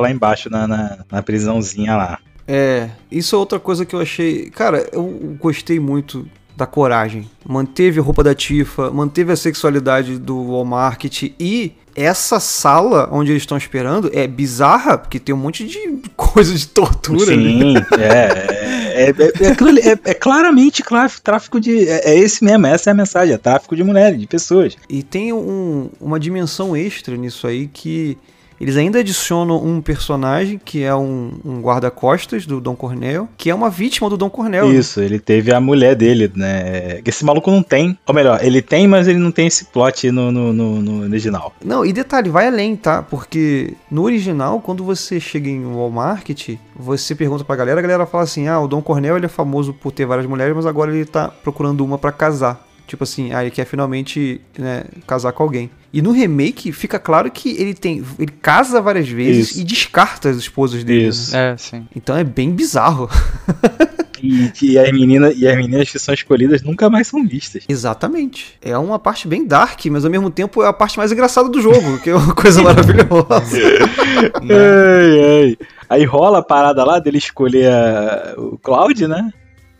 S2: lá embaixo na, na, na prisãozinha lá.
S1: É, isso é outra coisa que eu achei. Cara, eu gostei muito da coragem. Manteve a roupa da Tifa, manteve a sexualidade do Walmart e essa sala onde eles estão esperando é bizarra, porque tem um monte de coisa de tortura ali.
S2: Sim, é. É, é, é ali, é- é claramente tráfico de. É, é esse mesmo, essa é a mensagem, é tráfico de mulheres, de pessoas.
S1: E tem um- uma dimensão extra nisso aí que eles ainda adicionam um personagem que é um, um guarda-costas do Dom Cornel, que é uma vítima do Dom Cornel. né?
S2: Isso, ele teve a mulher dele, né? Esse maluco não tem. Ou melhor, ele tem, mas ele não tem esse plot no, no, no- no original.
S1: Não, e detalhe, vai além, tá? Porque no original, quando você chega em Walmart, você pergunta pra galera, a galera fala assim: ah, o Dom Cornel ele é famoso por ter várias mulheres, mas agora ele tá procurando uma pra casar. Tipo assim, ah, ele quer finalmente né, casar com alguém. E no remake fica claro que ele tem. Ele casa várias vezes
S2: Isso.
S1: e descarta as esposas dele.
S2: Isso.
S1: né?
S3: É, sim.
S1: Então é bem bizarro.
S2: E, e, as meninas, e as meninas que são escolhidas nunca mais são vistas.
S1: Exatamente. É uma parte bem dark, mas ao mesmo tempo é a parte mais engraçada do jogo, que é uma coisa maravilhosa.
S2: Ai, ai. Aí rola a parada lá dele escolher a- o Cloud, né?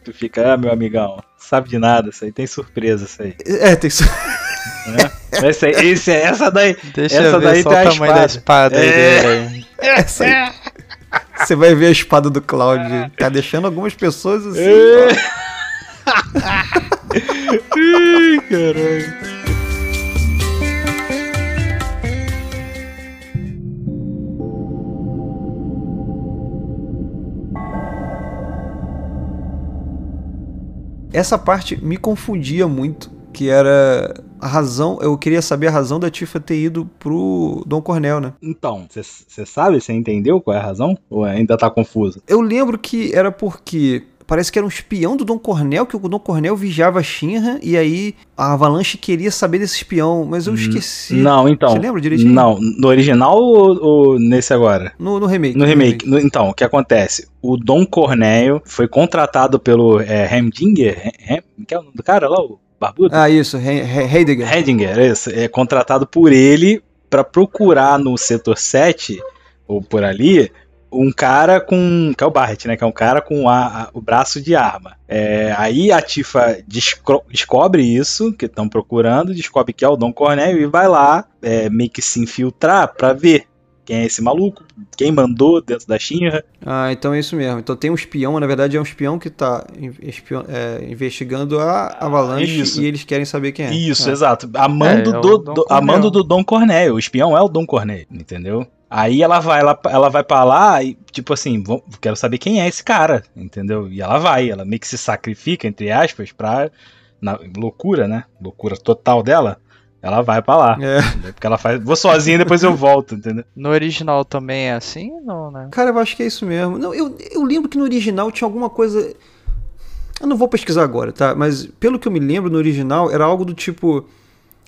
S2: Tu fica, ah, meu amigão, sabe de nada, isso aí tem surpresa, isso aí.
S1: É, tem isso.
S2: Né? esse, aí- esse, essa daí.
S3: Deixa
S2: Essa daí
S3: só
S2: tem
S3: o
S2: a
S3: tamanho da espada aí
S2: É.
S3: dele aí.
S1: Essa aí. Você vai ver a espada do Cloud. Tá deixando algumas pessoas assim.
S2: É. Ai, caralho.
S1: Essa parte me confundia muito. Que era a razão. Eu queria saber a razão da Tifa ter ido pro Dom Cornel, né?
S2: Então, você sabe, você entendeu qual é a razão? Ou ainda tá confuso?
S1: Eu lembro que era porque. Parece que era um espião do Dom Cornel, que o Dom Cornel vigiava a Shinra, e aí a Avalanche queria saber desse espião, mas eu esqueci.
S2: Não, então.
S1: Você lembra direitinho?
S2: Não, no original ou, ou nesse agora?
S1: No, no remake.
S2: No remake. No- então, o que acontece? O Dom Cornélio foi contratado pelo é, Hemdinger. Hem, que é o nome do cara lá? O Barbudo?
S1: Ah, isso, He- He- Heidegger.
S2: Hedinger, isso. É contratado por ele pra procurar no setor 7, ou por ali, um cara com. Que é o Barret, né? Que é um cara com a- a- o braço de arma. É, aí a Tifa descro- descobre isso, que estão procurando, descobre que é o Dom Cornélio e vai lá é, meio que se infiltrar pra ver quem é esse maluco, quem mandou dentro da Shinra.
S1: Ah, então é isso mesmo. Então tem um espião, na verdade é um espião que tá espion- é, investigando a Avalanche
S2: isso.
S1: e eles querem saber quem é.
S2: Isso,
S1: É.
S2: exato. Amando,
S3: É, é o
S2: do,
S3: Dom
S2: do-
S3: Cornel.
S2: amando do Dom Cornélio. O espião é o Dom Cornélio, entendeu? Aí ela vai, ela, ela vai pra lá e, tipo assim, vou- quero saber quem é esse cara, entendeu? E ela vai, ela meio que se sacrifica, entre aspas, pra na loucura, né? Loucura total dela, ela vai pra lá.
S1: É.
S2: Porque ela faz, vou sozinha e depois eu volto, entendeu?
S3: No original também é assim? Não, né?
S1: Cara, eu acho que é isso mesmo. Não, eu, eu lembro que no original tinha alguma coisa. Eu não vou pesquisar agora, tá? Mas pelo que eu me lembro, no original era algo do tipo.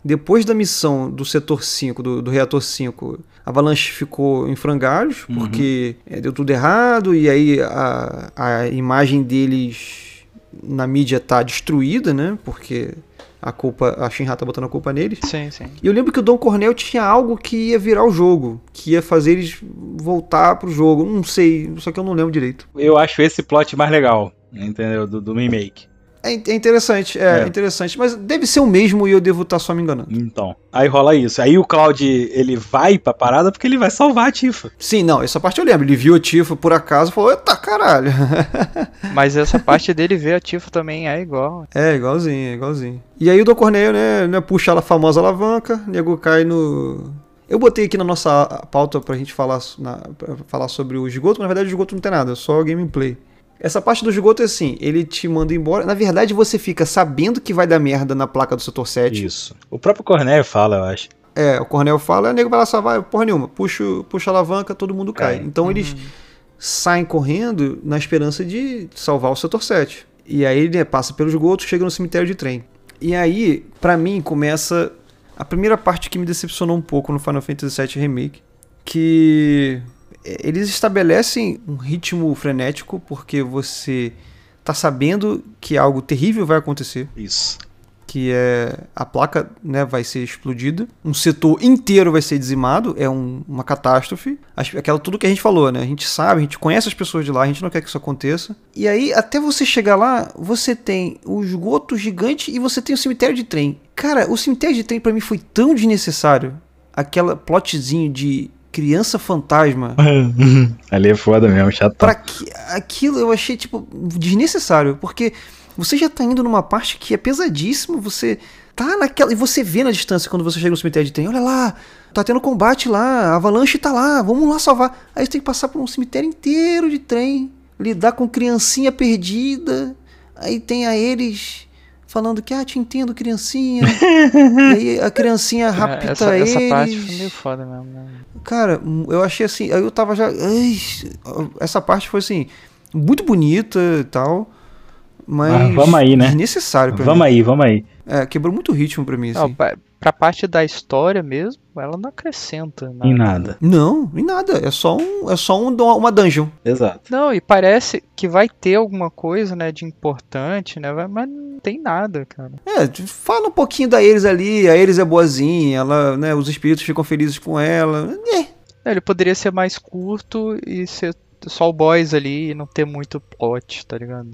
S1: Depois da missão do setor 5, do, do reator 5, a Avalanche ficou em frangalhos,
S2: Uhum.
S1: porque é, deu tudo errado, e aí a, a imagem deles na mídia tá destruída, né? Porque a culpa. A Shinra tá botando a culpa neles.
S3: Sim, sim.
S1: E eu lembro que o Dom Cornel tinha algo que ia virar o jogo, que ia fazer eles voltar pro jogo. Não sei, só que eu não lembro direito.
S2: Eu acho esse plot mais legal, entendeu? Do, do remake.
S1: É, é interessante, é,
S2: É.
S1: interessante, mas deve ser o mesmo e eu devo estar só me enganando.
S2: Então, aí rola isso. Aí o Cloud, ele vai pra parada porque ele vai salvar a Tifa.
S1: Sim, não, essa parte eu lembro. Ele viu a Tifa por acaso e falou: Eita caralho.
S3: Mas essa parte dele ver a Tifa também é igual.
S1: é, igualzinho, é igualzinho. E aí o Dom Cornel, né, né, puxa a famosa alavanca, o nego cai no. Eu botei aqui na nossa pauta pra gente falar, na, pra falar sobre o esgoto, mas na verdade o esgoto não tem nada, é só gameplay. Essa parte do esgoto é assim, ele te manda embora. Na verdade, você fica sabendo que vai dar merda na placa do setor 7.
S2: Isso. O próprio Cornélio fala, eu acho.
S1: É, o Cornel fala, o nego vai lá salvar, porra nenhuma, puxa, puxa a alavanca, todo mundo cai.
S2: Cai.
S1: Então eles saem correndo na esperança de salvar o setor 7. E aí ele né, passa pelo esgoto, chega no cemitério de trem. E aí, pra mim, começa a primeira parte que me decepcionou um pouco no Final Fantasy VII Remake, que eles estabelecem um ritmo frenético porque você tá sabendo que algo terrível vai acontecer
S2: Isso.
S1: que é a placa né, vai ser explodida, um setor inteiro vai ser dizimado, é um- uma catástrofe. Aquela tudo que a gente falou, né? A gente sabe, a gente conhece as pessoas de lá, a gente não quer que isso aconteça. E aí, até você chegar lá, você tem o esgoto gigante e você tem o cemitério de trem. Cara, o cemitério de trem pra mim foi tão desnecessário. Aquela plotzinho de criança fantasma.
S2: Ali é foda mesmo, chato.
S1: Pra que, aquilo eu achei, tipo, desnecessário, porque você já tá indo numa parte que é pesadíssimo, você tá naquela. E você vê na distância quando você chega no cemitério de trem, olha lá, tá tendo combate lá, a avalanche tá lá, vamos lá salvar. Aí você tem que passar por um cemitério inteiro de trem, lidar com criancinha perdida, aí tem a eles. Falando que, ah, te entendo, criancinha. e aí a criancinha rapta
S3: É, essa,
S1: eles.
S3: essa parte foi meio foda mesmo, né?
S1: Cara, eu achei assim, aí eu tava já. ai, essa parte foi assim, muito bonita e tal. Mas.
S2: Ah, vamos aí, né?
S1: Desnecessário pra
S2: Vamos
S1: mim.
S2: aí, vamos aí.
S1: É, quebrou muito o ritmo pra mim,
S3: Não,
S1: assim.
S3: pra, pra parte da história mesmo, ela não acrescenta nada.
S2: Em nada.
S1: Não, em nada. É só, um, é só um, uma dungeon.
S2: Exato.
S3: Não, e parece que vai ter alguma coisa, né, de importante, né, mas não tem nada, cara.
S1: É, fala um pouquinho da Eris ali, a Eris é boazinha, ela, né, os espíritos ficam felizes com ela. É,
S3: É, Ele poderia ser mais curto e ser só o boys ali e não ter muito plot, tá ligado?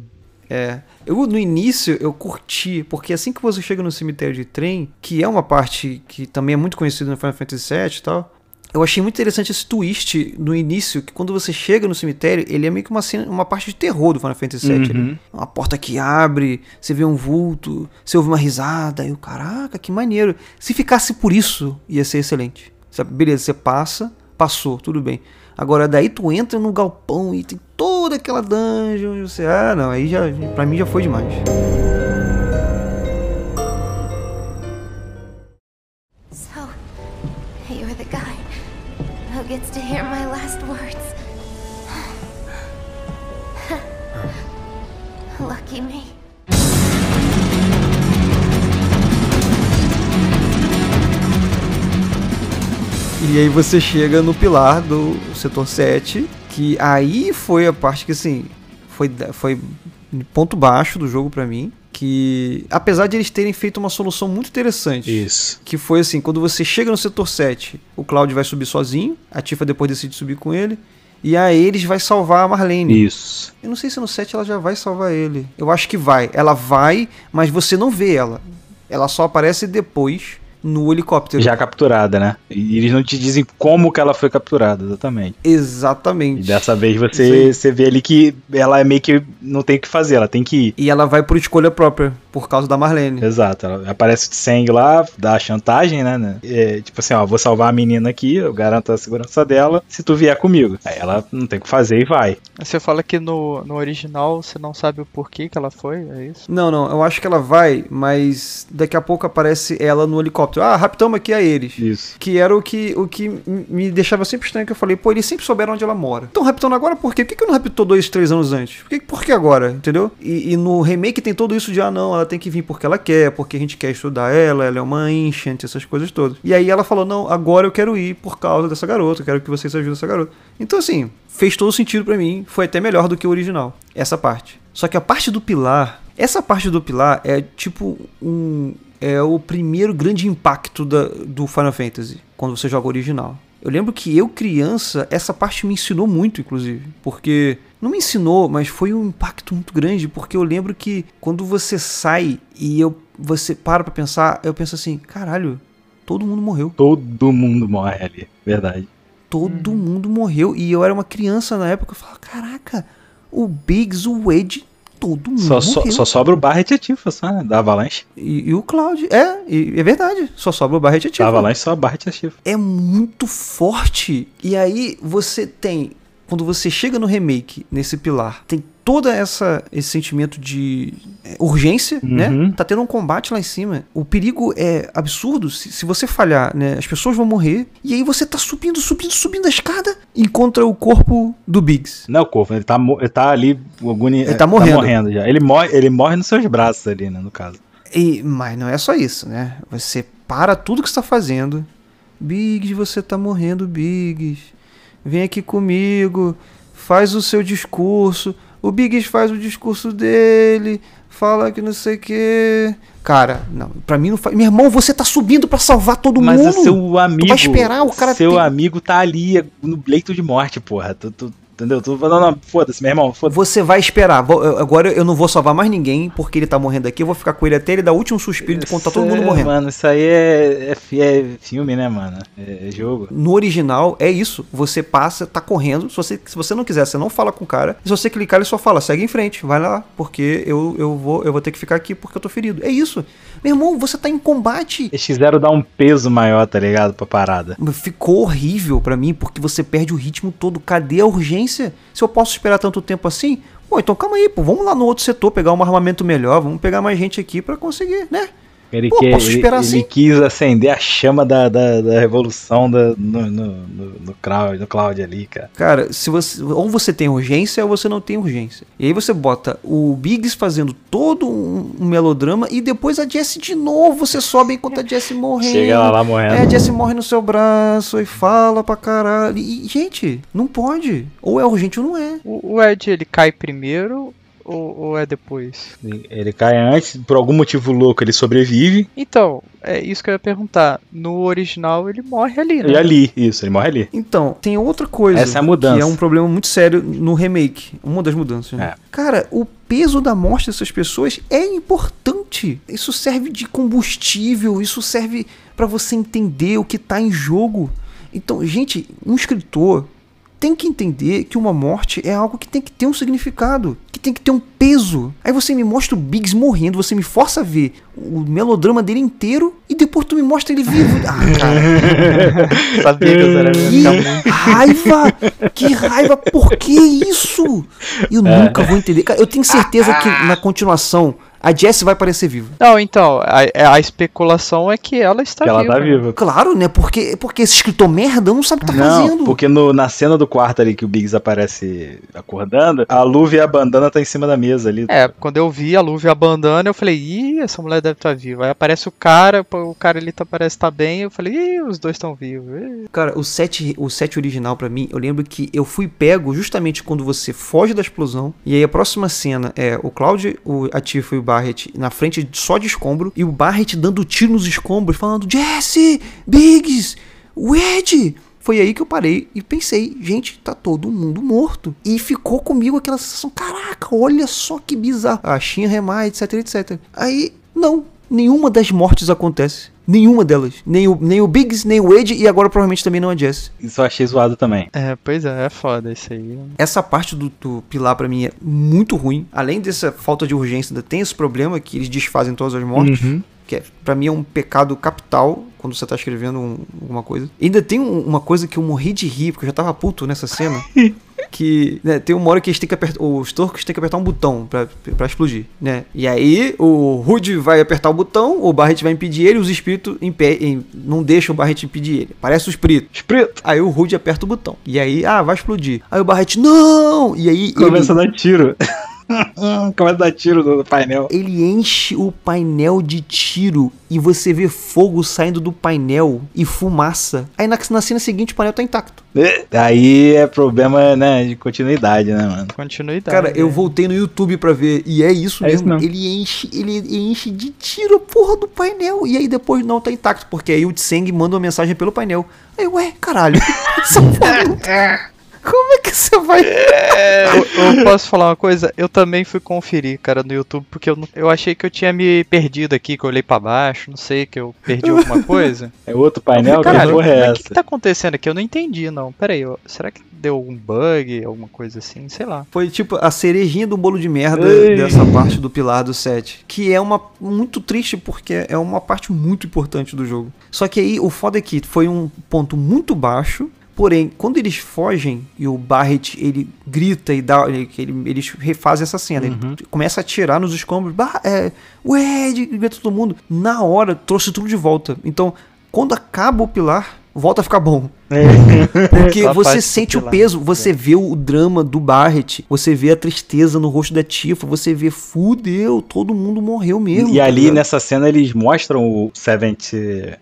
S1: É. Eu, no início, eu curti, porque assim que você chega no cemitério de trem, que é uma parte que também é muito conhecida no Final Fantasy VII e tal, eu achei muito interessante esse twist no início, que quando você chega no cemitério, ele é meio que uma, cena, uma parte de terror do Final Fantasy VII.
S2: Uhum.
S1: ali. Uma porta que abre, você vê um vulto, você ouve uma risada, e o caraca, que maneiro. Se ficasse por isso, ia ser excelente. Beleza, você passa, passou, tudo bem. Agora daí tu entra no galpão e tem toda aquela dungeon, e você, ah, não, aí já, pra mim já foi demais.
S5: So, you're the guy who gets to hear my last words. Lucky me.
S1: E aí você chega no pilar do setor 7, que aí foi a parte que assim, foi, foi ponto baixo do jogo pra mim, que apesar de eles terem feito uma solução muito interessante,
S2: Isso.
S1: que foi assim, quando você chega no setor 7, o Cloud vai subir sozinho, a Tifa depois decide subir com ele, e a eles vai salvar a Marlene.
S2: Isso.
S1: Eu não sei se no 7 ela já vai salvar ele. Eu acho que vai. Ela vai, mas você não vê ela. Ela só aparece depois no helicóptero.
S2: Já capturada, né? E eles não te dizem como que ela foi capturada, exatamente.
S1: Exatamente.
S2: E dessa vez você, você vê ali que ela é meio que não tem o que fazer, ela tem que ir.
S1: E ela vai por escolha própria, por causa da Marlene.
S2: Exato, ela aparece o Tseng lá, dá a chantagem, né? né? É, tipo assim, ó, vou salvar a menina aqui, eu garanto a segurança dela, se tu vier comigo. Aí ela não tem o que fazer e vai.
S3: Você fala que no, no original você não sabe o porquê que ela foi, é isso?
S1: Não, não, eu acho que ela vai, mas daqui a pouco aparece ela no helicóptero. Ah, raptamos aqui a eles.
S2: Isso.
S1: Que era o que, o que me deixava sempre estranho, que eu falei, pô, eles sempre souberam onde ela mora. Então raptando agora por quê? Por que, que não raptou dois, três anos antes? Por que, por que agora? Entendeu? E, e no remake tem tudo isso de, ah, não, ela tem que vir porque ela quer, porque a gente quer estudar ela, ela é uma ancient, essas coisas todas. E aí ela falou, não, agora eu quero ir por causa dessa garota, eu quero que vocês ajudem essa garota. Então assim, fez todo sentido pra mim, foi até melhor do que o original, essa parte. Só que a parte do pilar, essa parte do pilar é tipo um é o primeiro grande impacto da, do Final Fantasy quando você joga o original. Eu lembro que eu criança, essa parte me ensinou muito, inclusive, porque não me ensinou, mas foi um impacto muito grande, porque eu lembro que quando você sai e eu você para pra pensar, eu penso assim, caralho, todo mundo morreu.
S2: Todo mundo morre ali, verdade.
S1: Todo mundo morreu. E eu era uma criança na época. Eu falava, caraca, o Biggs, o Wade, todo mundo
S2: Só, só, sobra o Barret Atifa, só, né? Da Avalanche.
S1: E, e o Cloud. É, e- é verdade. Só sobra o Barret
S2: Da
S1: ativo.
S2: Avalanche só Barret Atifa.
S1: É muito forte. E aí você tem. Quando você chega no remake, nesse pilar, tem toda essa esse sentimento de é, urgência, né?
S2: Uhum.
S1: Tá tendo um combate lá em cima. O perigo é absurdo. Se, se você falhar, né? As pessoas vão morrer. E aí você tá subindo, subindo, subindo a escada. e Encontra o corpo do Biggs.
S2: Não é o corpo, ele tá, ele tá ali. Agoni...
S1: Ele tá morrendo.
S2: já. Ele morre, ele morre nos seus braços ali, né? No caso.
S1: E, mas não é só isso, né? Você para tudo que está fazendo. Biggs, você tá morrendo, Biggs. Vem aqui comigo. Faz o seu discurso. O Biggs faz o discurso dele. Fala que não sei o que. Cara, não, pra mim não faz. Meu irmão, você tá subindo pra salvar todo
S2: Mas
S1: mundo.
S2: o seu amigo.
S1: vai esperar o cara
S2: Seu
S1: ter-
S2: amigo tá ali no leito de morte, porra. Tu, tu- entendeu? Tu não, não, foda-se, meu irmão. Foda-se.
S1: Você vai esperar. Vou- Agora eu não vou salvar mais ninguém porque ele tá morrendo aqui. Eu vou ficar com ele até ele dar o último suspiro e contar todo mundo
S2: é,
S1: morrendo.
S2: Mano, isso aí é, é, é filme, né, mano? É, é jogo.
S1: No original é isso. Você passa, tá correndo. Se você, se você não quiser, você não fala com o cara. Se você clicar, ele só fala, segue em frente, vai lá, porque eu, eu, vou, eu vou ter que ficar aqui porque eu tô ferido. É isso. Meu irmão, você tá em combate.
S2: Eles quiseram dar um peso maior, tá ligado? Pra parada.
S1: Ficou horrível pra mim, porque você perde o ritmo todo. Cadê a urgência? Se eu posso esperar tanto tempo assim, pô, então calma aí, pô. Vamos lá no outro setor pegar um armamento melhor. Vamos pegar mais gente aqui pra conseguir, né?
S2: Ele,
S1: Pô,
S2: quer-
S1: posso
S2: ele-
S1: esperar
S2: ele
S1: assim?
S2: quis acender a chama da, da, da revolução da, no, no, no, no, Cloud, no Cloud ali, cara.
S1: Cara, se você ou você tem urgência ou você não tem urgência. E aí você bota o Biggs fazendo todo um, um melodrama e depois a Jessie de novo, você sobe enquanto a Jessie morrendo.
S2: Chega ela lá morrendo.
S1: É, a Jessie morre no seu braço e fala pra caralho. E, gente, não pode. Ou é urgente ou não é.
S3: O, o Ed ele cai primeiro ou, ou é depois?
S2: Ele, ele cai antes, por algum motivo louco ele sobrevive.
S3: Então, é isso que eu ia perguntar. No original ele morre ali, né?
S2: E ali, isso, ele morre ali.
S1: Então, tem outra coisa.
S2: Essa é a mudança.
S1: Que é um problema muito sério no remake. Uma das mudanças. Né?
S2: É.
S1: Cara, o peso da morte dessas pessoas é importante. Isso serve de combustível, isso serve pra você entender o que tá em jogo. Então, gente, um escritor tem que entender que uma morte é algo que tem que ter um significado, que tem que ter um peso. Aí você me mostra o Biggs morrendo, você me força a ver o melodrama dele inteiro e depois tu me mostra ele vivo. Ah, cara.
S3: Sabia que eu era
S1: Que raiva! Que raiva! Por que isso? Eu nunca vou entender. Cara, eu tenho certeza que na continuação a Jessie vai parecer viva.
S3: Não, então, a, a especulação é que ela está
S2: que ela
S3: viva.
S2: tá
S3: né?
S2: viva.
S1: Claro, né? Porque, porque esse escritor merda não sabe o que tá
S2: Não,
S1: fazendo.
S2: porque no- na cena do quarto ali que o Biggs aparece acordando, a luva e a bandana tá em cima da mesa ali.
S3: É, quando eu vi a Luve e a bandana, eu falei, ih, essa mulher deve estar viva. Aí aparece o cara, o cara ali tá, parece estar bem, eu falei, ih, os dois estão vivos. Ih.
S1: Cara, o set, o set original pra mim, eu lembro que eu fui pego justamente quando você foge da explosão. E aí a próxima cena é o Cloud, o Atifa e o Barret na frente só de escombro. E o Barret dando tiro nos escombros, falando: Jesse, Biggs, Wedge. Foi aí que eu parei e pensei, gente, tá todo mundo morto. E ficou comigo aquela sensação, caraca, olha só que bizarro. A Shinra é mais, etc, etc. Aí, não, nenhuma das mortes acontece. Nenhuma delas. Nem o, nem o Biggs, nem o Wade e agora provavelmente também não a Jess.
S2: Isso eu achei zoado também.
S3: É, pois é, é foda isso aí.
S1: Essa parte do, do pilar pra mim é muito ruim. Além dessa falta de urgência, ainda tem esse problema que eles desfazem todas as mortes.
S2: Uhum.
S1: Que é, pra mim é um pecado capital quando você tá escrevendo um- alguma coisa. Ainda tem um- uma coisa que eu morri de rir, porque eu já tava puto nessa cena. que né, tem uma hora que eles têm que apertar. Os torcos têm que apertar um botão pra, pra explodir, né? E aí o Rude vai apertar o botão, o Barret vai impedir ele, os espíritos impe- em- não deixam o Barret impedir ele. Parece o espírito.
S2: Espírito.
S1: Aí o Rude aperta o botão. E aí, ah, vai explodir. Aí o Barret, não! E aí
S2: Começa
S1: ele,
S2: a dar tiro. Começa a dar tiro no painel.
S1: ele enche o painel de tiro e você vê fogo saindo do painel e fumaça. Aí na, na cena seguinte o painel tá intacto.
S2: Aí é problema, né, de continuidade, né, mano?
S3: Continuidade.
S1: Cara, eu
S3: né?
S1: voltei no YouTube pra ver e é isso
S2: É
S1: mesmo.
S2: isso.
S1: Ele enche, ele enche de tiro a porra do painel e aí depois não tá intacto, porque aí o Tseng manda uma mensagem pelo painel. Aí, ué, caralho. essa porra não tá- Como é que você vai
S3: Eu, eu posso falar uma coisa? Eu também fui conferir, cara, no YouTube, porque eu, não- eu achei que eu tinha me perdido aqui, que eu olhei pra baixo, não sei, que eu perdi alguma coisa.
S2: É outro painel, que
S3: falei, Caralho,
S2: porra é
S3: mas o
S2: essa?
S3: que, que tá acontecendo aqui? Eu não entendi, não. Pera aí, eu- será que deu algum bug, alguma coisa assim? Sei lá.
S1: Foi tipo a cerejinha do bolo de merda
S2: Ei.
S1: dessa parte do pilar do set. Que é uma muito triste porque é uma parte muito importante do jogo. Só que aí o foda é que foi um ponto muito baixo. Porém, quando eles fogem e o Barret ele grita e dá. Ele, ele- eles refazem essa cena. Ele começa a atirar nos escombros. Bah, é, ué, grita todo mundo. Na hora, trouxe tudo de volta. Então, quando acaba o pilar, volta a ficar bom. Porque
S3: Só
S1: você sente o peso, você vê o drama do Barret, você vê a tristeza no rosto da Tifa, você vê, fudeu, todo mundo morreu mesmo.
S2: E
S1: tá
S2: ali
S1: ligado?
S2: nessa cena eles mostram o Seventh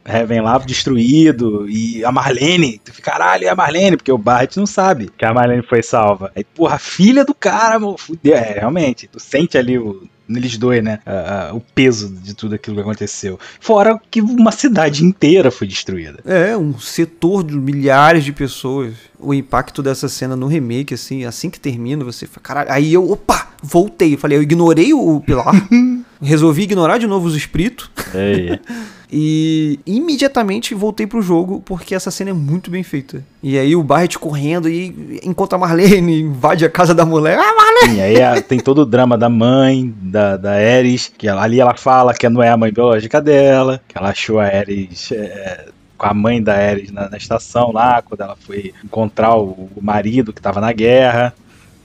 S2: Heaven lá destruído e a Marlene. Tu fica, caralho, é a Marlene, porque o Barret não sabe que a Marlene foi salva. Aí, porra, a filha do cara, mano, fudeu. É, realmente, tu sente ali o. Neles dois, né? a- a- o peso de tudo aquilo que aconteceu. Fora que uma cidade inteira foi destruída.
S1: É, um setor de milhares de pessoas. O impacto dessa cena no remake, assim, assim que termina, você fala, caralho. Aí eu, opa, voltei. Eu falei, eu ignorei o pilar, resolvi ignorar de novo os espíritos.
S2: É,
S1: E imediatamente voltei pro jogo porque essa cena é muito bem feita. E aí o Barret correndo e encontra a Marlene, invade a casa da mulher. Ah, Marlene!
S2: Sim, aí a- tem todo o drama da mãe, da, da Ares, que ela- ali ela fala que não é a mãe biológica dela, que ela achou a Ares é, com a mãe da Ares na, na estação lá, quando ela foi encontrar o, o marido que estava na guerra,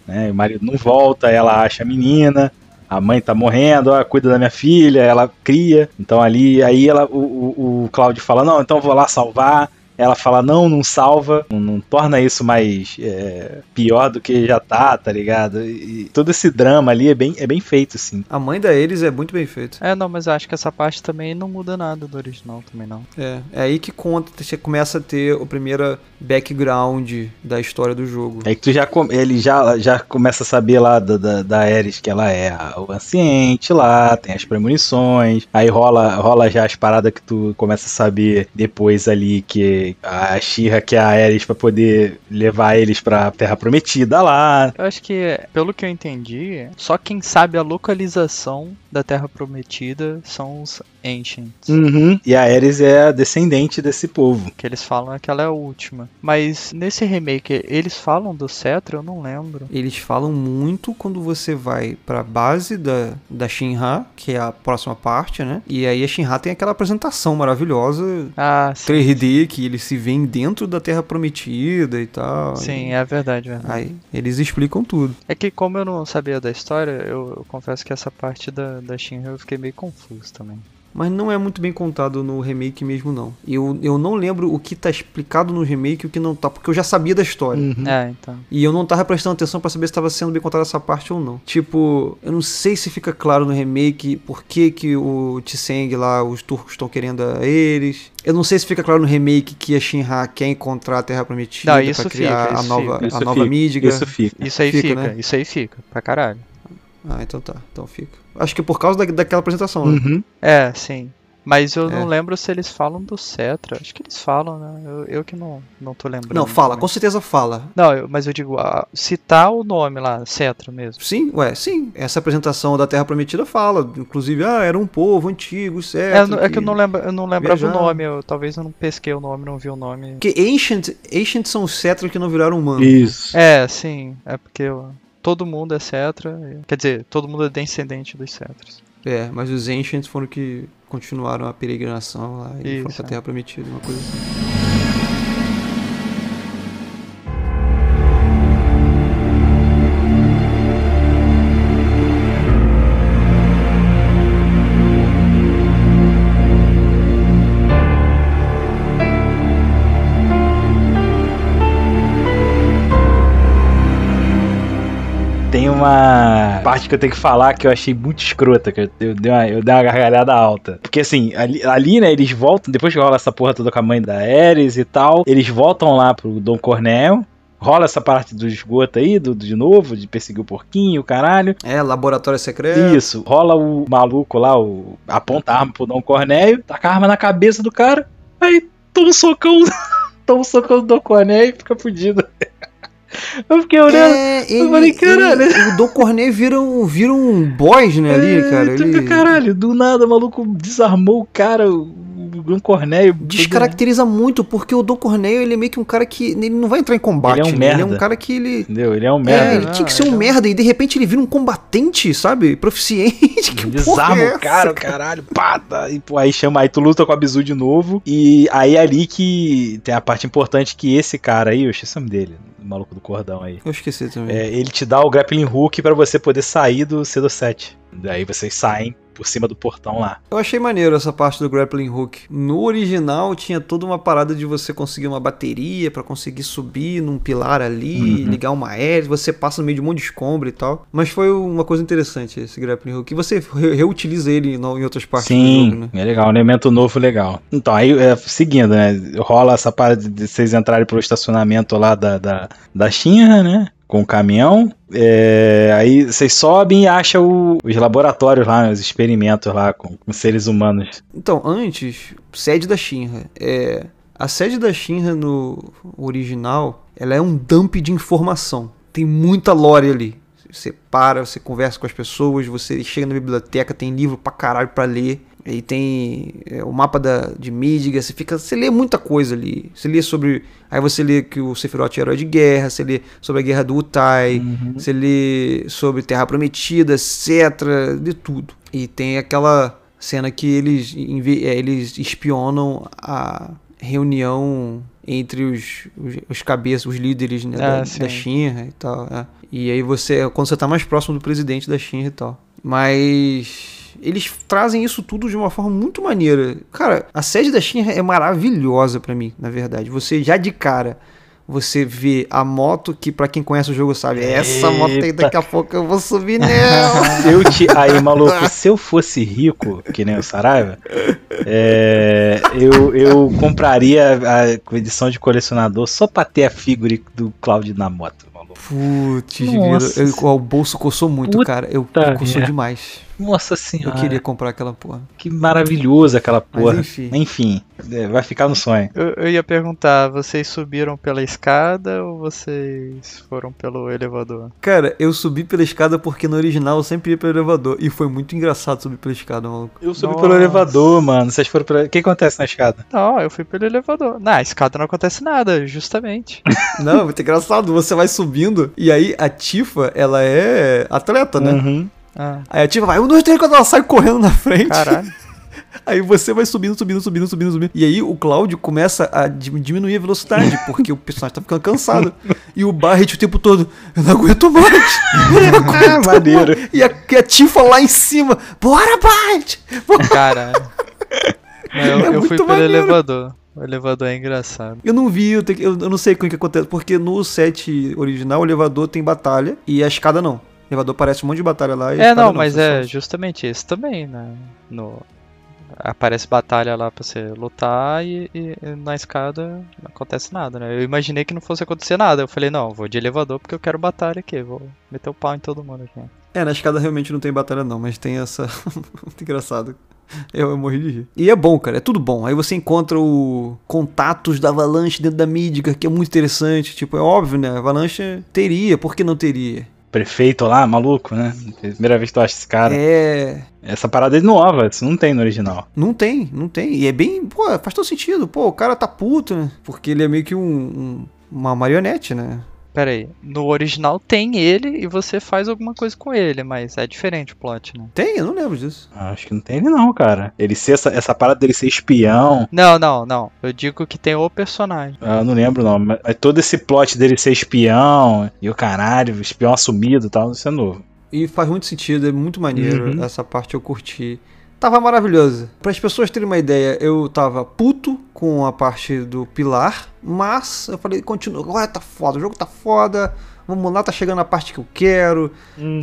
S2: né? O marido não volta, ela acha a menina. A mãe tá morrendo, ó, cuida da minha filha, ela cria. Então ali, aí ela, o, o, o Cláudio fala, não, então vou lá salvar. Ela fala, não, não salva, não, não torna isso mais é, pior do que já tá, tá ligado? E, e todo esse drama ali é bem, é bem feito, assim.
S1: A mãe da Eris é muito bem feita.
S3: É, não, mas eu acho que essa parte também não muda nada do original também, não.
S1: É, é aí que conta, você começa a ter o primeiro background da história do jogo.
S2: Aí que tu já, ele já, já começa a saber lá da, da, da Ares que ela é o anciente lá, tem as premonições, aí rola, rola já as paradas que tu começa a saber depois ali que a Shira que é a Ares pra poder levar eles pra Terra Prometida lá.
S3: Eu acho que, pelo que eu entendi, só quem sabe a localização da Terra Prometida são os Ancients.
S2: Uhum. E a Ares é a descendente desse povo.
S3: Que eles falam é que ela é a última. Mas nesse remake, eles falam do cetro? Eu não lembro.
S1: Eles falam muito quando você vai pra base da, da Shinra, que é a próxima parte, né? E aí a Shinra tem aquela apresentação maravilhosa,
S3: Ah, sim.
S1: 3D, que eles se veem dentro da Terra Prometida e tal.
S3: Sim, é verdade, verdade.
S1: Aí eles explicam tudo.
S3: É que como eu não sabia da história, eu, eu confesso que essa parte da, da Shinra eu fiquei meio confuso também.
S1: Mas não é muito bem contado no remake mesmo, não. Eu, eu não lembro o que tá explicado no remake e o que não tá, porque eu já sabia da história.
S2: Uhum.
S3: É, então.
S1: E eu não tava prestando atenção pra saber se tava sendo bem contada essa parte ou não. Tipo, eu não sei se fica claro no remake por que, que o Tseng lá, os turcos estão querendo a eles. Eu não sei se fica claro no remake que a Shinra quer encontrar a Terra Prometida
S3: Não, isso
S1: pra criar
S3: fica,
S1: a nova, a
S2: Isso
S1: nova
S2: fica,
S1: Midgar.
S2: Isso fica.
S3: Isso aí
S1: Fica,
S3: fica,
S1: né?
S3: isso aí fica, pra caralho.
S1: Ah, então tá. Então fica. Acho que é por causa da, daquela apresentação, né?
S2: Uhum.
S3: É, sim. Mas eu não
S1: É.
S3: lembro se eles falam do Cetra. Acho que eles falam, né? Eu, eu que não, não tô lembrando.
S1: Não, fala,
S3: também.
S1: com certeza fala.
S3: Não, eu- mas eu digo, ah, citar o nome lá, Cetra mesmo.
S1: Sim, ué, sim. Essa apresentação da Terra Prometida fala. Inclusive, ah, era um povo antigo,
S3: É,
S1: certo.
S3: eu não- é que eu não, lembro, eu não lembrava o
S1: viajaram.
S3: nome, eu, talvez eu não pesquei o nome, não vi o nome.
S1: Porque Ancient, Ancient são os Cetra que não viraram humanos.
S2: Isso.
S3: É, sim, é porque eu- todo mundo é Cetra, quer dizer, todo mundo é descendente dos Cetras.
S1: É, mas os Ancients foram que continuaram a peregrinação lá e foram
S3: Isso,
S1: pra
S3: é.
S1: Terra Prometida, uma coisa assim.
S2: Uma parte que eu tenho que falar que eu achei muito escrota, que eu, eu, dei, uma, eu dei uma gargalhada alta. Porque assim, ali, ali, né, eles voltam, depois que rola essa porra toda com a mãe da Ares e tal, eles voltam lá pro Dom Cornel. Rola essa parte do esgoto aí, do, de novo, de perseguir o porquinho, caralho.
S1: É, laboratório secreto.
S2: Isso, rola o maluco lá, o, aponta a arma pro Dom Cornélio, taca a arma na cabeça do cara, aí toma um socão, toma um socão do Dom Cornélio e fica fudido. Eu fiquei olhando.
S1: É, ele,
S2: falei, caralho.
S1: ele- o Dom Cornet vira um, vira um boss, né, ali,
S2: É,
S1: cara.
S2: tu
S1: Ele
S2: fica, Caralho, do nada o maluco desarmou o cara, o Dom Cornélio.
S1: descaracteriza muito, porque o Dom Cornélio, ele é meio que um cara que ele não vai entrar em combate,
S2: Ele é um
S1: né? Ele é
S2: merda.
S1: um cara que ele...
S2: Entendeu? Ele é um
S1: É,
S2: merda.
S1: ele
S3: não,
S1: tinha que ser
S3: ele
S1: um
S3: é um-
S1: merda e de repente ele vira um combatente, sabe? Proficiente. Que
S2: Desarma
S1: é
S2: o cara, caralho, pata. E, pô, aí chama, aí tu luta com a Bizu de novo. E aí é ali que tem a parte importante que esse cara aí, eu esqueci o nome dele, o maluco do cordão aí.
S1: Eu esqueci também.
S2: É, ele te dá o grappling hook pra você poder sair do C7. Daí vocês saem por cima do portão lá.
S1: Eu achei maneiro essa parte do grappling hook. No original tinha toda uma parada de você conseguir uma bateria pra conseguir subir num pilar ali,
S2: Uhum.
S1: ligar uma hélice, você passa no meio de um monte de escombro e tal. Mas foi uma coisa interessante esse grappling hook. E você re- reutiliza ele em outras partes do
S2: Sim,
S1: jogo, né?
S2: é legal, um elemento novo legal. Então, aí, é, seguindo, né? Rola essa parada de vocês entrarem pro estacionamento lá da, da, da Shinra, né? Com o caminhão. É, aí vocês sobem e acham o- os laboratórios lá, os experimentos lá com, com seres humanos.
S1: Então, antes, sede da Shinra. É, a sede da Shinra no original, ela é um dump de informação. Tem muita lore ali. Você para, você conversa com as pessoas, você chega na biblioteca, tem livro pra caralho pra ler. Aí tem é, o mapa da, de Midgar, você fica. Você lê muita coisa ali. Você lê sobre. Aí você lê que o Sephiroth é herói de guerra, você lê sobre a guerra do Utai, você lê sobre Terra Prometida, etc. De tudo. E tem aquela cena que eles, é, eles espionam a reunião entre os, os, os cabeças, os líderes né,
S3: Ah,
S1: da, da Shinra e tal. é. E aí você, quando você tá mais próximo do presidente da Shinra e tal. Mas eles trazem isso tudo de uma forma muito maneira. Cara, a sede da Shinra é maravilhosa pra mim, na verdade. Você já de cara você vê a moto que pra quem conhece o jogo sabe, essa moto aí
S2: Eita.
S1: daqui a pouco eu vou subir nela.
S2: Eu te. Aí, maluco, se eu fosse rico, que nem o Saraiva, é, eu, eu compraria a edição de colecionador só pra ter a figure do Cloud na moto, maluco.
S1: Putz, o bolso coçou muito,
S2: Puta
S1: cara. Eu coçou demais.
S2: Nossa
S1: Eu
S2: senhora.
S1: queria comprar aquela porra.
S2: Que maravilhoso aquela
S1: Mas
S2: porra.
S1: enfim.
S2: Enfim, é, vai ficar no sonho.
S3: Eu, eu ia perguntar, vocês subiram pela escada ou vocês foram pelo elevador?
S1: Cara, eu subi pela escada porque no original eu sempre ia pelo elevador. E foi muito engraçado subir pela escada, maluco.
S2: Eu subi
S3: Nossa.
S2: pelo elevador, mano. Vocês foram pelo. O que acontece na escada?
S3: Não, eu fui pelo elevador. Na escada não acontece nada, justamente.
S1: Não, é muito engraçado. Você vai subindo e aí a Tifa, ela é atleta, né?
S2: Uhum.
S3: Ah,
S1: Aí a Tifa vai, um, dois, três, quando ela sai correndo na frente.
S3: caralho.
S1: Aí você vai subindo, subindo, subindo, subindo, subindo. E aí o Cláudio começa a di- diminuir a velocidade, porque o personagem tá ficando cansado. E o Barret o tempo todo, eu não aguento mais. Eu não aguento
S2: Ah, maneiro.
S1: mais." E a, e a Tifa lá em cima, bora, Barret!
S3: Caralho. Eu,
S1: É
S3: eu fui pelo
S1: maneiro.
S3: elevador. O elevador é engraçado.
S1: Eu não vi, eu, tenho eu não sei como que acontece, porque no set original o elevador tem batalha e a escada não. Elevador parece um monte de batalha lá e
S3: É,
S1: escada
S3: não, mas é
S1: só-
S3: justamente esse também, né? No... Aparece batalha lá pra você lutar e, e- na escada não acontece nada, né? Eu imaginei que não fosse acontecer nada. Eu falei, não, vou de elevador porque eu quero batalha aqui. Vou meter o pau em todo mundo aqui.
S1: É, na escada realmente não tem batalha não, mas tem essa... Muito engraçado. Eu, eu morri de rir. E é bom, cara, é tudo bom. Aí você encontra o contatos da Avalanche dentro da Midgar, que é muito interessante. Tipo, é óbvio, né? A Avalanche teria, por que não teria?
S2: Prefeito lá, maluco, né? Primeira vez que tu acha esse cara.
S1: É.
S2: Essa parada é nova, isso não tem no original.
S1: Não tem, não tem. E é bem. Pô, faz todo sentido. Pô, o cara tá puto, né? Porque ele é meio que um, um- uma marionete, né?
S3: Pera aí, no original tem ele e você faz alguma coisa com ele, mas é diferente o plot, né?
S1: Tem, eu não lembro disso.
S2: Ah, Acho que não tem ele não, cara. Ele ser essa, essa parada dele ser espião.
S3: Não, não, não. Eu digo que tem o personagem.
S2: ah, Eu não lembro não, mas, mas todo esse plot dele ser espião e o caralho, espião assumido e tal, isso é novo.
S1: E faz muito sentido, é muito maneiro.
S2: Uhum.
S1: Essa parte eu curti. Tava maravilhosa. Para as pessoas terem uma ideia, eu tava puto com a parte do pilar, mas eu falei, continua, agora tá foda, o jogo tá foda. Vamos lá, tá chegando a parte que eu quero.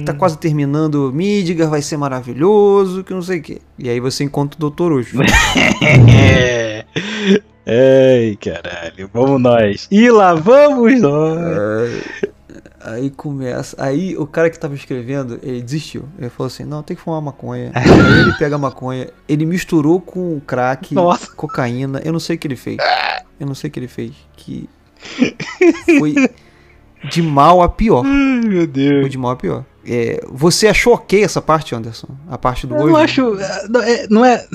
S1: Tá quase terminando Midgar, vai ser maravilhoso, que não sei o quê. E aí você encontra o Dr. Ujo.
S2: É. Ei, caralho, vamos nós. E lá vamos nós.
S1: Aí começa. Aí o cara que tava escrevendo, ele desistiu. Ele falou assim: não, tem que fumar maconha. aí ele pega a maconha, ele misturou com crack,
S2: Nossa.
S1: cocaína. Eu não sei o que ele fez. Eu não sei o que ele fez. Que foi de mal a pior.
S2: Ai, meu
S1: Foi
S2: Deus.
S1: de mal a pior. É, você achou ok essa parte, Anderson? A parte do
S2: Eu
S1: hoje?
S2: não acho. é, Não é, não é.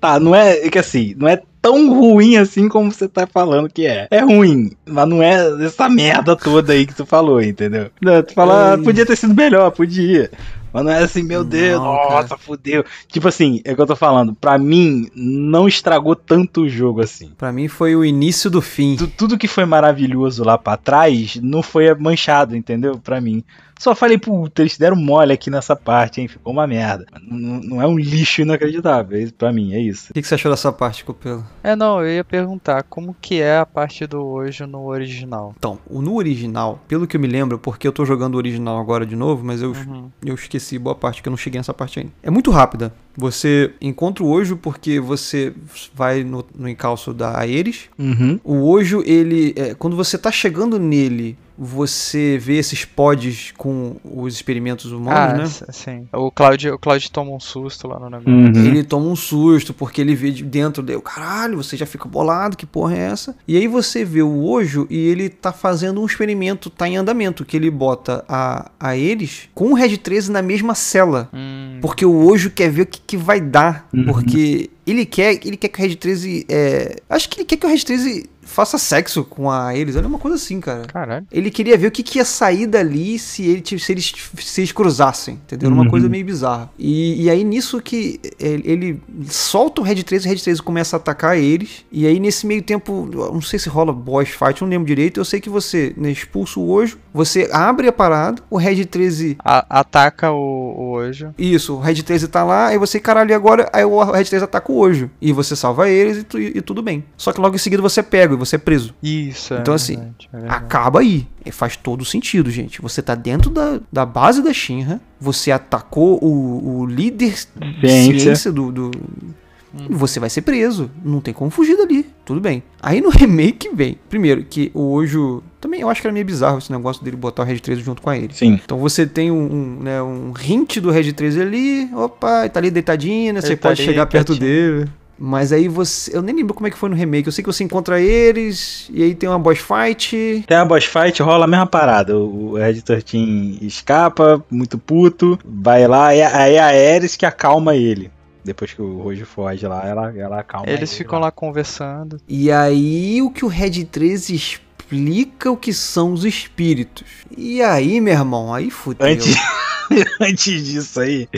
S2: Tá, não é. é que assim, não é tão ruim assim como você tá falando que é. É ruim, mas não é essa merda toda aí que tu falou, entendeu? Não, tu fala, ah,
S1: Ai.
S2: podia ter sido melhor, podia. Mas não é assim, meu Deus,
S1: Não,
S2: nossa,
S1: cara.
S2: fudeu. Tipo assim, é o que eu tô falando. Pra mim, não estragou tanto o jogo assim.
S1: Pra mim foi o início do fim.
S2: Tu- tudo que foi maravilhoso lá pra trás não foi manchado, entendeu? Pra mim. Só falei, puta, eles deram mole aqui nessa parte, hein? Ficou uma merda. Não, não é um lixo inacreditável, é pra mim, é isso.
S1: O que, que você achou dessa parte, Copelo?
S3: É, não, eu ia perguntar como que é a parte do hoje no original.
S1: Então, o- no original, pelo que eu me lembro, porque eu tô jogando o original agora de novo, mas eu,
S3: Uhum.
S1: eu esqueci boa parte, que eu não cheguei nessa parte ainda. É muito rápida. Você encontra o Ojo porque você vai no, no encalço da Aeris.
S2: Uhum.
S1: O Ojo, ele. é, quando você tá chegando nele, você vê esses pods com os experimentos humanos,
S3: ah,
S1: né?
S3: sim. O Cloud, o Cloud toma um susto lá no negócio.
S2: Uhum.
S1: Ele toma um susto porque ele vê de dentro dele, caralho, você já fica bolado, que porra é essa? E aí você vê o Ojo e ele tá fazendo um experimento, tá em andamento, que ele bota a, a eles com o Red 13 na mesma cela.
S3: Hum,
S1: Porque o Ojo quer ver o que, que vai dar.
S2: Uhum.
S1: Porque ele quer, ele quer que o Red 13. É... Acho que ele quer que o Red 13 faça sexo com a eles. Olha uma coisa assim, cara.
S3: caralho.
S1: Ele queria ver o que, que ia sair dali se, ele, se, eles, se eles cruzassem, entendeu? Uma
S2: Uhum.
S1: coisa meio bizarra. E, e aí nisso que ele, ele solta o Red 13, o Red 13 começa a atacar eles. E aí nesse meio tempo, eu não sei se rola boss fight, não lembro direito. Eu sei que você né, expulsa o Ojo, você abre a parada, o Red 13
S3: A- ataca o, o hoje.
S1: isso, o Red 13 tá lá, aí você, caralho, e agora? Aí o Red 13 ataca o Ojo. E você salva eles e, tu- e tudo bem. Só que logo em seguida você pega você é preso.
S3: Isso, é
S1: Então, assim,
S3: verdade, é verdade.
S1: Acaba aí. E faz todo sentido, gente. Você tá dentro da, da base da Shinra, você atacou o, o líder de
S2: Ciência.
S1: ciência do. do- E você vai ser preso. Não tem como fugir dali. Tudo bem. Aí no remake vem. Primeiro, que o Ojo. Também eu acho que era meio bizarro esse negócio dele botar o Red 13 junto com ele.
S2: Sim.
S1: Então você tem um, um, né, um hint do Red 13 ali, opa, tá ali deitadinho, né? Você
S3: tá
S1: pode
S3: ali,
S1: chegar perto dele. Mas aí você. Eu nem lembro como é que foi no remake. Eu sei que você encontra eles, e aí tem uma boss fight.
S2: Tem a boss fight, rola a mesma parada. O Red 13 escapa, muito puto, vai lá, e aí é a Ares que acalma ele. Depois que o Rojo foge lá, ela, ela acalma
S3: Eles
S2: ele
S3: ficam lá conversando.
S1: E aí o que o Red 13 explica o que são os espíritos. E aí, meu irmão, aí fudeu.
S2: Antes, antes disso aí,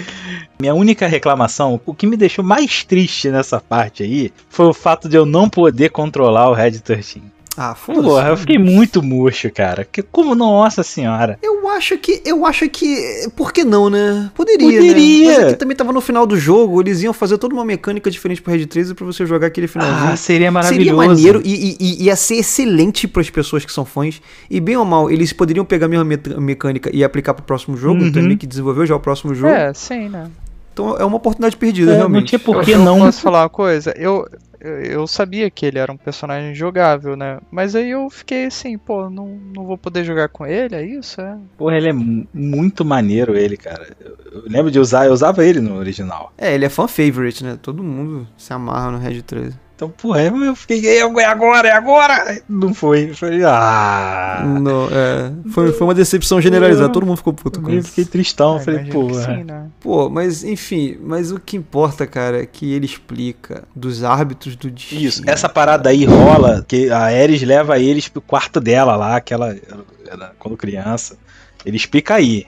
S2: minha única reclamação, o que me deixou mais triste nessa parte aí, foi o fato de eu não poder controlar o Red 13.
S1: Ah, foda-se.
S2: Porra, eu fiquei muito murcho, cara. Que, como, nossa senhora.
S1: Eu acho que. Eu acho que. Por que não, né? Poderia.
S2: Poderia.
S1: Né? Mas aqui também tava no final do jogo. Eles iam fazer toda uma mecânica diferente pro Red 13 pra você jogar aquele finalzinho.
S2: Ah, seria
S1: Seria
S2: maravilhoso.
S1: maneiro e, e- e ia ser excelente para as pessoas que são fãs. E bem ou mal, eles poderiam pegar a mesma mecânica e aplicar pro próximo jogo.
S2: Uhum.
S1: Então que desenvolveu já o próximo jogo.
S3: É, sim, né?
S1: Então é uma oportunidade perdida,
S2: É,
S1: realmente.
S2: não tinha por que
S3: eu
S2: não.
S3: Posso falar uma coisa? Eu, eu, sabia que ele era um personagem jogável, né? Mas aí eu fiquei assim, pô, não, não vou poder jogar com ele, é isso? É.
S2: Porra, ele é mu- muito maneiro, ele, cara. Eu, eu lembro de usar, eu usava ele no original.
S1: É, ele é fan favorite, né? Todo mundo se amarra no Red 13.
S2: Então, porra, eu fiquei, é agora, é agora! Não foi. Eu falei, ah.
S1: Não, é, foi, foi uma decepção generalizada, todo mundo ficou puto com
S2: Eu
S1: isso.
S2: fiquei tristão,
S3: Ah,
S2: falei,
S3: que
S2: porra.
S3: sim, né?
S1: Pô, mas enfim, mas o que importa, cara, é que ele explica dos árbitros do destino.
S2: Isso, essa parada aí rola, que a Ares leva eles pro quarto dela lá, aquela. Era quando criança. Ele explica aí.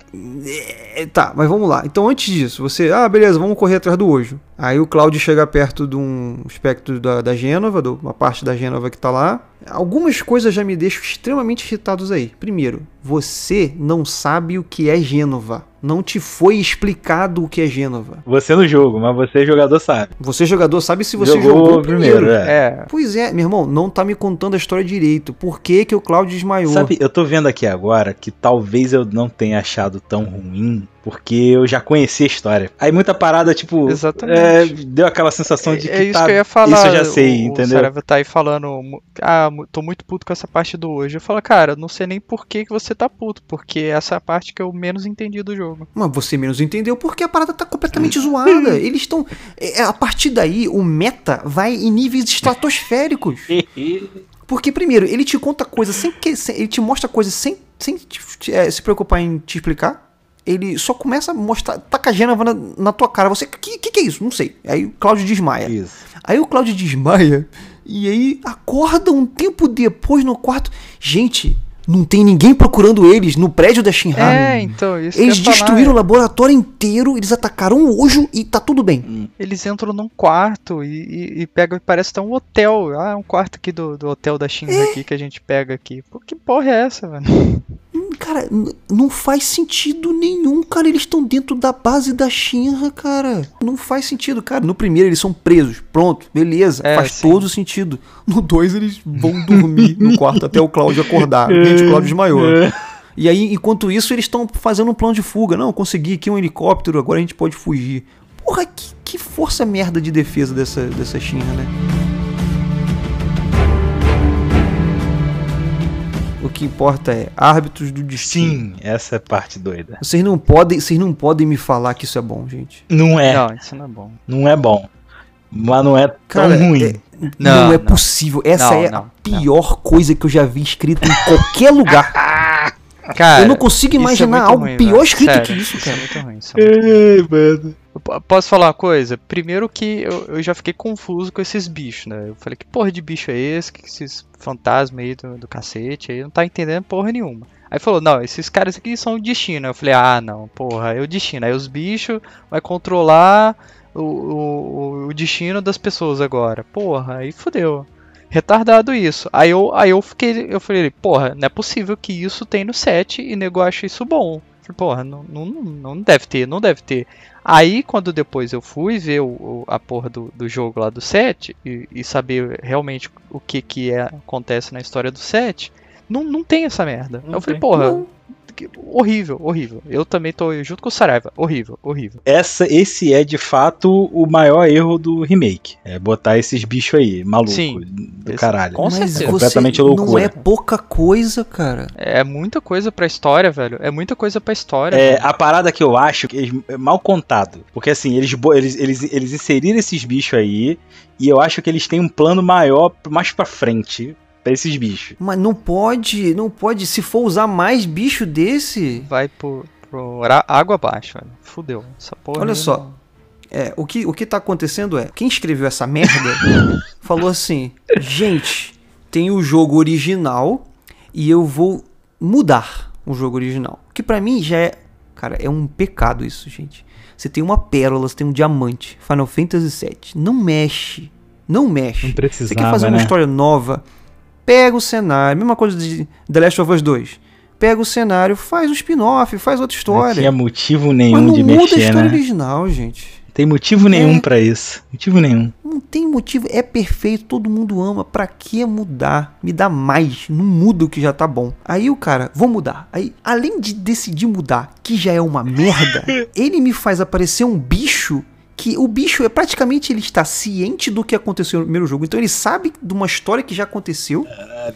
S1: É, tá, mas vamos lá. Então antes disso, você. Ah, beleza, vamos correr atrás do Ojo. Aí o Cláudio chega perto de um espectro da, da Gênova, de uma parte da Gênova que tá lá. Algumas coisas já me deixam extremamente irritados aí. Primeiro, você não sabe o que é Gênova. Não te foi explicado o que é Gênova.
S2: Você no jogo, mas você jogador sabe.
S1: Você, jogador, sabe se você
S2: Jogou
S1: jogou,
S2: primeiro,
S1: primeiro.
S2: é.
S3: É,
S1: Pois é, meu irmão, não tá me contando a história direito. Por que, que o Cláudio desmaiou?
S2: Sabe, eu tô vendo aqui agora que talvez eu não tenha achado tão ruim, porque eu já conheci a história. Aí muita parada, tipo,
S3: Exatamente.
S2: é, deu aquela sensação de que
S3: é isso
S2: tá,
S3: que eu ia falar.
S2: isso eu já sei,
S3: o,
S2: entendeu?
S3: O Saraiva tá aí falando, ah, tô muito puto com essa parte do hoje. Eu falo, cara, não sei nem por que, que você tá puto, porque essa é a parte que eu menos entendi do jogo.
S1: Mas você menos entendeu porque a parada tá completamente zoada. Eles estão. é, A partir daí, o meta vai em níveis estratosféricos. Porque, primeiro, ele te conta coisas sem que. sem- ele te mostra coisas sem, sem te- é, se preocupar em te explicar. Ele só começa a mostrar. Taca a Gênova na, na tua cara. Você. Que, que que é isso? Não sei. Aí o Cláudio desmaia.
S2: Isso.
S1: Aí o Cláudio desmaia e aí acorda um tempo depois no quarto. Gente, não tem ninguém procurando eles no prédio da Shinhan.
S3: É, então, isso
S1: Eles
S3: que ia falar,
S1: destruíram o laboratório inteiro, eles atacaram o Ojo e tá tudo bem.
S3: Eles entram num quarto e, e, e pegam, parece até um hotel. Ah, é um quarto aqui do, do hotel da Shinra aqui que a gente pega aqui. Pô, que porra é essa, velho?
S1: Cara, não faz sentido nenhum, cara. Eles estão dentro da base da Shinra, cara. Não faz sentido, cara. No primeiro eles são presos, pronto, beleza.
S3: É,
S1: faz
S3: sim.
S1: todo sentido. No dois eles vão dormir no quarto até o Cláudio acordar. Gente, o Cláudio desmaiou. E aí, enquanto isso, eles estão fazendo um plano de fuga. Não, consegui aqui um helicóptero, agora a gente pode fugir. Porra, que, que força merda de defesa dessa, dessa Shinra, né? O que importa é árbitros do destino.
S2: Sim, essa é a parte doida.
S1: Vocês não podem, vocês não podem me falar que isso é bom, gente.
S2: Não é, não,
S3: Não, isso não é bom.
S2: é bom. Mas não é tão
S1: Cara,
S2: ruim.
S1: é-
S3: Não,
S1: não, é
S3: não.
S1: possível. Essa
S3: Não,
S1: é
S3: não,
S1: a pior coisa que eu já vi escrita em qualquer lugar.
S3: Cara,
S1: eu não consigo
S3: é
S1: imaginar
S3: muito
S1: algo
S3: ruim,
S1: pior
S3: velho.
S1: escrito
S3: Sério,
S1: que isso,
S3: Isso é
S1: cara.
S3: muito ruim. Isso é muito ruim.
S2: Ei, mano.
S3: Posso falar uma coisa? Primeiro que eu, eu já fiquei confuso com esses bichos, né? Eu falei, que porra de bicho é esse? Que esses fantasmas aí do, do cacete aí? Não tá entendendo porra nenhuma. Aí falou, não, esses caras aqui são o destino. Eu falei, ah, não, porra, é o destino. Aí os bichos vai controlar o, o, o destino das pessoas agora. Porra, aí fodeu. Retardado isso. Aí eu, aí eu fiquei, eu falei, porra, não é possível que isso tem no set e nego acha isso bom. Porra, não, não, não deve ter, não deve ter. Aí, quando depois eu fui ver o, o- a porra do, do jogo lá do 7 e, e saber realmente o que que é, acontece na história do 7, não, não tem essa merda.
S2: Não
S3: eu falei,
S2: tem.
S3: porra,
S1: Não.
S3: Que- horrível, horrível. Eu também tô junto com o Saraiva, horrível, horrível.
S2: Essa, esse é de fato o maior erro do remake. É botar esses bichos aí, maluco,
S3: Sim.
S2: do
S3: Esse-
S2: caralho.
S3: com certeza.
S1: você
S2: Completamente
S1: não
S2: loucura.
S1: é pouca coisa, cara.
S3: É muita coisa pra história, velho. É muita coisa pra história.
S2: É,
S3: velho.
S2: a parada que eu acho que é mal contado. Porque assim, eles, eles, eles, eles inseriram esses bichos aí. E eu acho que eles têm um plano maior mais pra frente pra esses bichos.
S1: Mas não pode, não pode. Se for usar mais bicho desse.
S3: Vai por, por água abaixo, velho. Fudeu. Essa porra.
S1: Olha só.
S3: não-
S1: É, o que, o que tá acontecendo é, quem escreveu essa merda falou assim: gente, tem o jogo original e eu vou mudar o jogo original. Que pra mim já é. Cara, é um pecado isso, gente. Você tem uma pérola, você tem um diamante. Final Fantasy VII. Não mexe. Não mexe.
S2: Não
S1: Você
S2: precisava,
S1: quer fazer uma
S2: né?
S1: história nova? Pega o cenário. Mesma coisa de The Last of Us 2. Pega o cenário, faz um spin-off, faz outra
S2: Não
S1: história.
S2: tinha motivo nenhum
S1: não
S2: de
S1: muda a
S2: mexer,
S1: história
S2: né?
S1: original, gente.
S2: Tem motivo nenhum
S1: É.
S2: pra isso. Motivo nenhum.
S1: Não tem motivo, é perfeito, todo mundo ama. Pra que mudar? Me dá mais, não muda o que já tá bom. Aí o cara, vou mudar. Aí, além de decidir mudar, que já é uma merda, ele me faz aparecer um bicho que o bicho é praticamente ele está ciente do que aconteceu no primeiro jogo. Então ele sabe de uma história que já aconteceu.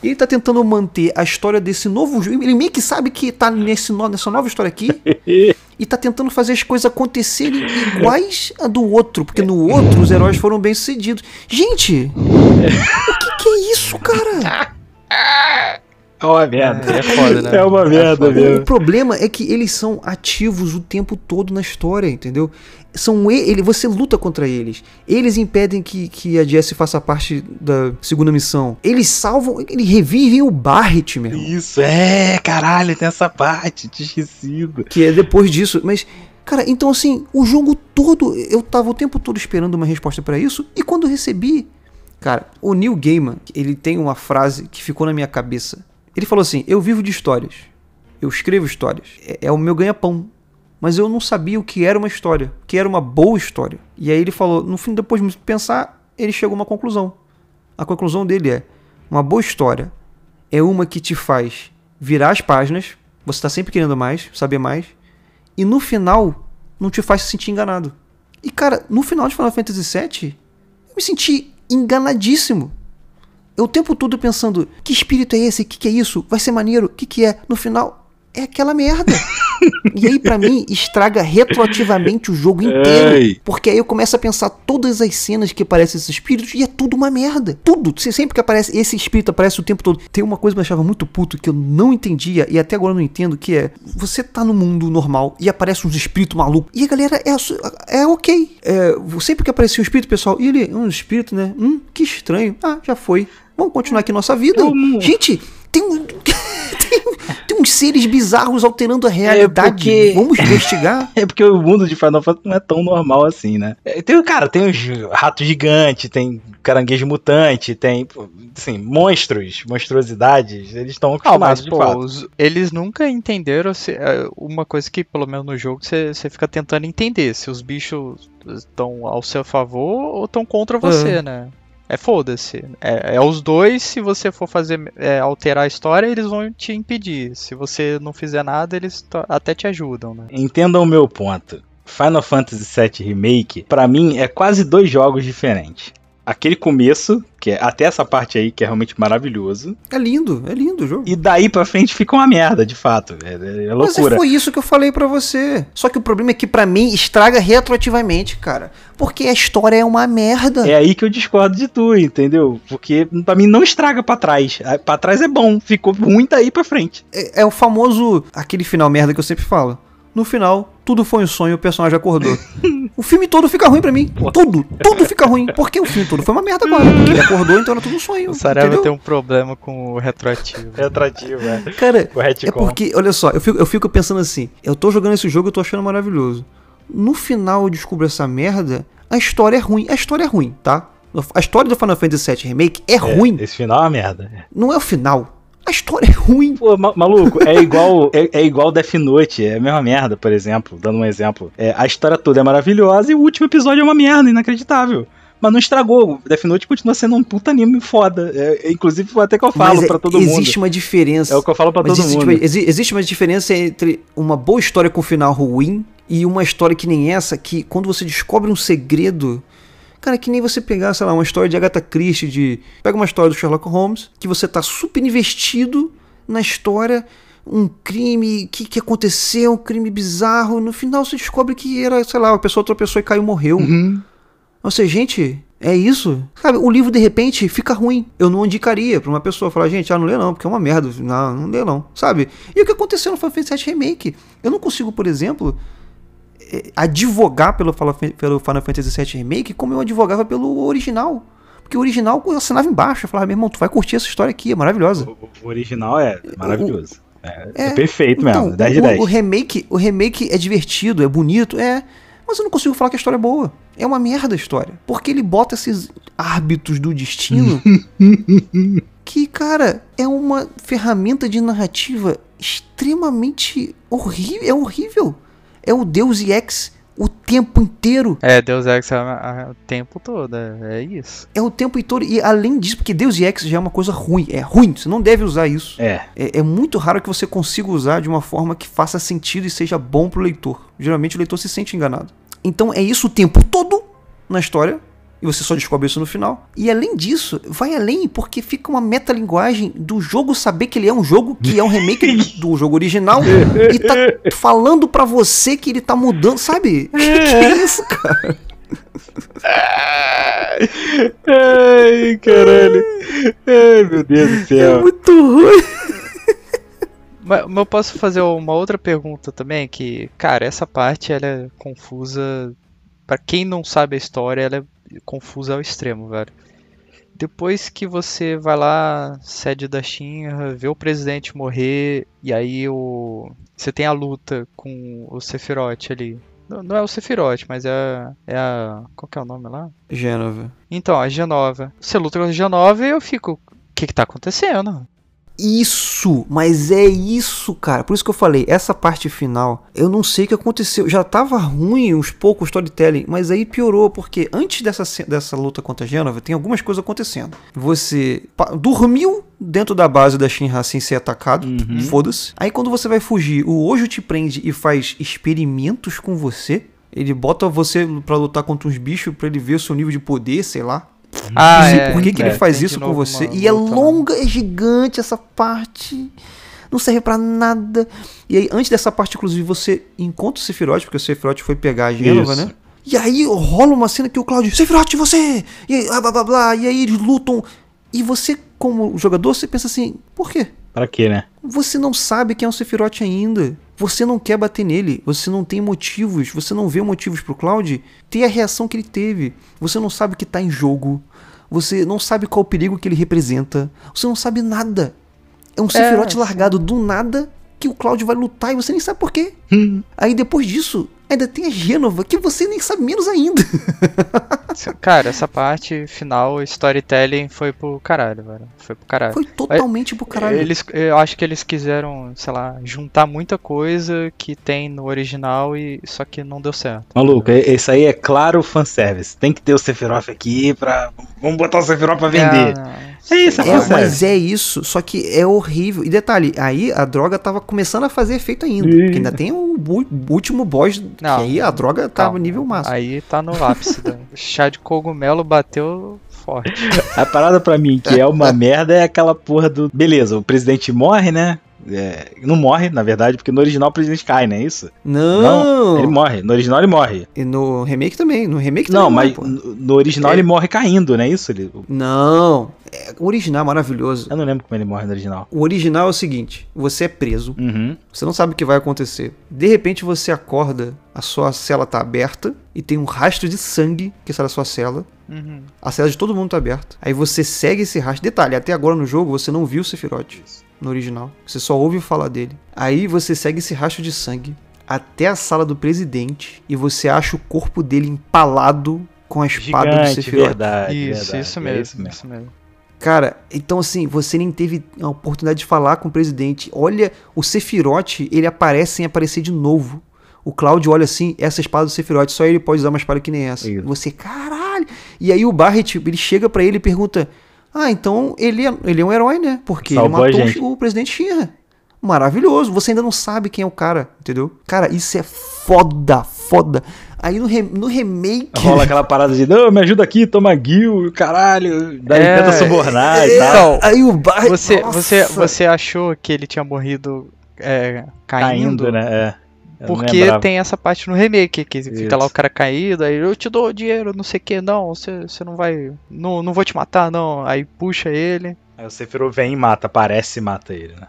S1: E ele tá tentando manter a história desse novo jogo. Ele meio que sabe que tá nesse, no- nessa nova história aqui. e tá tentando fazer as coisas acontecerem iguais a do outro. Porque no outro os heróis foram bem sucedidos. Gente! o que, que é isso, cara?
S2: É uma merda.
S3: É foda, né?
S2: É uma merda
S3: foda.
S1: O
S2: mesmo.
S1: problema é que eles são ativos o tempo todo na história, entendeu? São ele, você luta contra eles. Eles impedem que, que a Jessie faça parte da segunda missão. Eles salvam, eles revivem o Barret, meu irmão.
S2: Isso, é, caralho, tem essa parte, tinha esquecido.
S1: Que é depois disso, mas cara, então assim, o jogo todo, eu tava o tempo todo esperando uma resposta pra isso e quando eu recebi, cara, o Neil Gaiman, ele tem uma frase que ficou na minha cabeça. Ele falou assim: "Eu vivo de histórias. Eu escrevo histórias. É, é o meu ganha-pão." Mas eu não sabia o que era uma história, o que era uma boa história. E aí ele falou, no fim, depois de pensar, ele chegou a uma conclusão. A conclusão dele é: uma boa história é uma que te faz virar as páginas, você tá sempre querendo mais, saber mais, e no final não te faz se sentir enganado. E cara, no final de Final Fantasy VII, eu me senti enganadíssimo. Eu o tempo todo pensando, que espírito é esse? Que que é isso? Vai ser maneiro? O que que é? No final, é aquela merda. e aí pra mim estraga retroativamente o jogo inteiro,
S2: Ei.
S1: porque aí eu começo a pensar todas as cenas que aparecem esses espíritos e é tudo uma merda. Tudo, Se- sempre que aparece esse espírito aparece o tempo todo. Tem uma coisa que me achava muito puto que eu não entendia e até agora eu não entendo, que é você tá no mundo normal e aparece uns espíritos malucos e a galera é, é ok. É, sempre que aparecia um espírito, pessoal, e ele, um espírito, né? Hum, que estranho. Ah, já foi. Vamos continuar aqui nossa vida.
S2: Eu
S1: Gente, tem um. uns seres bizarros alterando a realidade.
S2: porque-
S1: Vamos investigar.
S2: É porque o mundo de Final Fantasy não é tão normal assim, né? É, Tem, cara, tem os ratos gigantes, tem caranguejo mutante, tem, assim, monstros, monstruosidades, eles estão acostumados
S3: mas
S2: de
S3: pô,
S2: fato.
S3: os- eles nunca entenderam se, é, uma coisa que, pelo menos no jogo, você você fica tentando entender se os bichos estão ao seu favor ou estão contra você, né? É foda-se. É, é os dois, se você for fazer é, alterar a história, eles vão te impedir. Se você não fizer nada, eles até te ajudam, né?
S2: Entendam o meu ponto. Final Fantasy VII Remake, pra mim, é quase dois jogos diferentes. Aquele começo, que é até essa parte aí, que é realmente maravilhoso.
S1: É lindo, é lindo o jogo.
S2: E daí pra frente fica uma merda, de fato. É, é- é
S1: Mas
S2: loucura.
S1: foi isso que eu falei pra você. Só que o problema é que pra mim estraga retroativamente, cara. Porque a história é uma merda.
S2: É aí que eu discordo de tu, entendeu? Porque pra mim não estraga pra trás. Pra trás é bom, ficou ruim daí pra frente.
S1: É, é o famoso. aquele final merda que eu sempre falo. No final, tudo foi um sonho e o personagem acordou. o filme todo fica ruim pra mim. Tudo, tudo fica ruim. Porque o filme todo foi uma merda agora. Porque ele acordou, então era tudo um sonho.
S3: O Saraiva tem um problema com o retroativo.
S2: É atrativo, é.
S1: Cara. É porque, olha só, eu fico, eu fico pensando assim, eu tô jogando esse jogo e eu tô achando maravilhoso. No final eu descubro essa merda, a história é ruim. A história é ruim, tá? A história do Final Fantasy VII Remake é,
S2: É,
S1: ruim.
S2: Esse final é uma merda.
S1: Não é o final. A história é ruim.
S2: Pô, ma- maluco, é igual é, é igual Death Note, é a mesma merda, por exemplo, dando um exemplo. É, a história toda é maravilhosa e o último episódio é uma merda, inacreditável. Mas não estragou. Death Note continua sendo um puta anime foda. É, inclusive, foi até que eu falo
S1: Mas é-
S2: pra todo
S1: existe
S2: mundo.
S1: uma diferença.
S2: É o que eu falo pra todo
S1: existe,
S2: mundo.
S1: exi- existe uma diferença entre uma boa história com final ruim e uma história que nem essa, que quando você descobre um segredo. Cara, é que nem você pegar, sei lá, uma história de Agatha Christie, de. Pega uma história do Sherlock Holmes, que você tá super investido na história, um crime que, que aconteceu, um crime bizarro. No final você descobre que era, sei lá, a pessoa tropeçou e caiu e morreu.
S2: Uhum.
S1: Ou seja, gente, é isso? Sabe, o livro de repente fica ruim. Eu não indicaria pra uma pessoa falar, gente, ah, não lê não, porque é uma merda. Não, não lê não, sabe? E o que aconteceu no Final Fantasy VII Remake? Eu não consigo, por exemplo, advogar pelo pelo Final Fantasy VII Remake como eu advogava pelo original. Porque o original eu assinava embaixo, eu falava, meu irmão, tu vai curtir essa história aqui, é maravilhosa.
S2: O, o original é maravilhoso. É, é
S1: É,
S2: perfeito
S1: Então,
S2: mesmo, 10 de
S1: o,
S2: 10.
S1: o remake, o remake é divertido, é bonito, é. Mas eu não consigo falar que a história é boa. É uma merda a história. Porque ele bota esses árbitros do destino que, cara, é uma ferramenta de narrativa extremamente horrível. É horrível. É o Deus Ex o tempo inteiro.
S3: É, Deus Ex é o tempo todo, é, é isso.
S1: É o tempo inteiro. E além disso, porque Deus Ex já é uma coisa ruim. É ruim. Você não deve usar isso.
S2: É,
S1: É, é muito raro que você consiga usar de uma forma que faça sentido e seja bom pro leitor. Geralmente o leitor se sente enganado. Então é isso o tempo todo na história. E você só descobre isso no final. E além disso, vai além, porque fica uma metalinguagem do jogo saber que ele é um jogo, que é um remake do jogo original, e tá falando pra você que ele tá mudando, sabe? Que, que é isso, cara?
S2: Ai, caralho. Ai, meu Deus do
S1: É
S2: céu.
S1: muito ruim.
S3: Mas, mas eu posso fazer uma outra pergunta também, que, cara, essa parte ela é confusa. Pra quem não sabe a história, ela é confusa ao extremo, velho. Depois que você vai lá, sede da Shinra, vê o presidente morrer, e aí o você tem a luta com o Sephiroth ali. Não, não é o Sephiroth, mas é, a- é a. Qual que é o nome lá?
S1: Gênova.
S3: Então, a Genova. Você luta com a Genova e eu fico. O que que tá acontecendo?
S1: Isso, mas é isso, cara. Por isso que eu falei, essa parte final, eu não sei o que aconteceu. Já tava ruim uns poucos o storytelling, mas aí piorou, porque antes dessa, dessa luta contra a Gênova, tem algumas coisas acontecendo. Você dormiu dentro da base da Shinra sem ser atacado, foda-se. Aí quando você vai fugir, o Ojo te prende e faz experimentos com você. Ele bota você pra lutar contra uns bichos pra ele ver o seu nível de poder, sei lá.
S3: Ah, é,
S1: por que, que ele
S3: é,
S1: faz
S3: tem de
S1: isso com você.
S3: uma
S1: E é
S3: lá.
S1: longa, é gigante essa parte. Não serve pra nada. E aí, antes dessa parte, inclusive, você encontra o Sephiroth, porque o Sephiroth foi pegar a Gênova, né? E aí rola uma cena que o Claudio, Sephiroth, você! E aí, blá, blá, blá, blá, e aí eles lutam. E você, como jogador, você pensa assim, por quê?
S2: Pra quê, né?
S1: Você não sabe quem é o Sephiroth ainda. Você não quer bater nele. Você não tem motivos. Você não vê motivos pro Cloud ter a reação que ele teve. Você não sabe o que tá em jogo. Você não sabe qual o perigo que ele representa. Você não sabe nada. É um Sephiroth
S3: sim.
S1: largado do nada que o Cloud vai lutar e você nem sabe por quê. Aí depois disso, ainda tem a Gênova que você nem sabe menos ainda.
S3: Cara, essa parte final, storytelling, foi pro caralho, velho. Foi pro caralho.
S1: Foi totalmente pro caralho.
S3: Eles, eu acho que eles quiseram, sei lá, juntar muita coisa que tem no original e só que não deu certo.
S2: Maluco, esse aí é claro fanservice. Tem que ter o Sephiroth aqui pra. Vamos botar o Sephiroth pra vender.
S3: É,
S2: É isso,
S1: É, mas é isso, só que é horrível. E detalhe, aí a droga tava começando a fazer efeito ainda. Porque ainda tem o último boss,
S3: Não,
S1: que aí a droga tava
S3: calma.
S1: nível máximo.
S3: Aí tá no ápice. do chá de cogumelo bateu forte.
S2: A parada pra mim que é uma merda é aquela porra do. Beleza, o presidente morre, né? É, não morre, na verdade, porque no original o presidente cai, não é isso?
S1: Não!
S2: Ele morre. No original ele morre.
S1: E no remake também. No remake
S2: Não,
S1: também
S2: mas
S1: morre,
S2: no original
S1: É.
S2: ele morre caindo, não é isso? Ele-
S1: Não. É, o original é maravilhoso.
S2: Eu não lembro como ele morre no original.
S1: O original é o seguinte: você é preso,
S2: Uhum.
S1: você não sabe o que vai acontecer. De repente você acorda, a sua cela tá aberta e tem um rastro de sangue que sai da sua cela.
S3: Uhum.
S1: A cela de todo mundo tá aberta. Aí você segue esse rastro. Detalhe, até agora no jogo você não viu o Sephiroth no original. Você só ouve falar dele. Aí você segue esse rastro de sangue até a sala do presidente e você acha o corpo dele empalado com a espada do
S2: Gigante,
S1: Sephiroth.
S2: verdade.
S3: Isso,
S2: verdade,
S3: isso
S2: é
S3: mesmo.
S2: isso mesmo.
S3: isso mesmo.
S1: Cara, então assim, você nem teve a oportunidade de falar com o presidente. Olha, o Sephiroth, ele aparece sem aparecer de novo. O Cláudio olha assim, essa espada do Sephiroth, só ele pode usar uma espada que nem essa.
S2: Isso.
S1: Você, caralho. E aí o Barret, ele chega pra ele e pergunta: "Ah, então ele é, ele é um herói, né? Porque
S2: Salvou
S1: ele matou
S2: gente."
S1: o presidente Shinra." Maravilhoso, você ainda não sabe quem é o cara, entendeu? Cara, isso é foda, foda. Aí no, re- no remake.
S2: Rola aquela parada de, não, me ajuda aqui, toma guil, caralho. Daí
S3: É,
S2: tenta subornar e
S1: É,
S2: tal.
S3: Então,
S1: aí o Barret.
S3: Você,
S1: nossa.
S3: você, você achou que ele tinha morrido é, caindo?
S2: Caindo, né? É.
S3: Porque tem essa parte no remake, que fica
S2: Isso.
S3: lá o cara caído, aí eu te dou dinheiro, não sei o que, não, você, você não vai. Não, não vou te matar, não. Aí puxa ele.
S2: Aí o Sephiroth vem e mata, aparece e mata ele, né?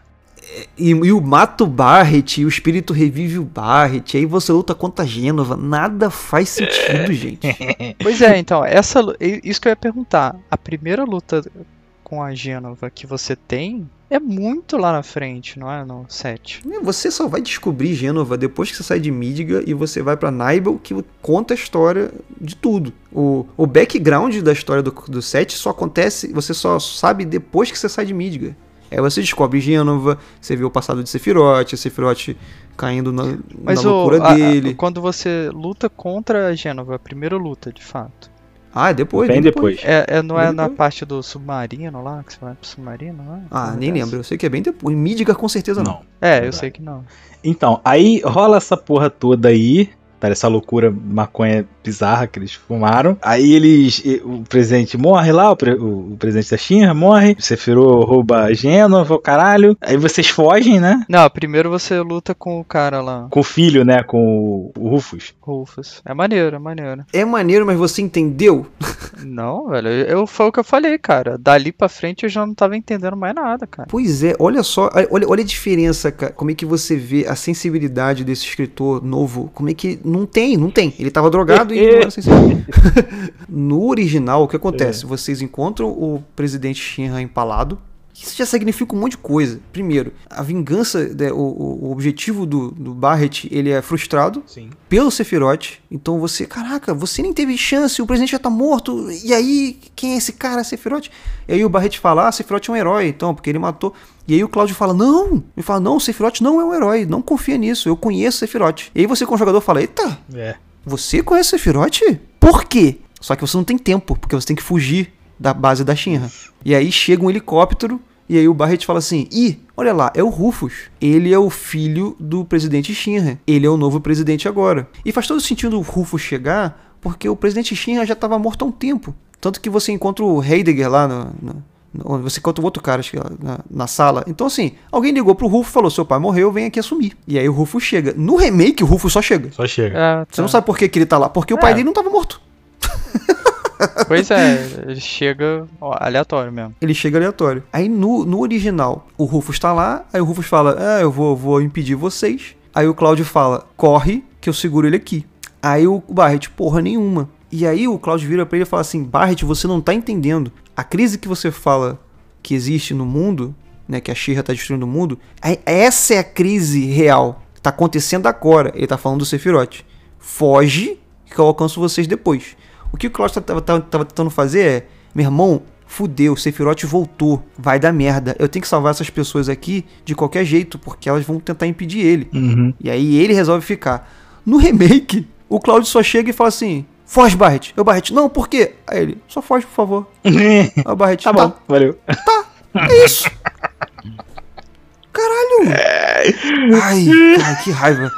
S1: E, e o mata o Barret, e o espírito revive o Barret, aí você luta contra a Gênova. Nada faz sentido, gente.
S3: Pois é, então, essa isso que eu ia perguntar. A primeira luta com a Gênova que você tem é muito lá na frente, não é? No 7.
S1: Você só vai descobrir Gênova depois que você sai de Midgar e você vai pra Nibel, que conta a história de tudo. O, o background da história do, do set só acontece, você só sabe depois que você sai de Midgar. Aí você descobre Gênova, você vê o passado de Sephiroth, Sephiroth caindo na,
S3: Mas
S1: na
S3: o,
S1: loucura
S3: a- a-
S1: dele.
S3: quando você luta contra a Gênova, a primeira luta, de fato.
S1: Ah, é depois.
S2: Bem
S1: bem
S2: depois.
S3: É, é- não é
S1: Bem
S3: na
S1: depois.
S3: parte do submarino lá, que você vai pro submarino, não é?
S1: Ah,
S3: Não
S1: nem
S3: é
S1: lembro. Eu sei que é bem depois. Em Midgar com certeza não.
S2: Não.
S3: É, eu
S2: Verdade.
S3: sei que não.
S2: Então, aí rola essa porra toda aí. Tá essa loucura maconha bizarra que eles fumaram. Aí eles. O presidente morre lá, o, pre, o, o presidente da China morre. O Sephiroth rouba Gênova, o caralho. Aí vocês fogem, né?
S3: Não, primeiro você luta com o cara lá,
S2: Com o filho, né? Com o, o Rufus.
S3: Rufus. É maneiro, é maneiro.
S1: É maneiro, mas você entendeu?
S3: Não, velho, eu, foi o que eu falei, cara. Dali pra frente eu já não tava entendendo mais nada, cara.
S1: Pois é, olha só, olha, olha a diferença, cara. Como é que você vê a sensibilidade desse escritor novo? Como é que não tem, não tem. Ele tava drogado e sensível. no original, o que acontece? Vocês encontram o presidente Shinra empalado. Isso já significa um monte de coisa. Primeiro, a vingança, né, o, o- objetivo do, do Barret, ele é frustrado
S2: Sim.
S1: pelo Sephiroth. Então você, caraca, você nem teve chance, o presidente já tá morto. E aí, quem é esse cara, Sephiroth? E aí o Barret fala, ah, Sephiroth é um herói, então, porque ele matou. E aí o Cláudio fala, não, ele fala, não, Sephiroth não é um herói, não confia nisso, eu conheço o Sephiroth. E aí você, como jogador, fala, eita,
S2: É.
S1: você conhece o Sephiroth? Por quê? Só que você não tem tempo, porque você tem que fugir da base da Shinra. E aí chega um helicóptero, e aí o Barret fala assim: Ih, olha lá, é o Rufus. Ele é o filho do presidente Shinra. Ele é o novo presidente agora. E faz todo sentido o Rufus chegar, porque o presidente Shinra já estava morto há um tempo. Tanto que você encontra o Heidegger lá no. no- no- você encontra o outro cara acho que lá na, na sala. Então, assim, alguém ligou pro Rufus e falou: Seu pai morreu, vem aqui assumir. E aí o Rufus chega. No remake, o Rufus só chega.
S2: Só chega.
S3: É,
S1: Você não sabe por que, que ele tá lá. Porque o pai
S3: É.
S1: dele não tava morto.
S3: Pois é, ele chega ó, aleatório mesmo.
S1: Ele chega aleatório. Aí no, no original, o Rufus tá lá. Aí o Rufus fala: Ah, eu vou, vou impedir vocês. Aí o Cláudio fala: Corre, que eu seguro ele aqui. Aí o Barret, porra nenhuma. E aí o Cláudio vira pra ele e fala assim: Barret, você não tá entendendo. A crise que você fala que existe no mundo, né? Que a Shira tá destruindo o mundo. é- Essa é a crise real. Tá acontecendo agora. Ele tá falando do Sephiroth. Foge, que eu alcanço vocês depois. O que o Cláudio tava, tava, tava tentando fazer é: Meu irmão, fudeu, Sephiroth voltou. Vai dar merda. Eu tenho que salvar essas pessoas aqui de qualquer jeito, porque elas vão tentar impedir ele.
S2: Uhum.
S1: E aí ele resolve ficar. No remake, o Cláudio só chega e fala assim: Foge, Barret. Eu, Barret, não, por quê? Aí ele, só foge, por favor. Aí o Barret,
S2: tá bom, valeu.
S1: é isso. Caralho. Ai, cara, que raiva.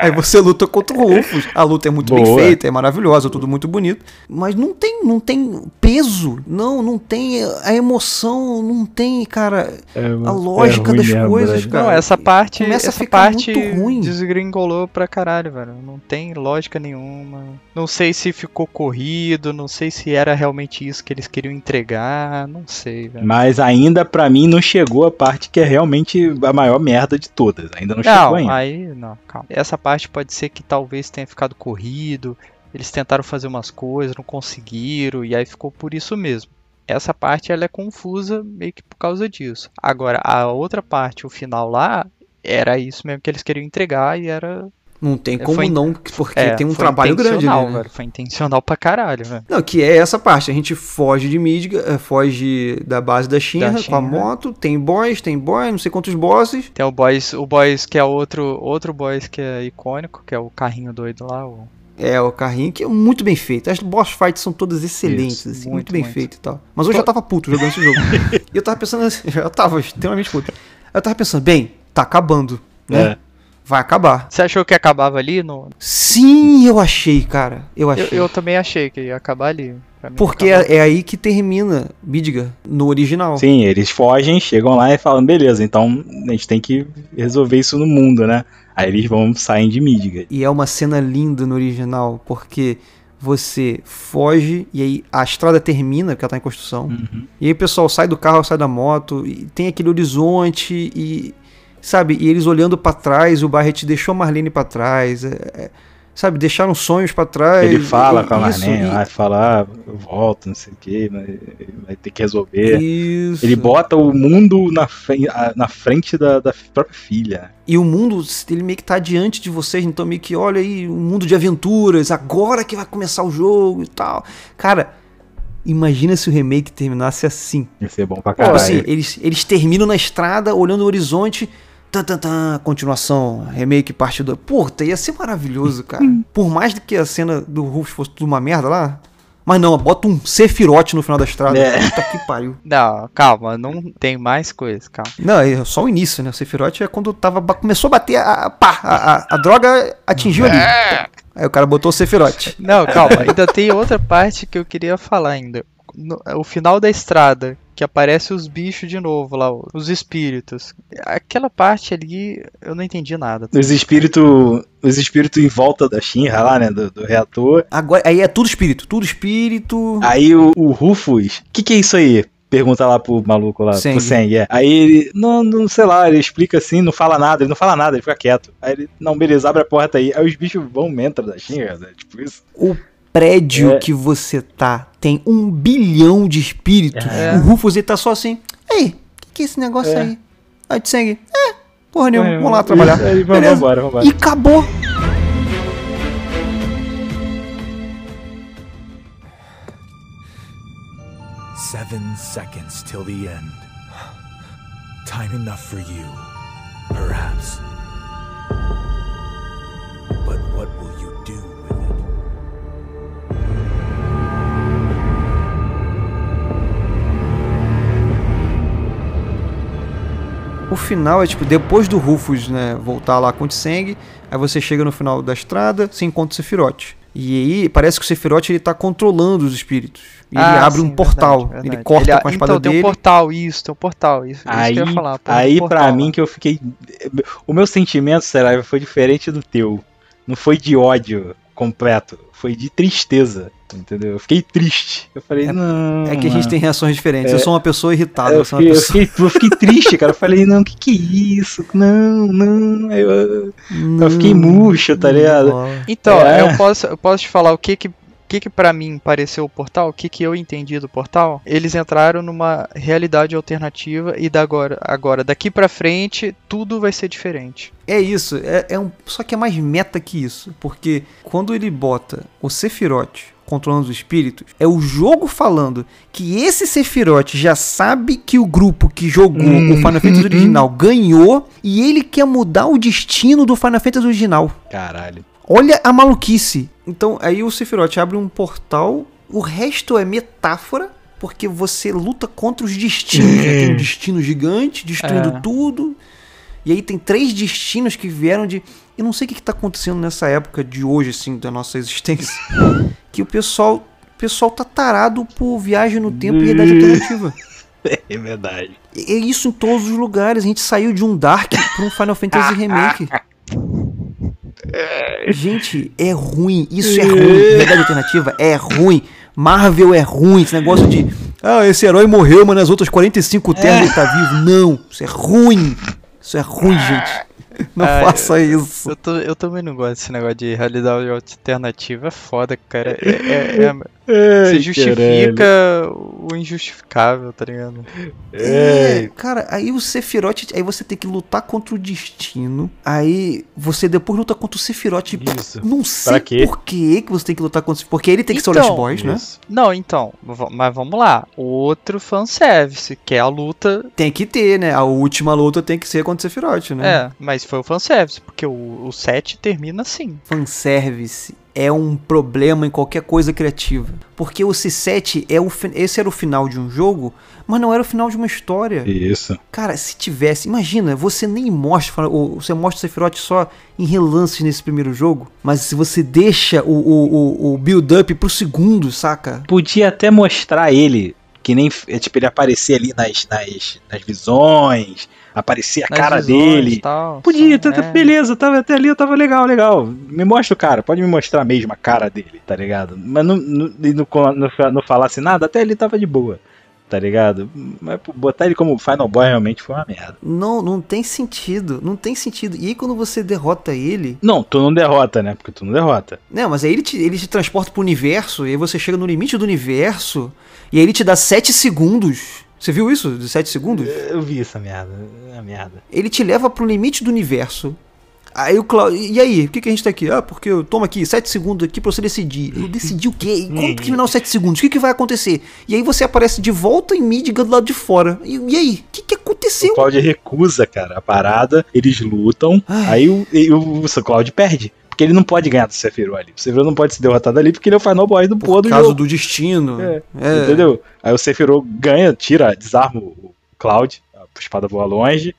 S1: Aí você luta contra o Rufus. A luta é muito bem
S2: Boa.
S1: feita, é maravilhosa, tudo muito bonito. Mas não tem, não tem peso. Não, não tem a emoção, não tem, cara,
S2: É,
S1: a lógica
S2: ruim
S1: das coisas,
S2: brother.
S1: cara.
S3: Não, essa parte,
S1: começa
S3: essa
S1: ficar
S3: parte
S1: muito ruim.
S3: desgringolou pra caralho, velho. Não tem lógica nenhuma. Não sei se ficou corrido, não sei se era realmente isso que eles queriam entregar, não sei, velho.
S2: Mas ainda pra mim não chegou a parte que é realmente a maior merda de todas. Ainda não, chegou
S3: Não,
S2: ainda.
S3: aí não, calma. Essa parte pode ser que talvez tenha ficado corrido. Eles tentaram fazer umas coisas, não conseguiram, e aí ficou por isso mesmo. Essa parte ela é confusa meio que por causa disso. Agora, a outra parte, o final lá, era isso mesmo que eles queriam entregar e era.
S1: Não tem
S3: É,
S1: como
S3: foi
S1: não, porque
S3: é,
S1: tem um trabalho grande ali, né?
S3: velho. Foi intencional pra caralho, velho.
S1: Não, que é essa parte. A gente foge de Midgar, eh, foge da base da Shinra,
S3: Da
S1: com a moto, tem boys, tem boy, não sei quantos bosses.
S3: Tem o boys, o boys que é outro, outro boys que é icônico, que é o carrinho doido lá, o
S1: É, o carrinho que é muito bem feito. As boss fights são todas excelentes,
S2: Isso,
S1: assim, muito,
S3: muito,
S1: bem
S3: muito.
S1: feito e tal. Mas hoje eu já tava puto jogando esse jogo. e eu tava pensando assim, eu tava extremamente puto. Eu tava pensando, bem, tá acabando, né?
S2: É.
S1: Vai acabar.
S3: Você achou que acabava ali? No...
S1: Sim, eu achei, cara. Eu
S3: Eu,
S1: achei.
S3: eu também achei que ia acabar ali.
S1: Porque é, é aí que termina Midgar, no original.
S2: Sim, eles fogem, chegam lá e falam, beleza, então a gente tem que resolver isso no mundo, né? Aí eles vão saem de Midgard.
S1: E é uma cena linda no original, porque você foge e aí a estrada termina, porque ela tá em construção.
S2: Uhum.
S1: E aí o pessoal sai do carro, sai da moto, e tem aquele horizonte e. Sabe, e eles olhando pra trás, o Barret deixou a Marlene pra trás. é- é, sabe, deixaram sonhos pra trás.
S2: Ele fala
S1: e-
S2: com a
S1: isso,
S2: Marlene,
S1: e-
S2: fala, ah, eu volto, não sei o que, vai ter que resolver.
S1: Isso.
S2: Ele bota o mundo na, na frente da, da própria filha.
S1: E o mundo, ele meio que tá diante de vocês, então meio que olha aí, um mundo de aventuras, agora que vai começar o jogo e tal. Cara, imagina se o remake terminasse assim.
S2: Ia ser bom pra
S1: Pô,
S2: caralho.
S1: assim, eles, eles terminam na estrada, olhando o horizonte, tan, tan, tan, continuação, remake parte 2. Puta, ia ser maravilhoso, cara. Por mais do que a cena do Rufus fosse tudo uma merda lá, Mas não, bota um Sephiroth no final da estrada.
S2: É.
S1: Puta que pariu.
S3: Não, calma, não tem mais coisa, calma.
S1: Não, é só o início, né? O Sephiroth é quando tava, começou a bater, a, pá, a, a- a droga atingiu ali. Aí o cara botou o Sephiroth.
S3: Não, calma, ainda tem outra parte que eu queria falar ainda. No- o final da estrada, que aparece os bichos de novo lá, os espíritos. Aquela parte ali, eu não entendi nada.
S2: Os espíritos. Os espíritos em volta da Shinra lá, né? Do, do reator.
S1: Agora, aí é tudo espírito, tudo espírito.
S2: Aí o, o Rufus. O que, que é isso aí? Pergunta lá pro maluco lá,
S1: Seng.
S2: pro Seng, é. Aí ele, não, não sei lá, ele explica assim, não fala nada, ele não fala nada, ele fica quieto. Aí ele, não, beleza, abre a porta aí. Aí os bichos vão, entram da Shinra, né? Tipo isso.
S1: O prédio
S2: É.
S1: que você tá tem um bilhão de espíritos.
S3: É.
S1: O Rufus ele tá só assim. Ei, o que, que é esse negócio
S2: É.
S1: aí? Aí de sangue. É, porra nenhuma, vamos lá trabalhar.
S2: Aí, vamos
S1: Beleza.
S2: embora, vamos embora.
S1: E acabou.
S6: Seven seconds till the end. Time enough for you, perhaps. But what will you
S1: O final é tipo, depois do Rufus, né, voltar lá com o Tseng, aí você chega no final da estrada, você encontra o Sephiroth. E aí parece que o Sephiroth ele tá controlando os espíritos. E ele
S3: Ah,
S1: abre
S3: sim,
S1: um portal.
S3: verdade, verdade.
S1: Ele corta
S3: Ele-
S1: com a espada
S3: então, tem
S1: dele.
S3: um portal, isso, tem um portal, isso, isso
S2: Aí,
S3: que eu ia falar. pô,
S2: aí
S3: um
S2: pra
S3: portal
S2: mim
S3: lá.
S2: que eu fiquei. O meu sentimento, Saraiva, foi diferente do teu. Não foi de ódio completo, foi de tristeza. Entendeu? Eu fiquei triste. Eu falei, não.
S1: É que a gente tem reações diferentes.
S2: É.
S1: Eu sou uma pessoa irritada.
S2: Eu
S1: Eu
S2: fiquei, eu,
S1: pessoa...
S2: fiquei, eu fiquei triste, cara. Eu falei, não, que que é isso? Não, não. Aí Eu, eu fiquei murcho, tá ligado?
S3: Então,
S2: É.
S3: eu, posso, eu posso te falar o que que, o que, que pra mim pareceu o portal, o que, que eu entendi do portal. Eles entraram numa realidade alternativa e da agora, agora daqui pra frente, tudo vai ser diferente.
S1: É isso, é, é um, só que é mais meta que isso, porque quando ele bota o Sephiroth controlando os espíritos, é o jogo falando que esse Sephiroth já sabe que o grupo que jogou
S2: Hum,
S1: o Final Fantasy original ganhou e ele quer mudar o destino do Final Fantasy original.
S2: Caralho.
S1: Olha a maluquice. Então aí o Sephiroth abre um portal, o resto é metáfora, porque você luta contra os destinos. Tem um destino gigante, destruindo
S3: É.
S1: tudo. E aí tem três destinos que vieram de. Eu não sei o que, que tá acontecendo nessa época de hoje, assim, da nossa existência. que o pessoal. O pessoal tá tarado por viagem no tempo e realidade alternativa.
S2: É verdade.
S1: É isso em todos os lugares. A gente saiu de um Dark pra um Final Fantasy Remake. Gente, é ruim. Isso é ruim. Realidade alternativa é ruim. Marvel é ruim. Esse negócio de. Ah, esse herói morreu, mas nas outras 45 terras ele tá vivo. Não. Isso é ruim. Isso é ruim, gente. Não
S3: Ah,
S1: faça isso.
S3: Eu, tô- eu também não gosto desse negócio de realidade alternativa, é foda, cara. É, é- é- você justifica o injustificável, tá ligado?
S1: É, cara, aí o Sephiroth, aí você tem que lutar contra o destino. Aí você depois luta contra o Sephiroth.
S2: Isso.
S1: Não sei por que que você tem que lutar contra o Porque ele tem que ser o
S3: Então,
S1: Last Boys, né?
S3: Não, então, mas vamos lá. Outro fanservice, que é a luta.
S1: Tem que ter, né? A última luta tem que ser contra o Sephiroth, né?
S3: É, mas foi o fanservice, porque o, o set termina assim.
S1: Fanservice é um problema em qualquer coisa criativa. Porque o C7 é o esse era o final de um jogo, mas não era o final de uma história.
S2: Isso.
S1: Cara, se tivesse, imagina, você nem mostra, você mostra o Sephiroth só em relances nesse primeiro jogo, mas se você deixa o, o, o, o build-up pro segundo, saca?
S2: Podia até mostrar ele, que nem. é, Tipo, ele aparecer ali nas, nas, nas visões, aparecer a
S3: Nas
S2: cara dele.
S3: Tal,
S2: Podia, tá, tá-
S3: é.
S2: beleza, tava até ali, eu tava legal, legal. Me mostra o cara, pode me mostrar mesmo a cara dele, tá ligado? Mas não, não, não, não, não falasse nada, até ele tava de boa, tá ligado? Mas botar ele como Final Boy realmente foi uma merda.
S1: Não, não tem sentido, não tem sentido. E aí quando você derrota ele,
S2: Não, tu não derrota, né? Porque tu não derrota.
S1: Não, mas aí ele te, ele te transporta pro universo, e aí você chega no limite do universo, e aí ele te dá 7 segundos. Você viu isso? De 7 segundos?
S2: Eu vi essa merda, é merda.
S1: Ele te leva pro limite do universo. Aí o Cláudio. E aí, por que, que a gente tá aqui? Ah, porque eu tomo aqui 7 segundos aqui pra você decidir. Eu decidi o quê? E Como terminar os 7 segundos? O que, que vai acontecer? E aí você aparece de volta em Midgard do lado de fora. E, e aí? O que, que
S2: O
S1: aconteceu?
S2: Cloud recusa, cara, a parada, eles lutam,
S1: Ai.
S2: aí o, o, o Cloud perde. Porque ele não pode ganhar do Sephiroth ali. O Sephiroth não pode ser derrotado ali porque ele é o final boy do
S1: Por
S2: porra do
S1: causa
S2: jogo.
S1: do destino.
S2: É,
S1: É.
S2: Entendeu? Aí o Sephiroth ganha, tira, desarma o Cloud, a espada voa longe.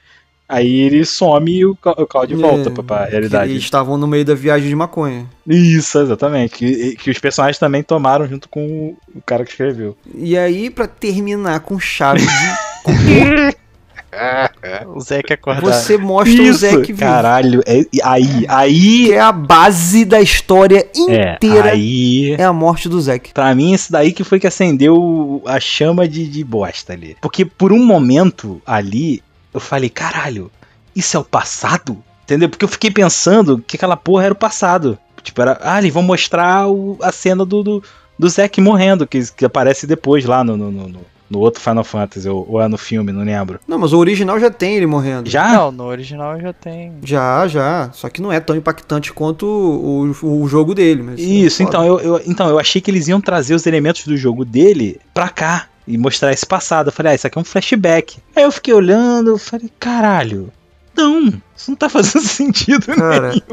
S2: Aí ele some e o Cloud volta
S1: É,
S2: pra, realidade.
S1: Eles estavam no meio da viagem de maconha.
S2: Isso, exatamente. Que, que os personagens também tomaram junto com o, o cara que escreveu.
S1: E aí, pra terminar com chave de.
S3: O Zé que acordar.
S1: você mostra o Zack vivo.
S2: caralho. É, aí,
S1: Que
S2: aí.
S1: é a base da história
S2: É,
S1: inteira.
S2: aí.
S1: É a morte do Zack.
S2: Pra mim, esse daí que foi que acendeu a chama de, de bosta ali. Porque por um momento ali, eu falei, caralho, isso é o passado? Entendeu? Porque eu fiquei pensando que aquela porra era o passado. Tipo, era, ah, eles vão mostrar o- a cena do, do, do Zack morrendo, que, que aparece depois lá no, no, no, no- outro Final Fantasy, ou, ou é no filme, não lembro.
S1: Não, mas o original já tem ele morrendo.
S2: Já?
S3: Não, no original já tem.
S1: Já, já. Só que não é tão impactante quanto o, o, o jogo dele. Mas
S2: Isso,
S1: é
S2: então eu, eu, então eu achei que eles iam trazer os elementos do jogo dele pra cá e mostrar esse passado. Eu falei, ah, isso aqui é um flashback. Aí eu fiquei olhando, eu falei, caralho, não, isso não tá fazendo sentido, né?
S1: Cara,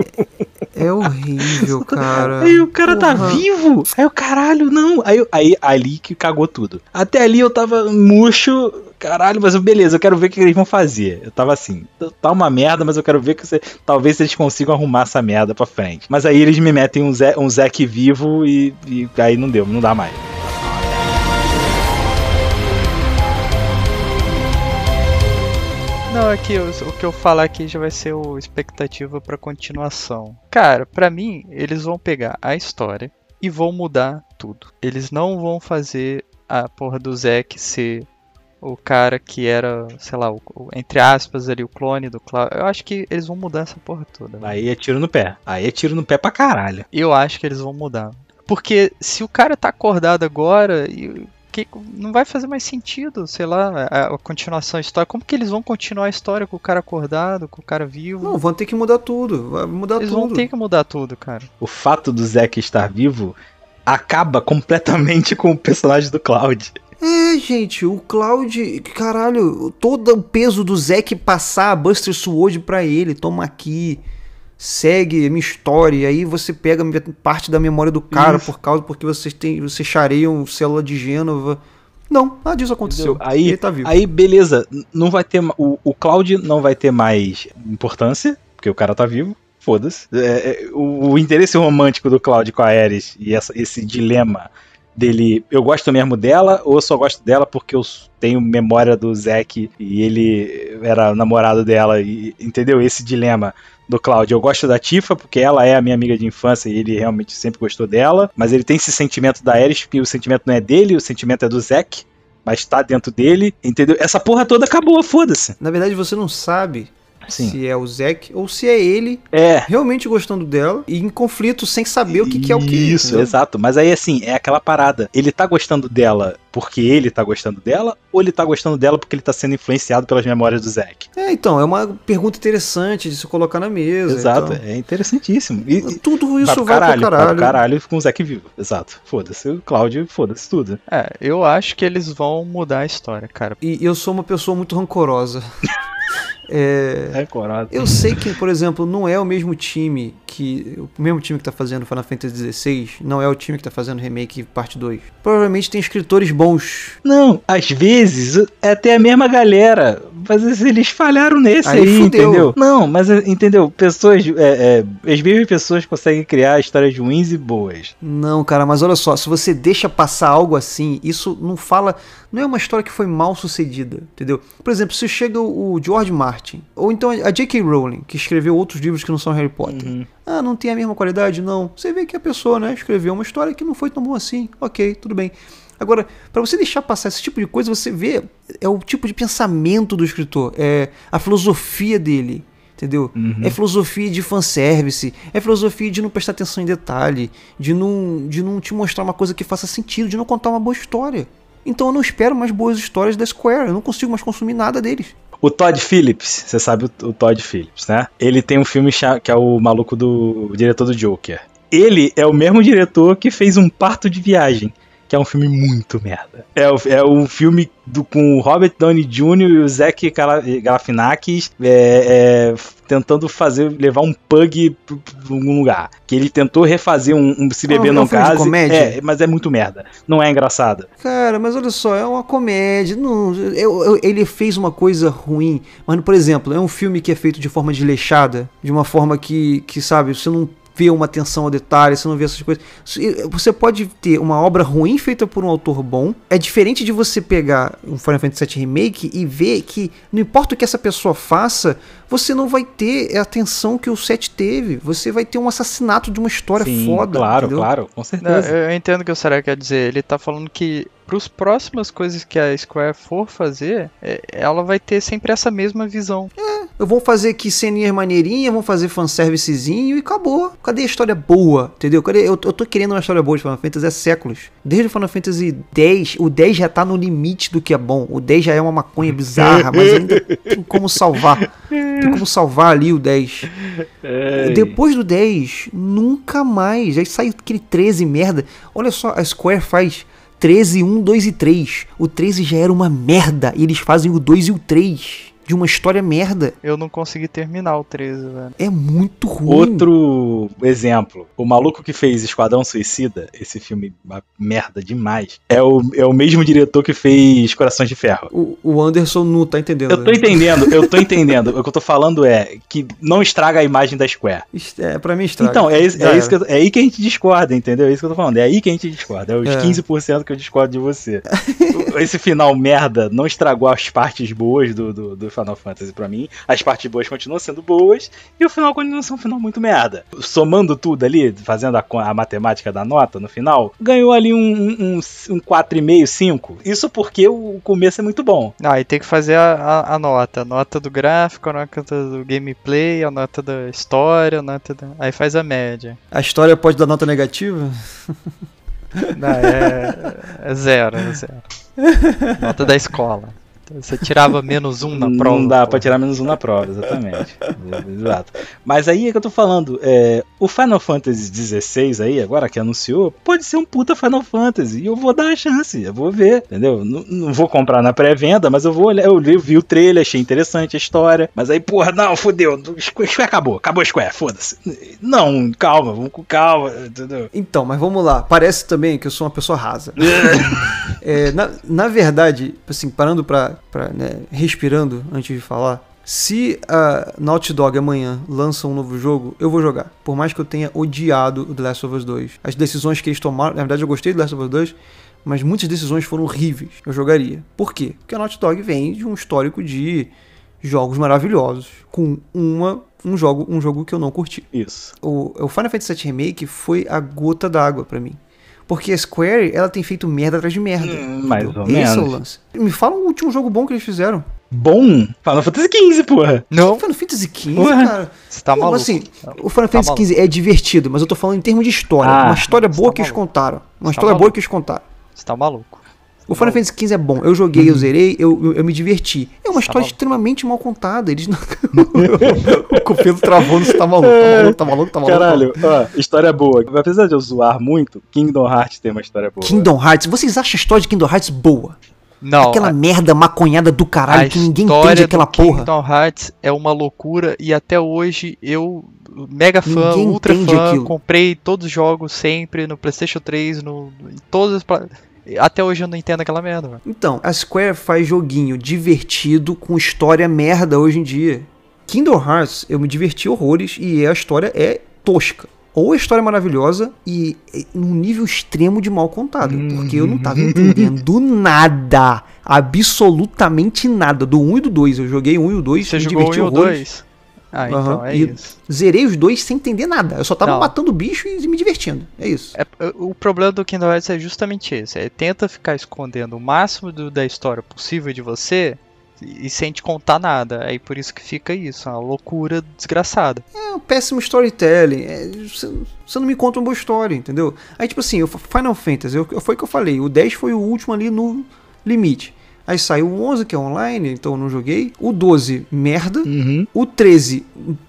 S1: é, é horrível, cara.
S2: Aí o cara tá
S1: Porra.
S2: vivo. Aí o caralho, não. Aí, aí ali que cagou tudo. Até ali eu tava murcho. Caralho, mas beleza, eu quero ver o que eles vão fazer. Eu tava assim, tá uma merda, mas eu quero ver que você, talvez eles consigam arrumar essa merda pra frente. Mas aí eles me metem um, Zé, um Zack vivo e, e aí não deu, não dá mais.
S3: Não, aqui o, o que eu falar aqui já vai ser o expectativa pra continuação. Cara, pra mim, eles vão pegar a história e vão mudar tudo. Eles não vão fazer a porra do Zack ser o cara que era, sei lá, o- entre aspas ali, o clone do Cloud. Eu acho que eles vão mudar essa porra toda. velho.
S2: Aí é tiro no pé. Aí é tiro no pé pra caralho.
S3: Eu acho que eles vão mudar. Porque se o cara tá acordado agora, e que não vai fazer mais sentido, sei lá, a, a continuação da história. Como que eles vão continuar a história com o cara acordado, com o cara vivo?
S1: Não, vão ter que mudar tudo. Vai mudar
S3: eles
S1: tudo.
S3: vão ter que mudar tudo, cara.
S2: O fato do Zack estar vivo acaba completamente com o personagem do Cloud.
S1: É, gente, o Cloud, caralho, todo o peso do Zack passar a Buster Sword pra ele, toma aqui, segue minha história, e aí você pega parte da memória do cara
S2: Isso.
S1: por causa porque vocês têm, vocês chareiam célula de Gênova. Não, nada disso aconteceu.
S2: Entendeu? Aí,
S1: ele tá vivo.
S2: aí beleza, não vai ter o, o Cloud não vai ter mais importância, porque o cara tá vivo. Foda-se. É, é, o, o interesse romântico do Cloud com a Ares e essa- esse dilema dele, eu gosto mesmo dela ou eu só gosto dela porque eu tenho memória do Zack e ele era namorado dela, e, entendeu? Esse dilema do Cloud. Eu gosto da Tifa porque ela é a minha amiga de infância e ele realmente sempre gostou dela, mas ele tem esse sentimento da Ares porque o sentimento não é dele, o sentimento é do Zack mas tá dentro dele, entendeu? Essa porra toda acabou, foda-se.
S1: Na verdade, você não sabe
S2: Sim.
S1: se é o Zack ou se é ele
S2: É.
S1: realmente gostando dela e em conflito sem saber o que, que é o que.
S2: Isso,
S1: entendeu?
S2: exato. Mas aí, assim, é aquela parada. Ele tá gostando dela porque ele tá gostando dela, ou ele tá gostando dela porque ele tá sendo influenciado pelas memórias do Zack?
S1: É, então, é uma pergunta interessante de se colocar na mesa.
S2: Exato,
S1: então.
S2: é interessantíssimo. E,
S1: Tudo isso
S2: pro
S1: vai
S2: caralho,
S1: pro
S2: vai
S1: caralho.
S2: pro caralho com o Zack vivo. Exato. Foda-se o Cláudio, foda-se tudo.
S3: É, eu acho que eles vão mudar a história, cara.
S1: E eu sou uma pessoa muito rancorosa. É,
S2: É corado.
S1: eu sei que, por exemplo, não é o mesmo time que. O mesmo time que tá fazendo Final Fantasy XVI, não é o time que tá fazendo Remake Parte 2. Provavelmente tem escritores bons.
S2: Não, às vezes é até a mesma galera, mas eles falharam nesse
S1: Aí
S2: aí, entendeu? Não, mas é, entendeu? Pessoas, é, é, as mesmas pessoas conseguem criar histórias ruins e boas.
S1: Não, cara, mas olha só, se você deixa passar algo assim, isso não fala. Não é uma história que foi mal sucedida, entendeu? Por exemplo, se chega o George Martin, ou então a J.K. Rowling, que escreveu outros livros que não são Harry Potter. Ah, não tem a mesma qualidade? Não. Você vê que a pessoa, né, escreveu uma história que não foi tão boa assim. Ok, tudo bem. Agora, pra você deixar passar esse tipo de coisa, você vê é o tipo de pensamento do escritor, é a filosofia dele. Entendeu? É filosofia de fanservice, é filosofia de não prestar atenção em detalhe, de não, de não te mostrar uma coisa que faça sentido, de não contar uma boa história. Então eu não espero mais boas histórias da Square, eu não consigo mais consumir nada deles.
S2: O Todd Phillips, você sabe o, Todd Phillips, né? Ele tem um filme que é o maluco do o diretor do Joker. Ele é o mesmo diretor que fez um parto de viagem, que é um filme muito merda. É, o- é um filme do, com o Robert Downey Jr. e o Zac Gala- Galifianakis é, é, tentando fazer, levar um pug pra algum lugar. Que ele tentou refazer um, um Se
S1: É
S2: Beber
S1: é um
S2: Não
S1: de
S2: Case.
S1: comédia?
S2: É, mas é muito merda. Não é engraçado.
S1: Cara, mas olha só, é uma comédia. Não, eu- eu- ele fez uma coisa ruim. Mas, por exemplo, é um filme que é feito de forma desleixada, de uma forma que, que sabe, você não vê uma atenção ao detalhe, você não vê essas coisas. Você pode ter uma obra ruim feita por um autor bom. É diferente de você pegar um Final Fantasy VII Remake e ver que, não importa o que essa pessoa faça, você não vai ter a atenção que o 7 teve. Você vai ter um assassinato de uma história
S2: Sim,
S1: foda.
S2: claro,
S1: entendeu?
S2: claro, com
S3: Não,
S2: certeza.
S3: eu eu entendo o que o Sarah quer dizer. Ele tá falando que pros próximas coisas que a Square for fazer, é, ela vai ter sempre essa mesma visão.
S1: Eu vou fazer aqui ceninhas maneirinhas, vou fazer fanservicezinho e acabou. Cadê a história boa? Entendeu? Cadê? Eu, eu tô querendo uma história boa de Final Fantasy há séculos. Desde o Final Fantasy X, o 10 já tá no limite do que é bom. O 10 já é uma maconha bizarra, mas ainda tem como salvar. Tem como salvar ali o 10. Depois do 10, nunca mais. Aí sai aquele 13 merda. Olha só, a Square faz 13, 1, 2 e 3. O 13 já era uma merda. E eles fazem o 2 e o 3. De uma história merda.
S3: Eu não consegui terminar o 13, velho.
S1: É muito ruim.
S2: Outro exemplo, o maluco que fez Esquadrão Suicida, esse filme uma merda demais, é o, é o mesmo diretor que fez Corações de Ferro.
S1: O, o Anderson não tá entendendo.
S2: Eu tô
S1: né?
S2: entendendo, eu tô entendendo. O que eu tô falando é que não estraga a imagem da Square.
S1: É, pra mim estraga.
S2: Então, é, isso,
S1: Já
S2: é, isso que eu- é aí que a gente discorda, entendeu? É isso que eu tô falando. É aí que a gente discorda. É os
S1: É.
S2: 15% que eu discordo de você. Esse final merda não estragou as partes boas do, do, do Final Fantasy pra mim. As partes boas continuam sendo boas. E o final continua sendo um final muito merda. Somando tudo ali, fazendo a, a matemática da nota no final, ganhou ali um, um, um, um 4,5, 5. Isso porque o começo é muito bom.
S3: Ah, e tem que fazer a, a, a nota. A nota do gráfico, a nota do gameplay, a nota da história, a nota da... Aí faz a média.
S1: A história pode dar nota negativa?
S3: Não, é, é zero, é zero. Nota da escola. Então, Você tirava menos um na prova.
S2: Não dá
S3: pô.
S2: pra tirar menos um na prova, exatamente. Exato. Mas aí é que eu tô falando, é, o Final Fantasy XVI aí, agora que anunciou, pode ser um puta Final Fantasy. E eu vou dar a chance, eu vou ver, entendeu? Não, não vou comprar na pré-venda, mas eu vou olhar, eu li- vi o trailer, achei interessante a história. Mas aí, porra, não, fodeu, Square Square acabou, acabou a Square, foda-se. Não, calma, vamos com calma, entendeu?
S1: Então, mas vamos lá. Parece também que eu sou uma pessoa rasa. É, na, na verdade, assim, parando pra, pra né, respirando antes de falar, se a Naughty Dog amanhã lança um novo jogo, eu vou jogar. Por mais que eu tenha odiado o The Last of Us 2. As decisões que eles tomaram, na verdade eu gostei do The Last of Us 2, mas muitas decisões foram horríveis. Eu jogaria. Por quê? Porque a Naughty Dog vem de um histórico de jogos maravilhosos, com uma, um, jogo, um jogo que eu não curti
S2: Isso.
S1: o, o Final Fantasy VII Remake foi a gota d'água pra mim. Porque a Square, ela tem feito merda atrás de merda.
S2: Hum, mais ou
S1: Esse é o
S2: menos.
S1: lance. Me fala o último jogo bom que eles fizeram.
S2: Bom, Final Fantasy XV, porra.
S3: Não,
S1: Final Fantasy XV,
S2: Ué,
S1: cara.
S3: você tá
S1: Não,
S3: maluco.
S1: assim, o Final
S3: Tá
S1: Fantasy. XV é divertido, mas eu tô falando em termos de história.
S2: Ah,
S1: uma história boa
S3: tá
S1: que eles contaram. Uma
S3: Tá
S1: história boa que eles contaram.
S3: Você tá maluco.
S1: O Final Fantasy XV é bom. Eu joguei, eu zerei, eu, eu, eu me diverti. É uma história
S3: maluco.
S1: extremamente mal contada. Eles não... o Copelo travou no você tá maluco, tá maluco, tá maluco, tá maluco.
S2: Caralho, ó, história boa. Apesar de eu zoar muito, Kingdom Hearts tem uma história boa.
S1: Kingdom Hearts. Vocês acham a história de Kingdom Hearts boa?
S3: Não,
S1: aquela
S3: a-
S1: merda maconhada do caralho
S3: a
S1: que ninguém entende aquela
S3: do
S1: porra.
S3: Kingdom Hearts é uma loucura e até hoje eu, mega fã,
S1: Ninguém
S3: ultra fã,
S1: aquilo.
S3: comprei todos os jogos sempre no PlayStation 3, no, em todas as. Até hoje eu não entendo aquela merda, mano.
S1: Então, a Square faz joguinho divertido com história merda hoje em dia. Kingdom Hearts, eu me diverti horrores e a história é tosca. Ou a história é maravilhosa e é num nível extremo de mal contado. Porque eu não tava entendendo nada. Absolutamente nada. Do 1 e do 2. Eu joguei o 1 e o 2
S3: Você
S1: me
S3: jogou um
S1: diverti
S3: e o
S1: horrores.
S3: 2? Ah, então é
S1: e-
S3: isso.
S1: Zerei os dois sem entender nada. Eu só tava
S3: Não.
S1: matando bicho e me divertindo. É isso.
S3: É, o problema do Kingdom Hearts é justamente esse. É, tenta ficar escondendo o máximo do- da história possível de você e, sem te contar nada. Aí por isso que fica isso, uma loucura desgraçada.
S1: É um péssimo storytelling. É, Você você não me conta uma boa história, entendeu? Aí, tipo assim, o Final Fantasy, eu- foi o que eu falei. O 10 foi o último ali no limite. Aí saiu o 11, que é online, então eu não joguei. O 12, merda.
S2: Uhum.
S1: O 13,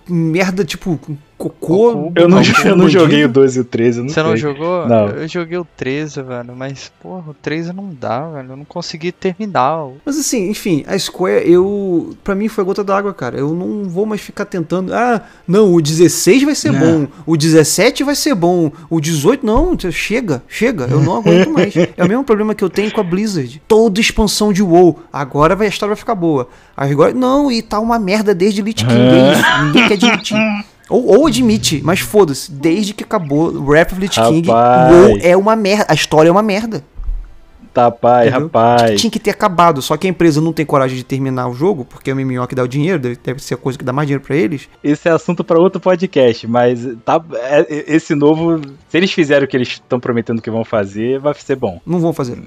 S1: merda, tipo, cocô.
S2: Eu não, eu não joguei o 12 e o 13, eu não
S3: Você não jogou?
S2: Não.
S3: Eu joguei o 13, velho, mas, porra, o 13 não dá, velho. Eu não consegui terminar.
S1: Mas assim, enfim, a Square, eu. Pra mim foi a gota d'água, cara. Eu não vou mais ficar tentando. Ah, não, o 16 vai ser
S2: Não.
S1: bom. O 17 vai ser bom. O 18, não. Chega, chega. Eu não aguento mais. É o mesmo problema que eu tenho com a Blizzard. Toda expansão de WoW. Agora vai, a história vai ficar boa. Agora, não, e tá uma merda desde Lich King. É isso. Ninguém quer admitir. Ou, ou admite, mas foda-se. Desde que acabou o Wrath of Lich King. WoW é uma merda. A história é uma merda.
S2: Rapaz,
S1: Entendeu?
S2: rapaz.
S1: Tinha que ter acabado, só que a empresa não tem coragem de terminar o jogo, porque é o MMO que dá o dinheiro, deve, deve ser a coisa que dá mais dinheiro pra eles.
S2: Esse é assunto pra outro podcast, mas tá, é- esse novo, se eles fizerem o que eles estão prometendo que vão fazer, vai ser bom.
S1: Não vão fazer.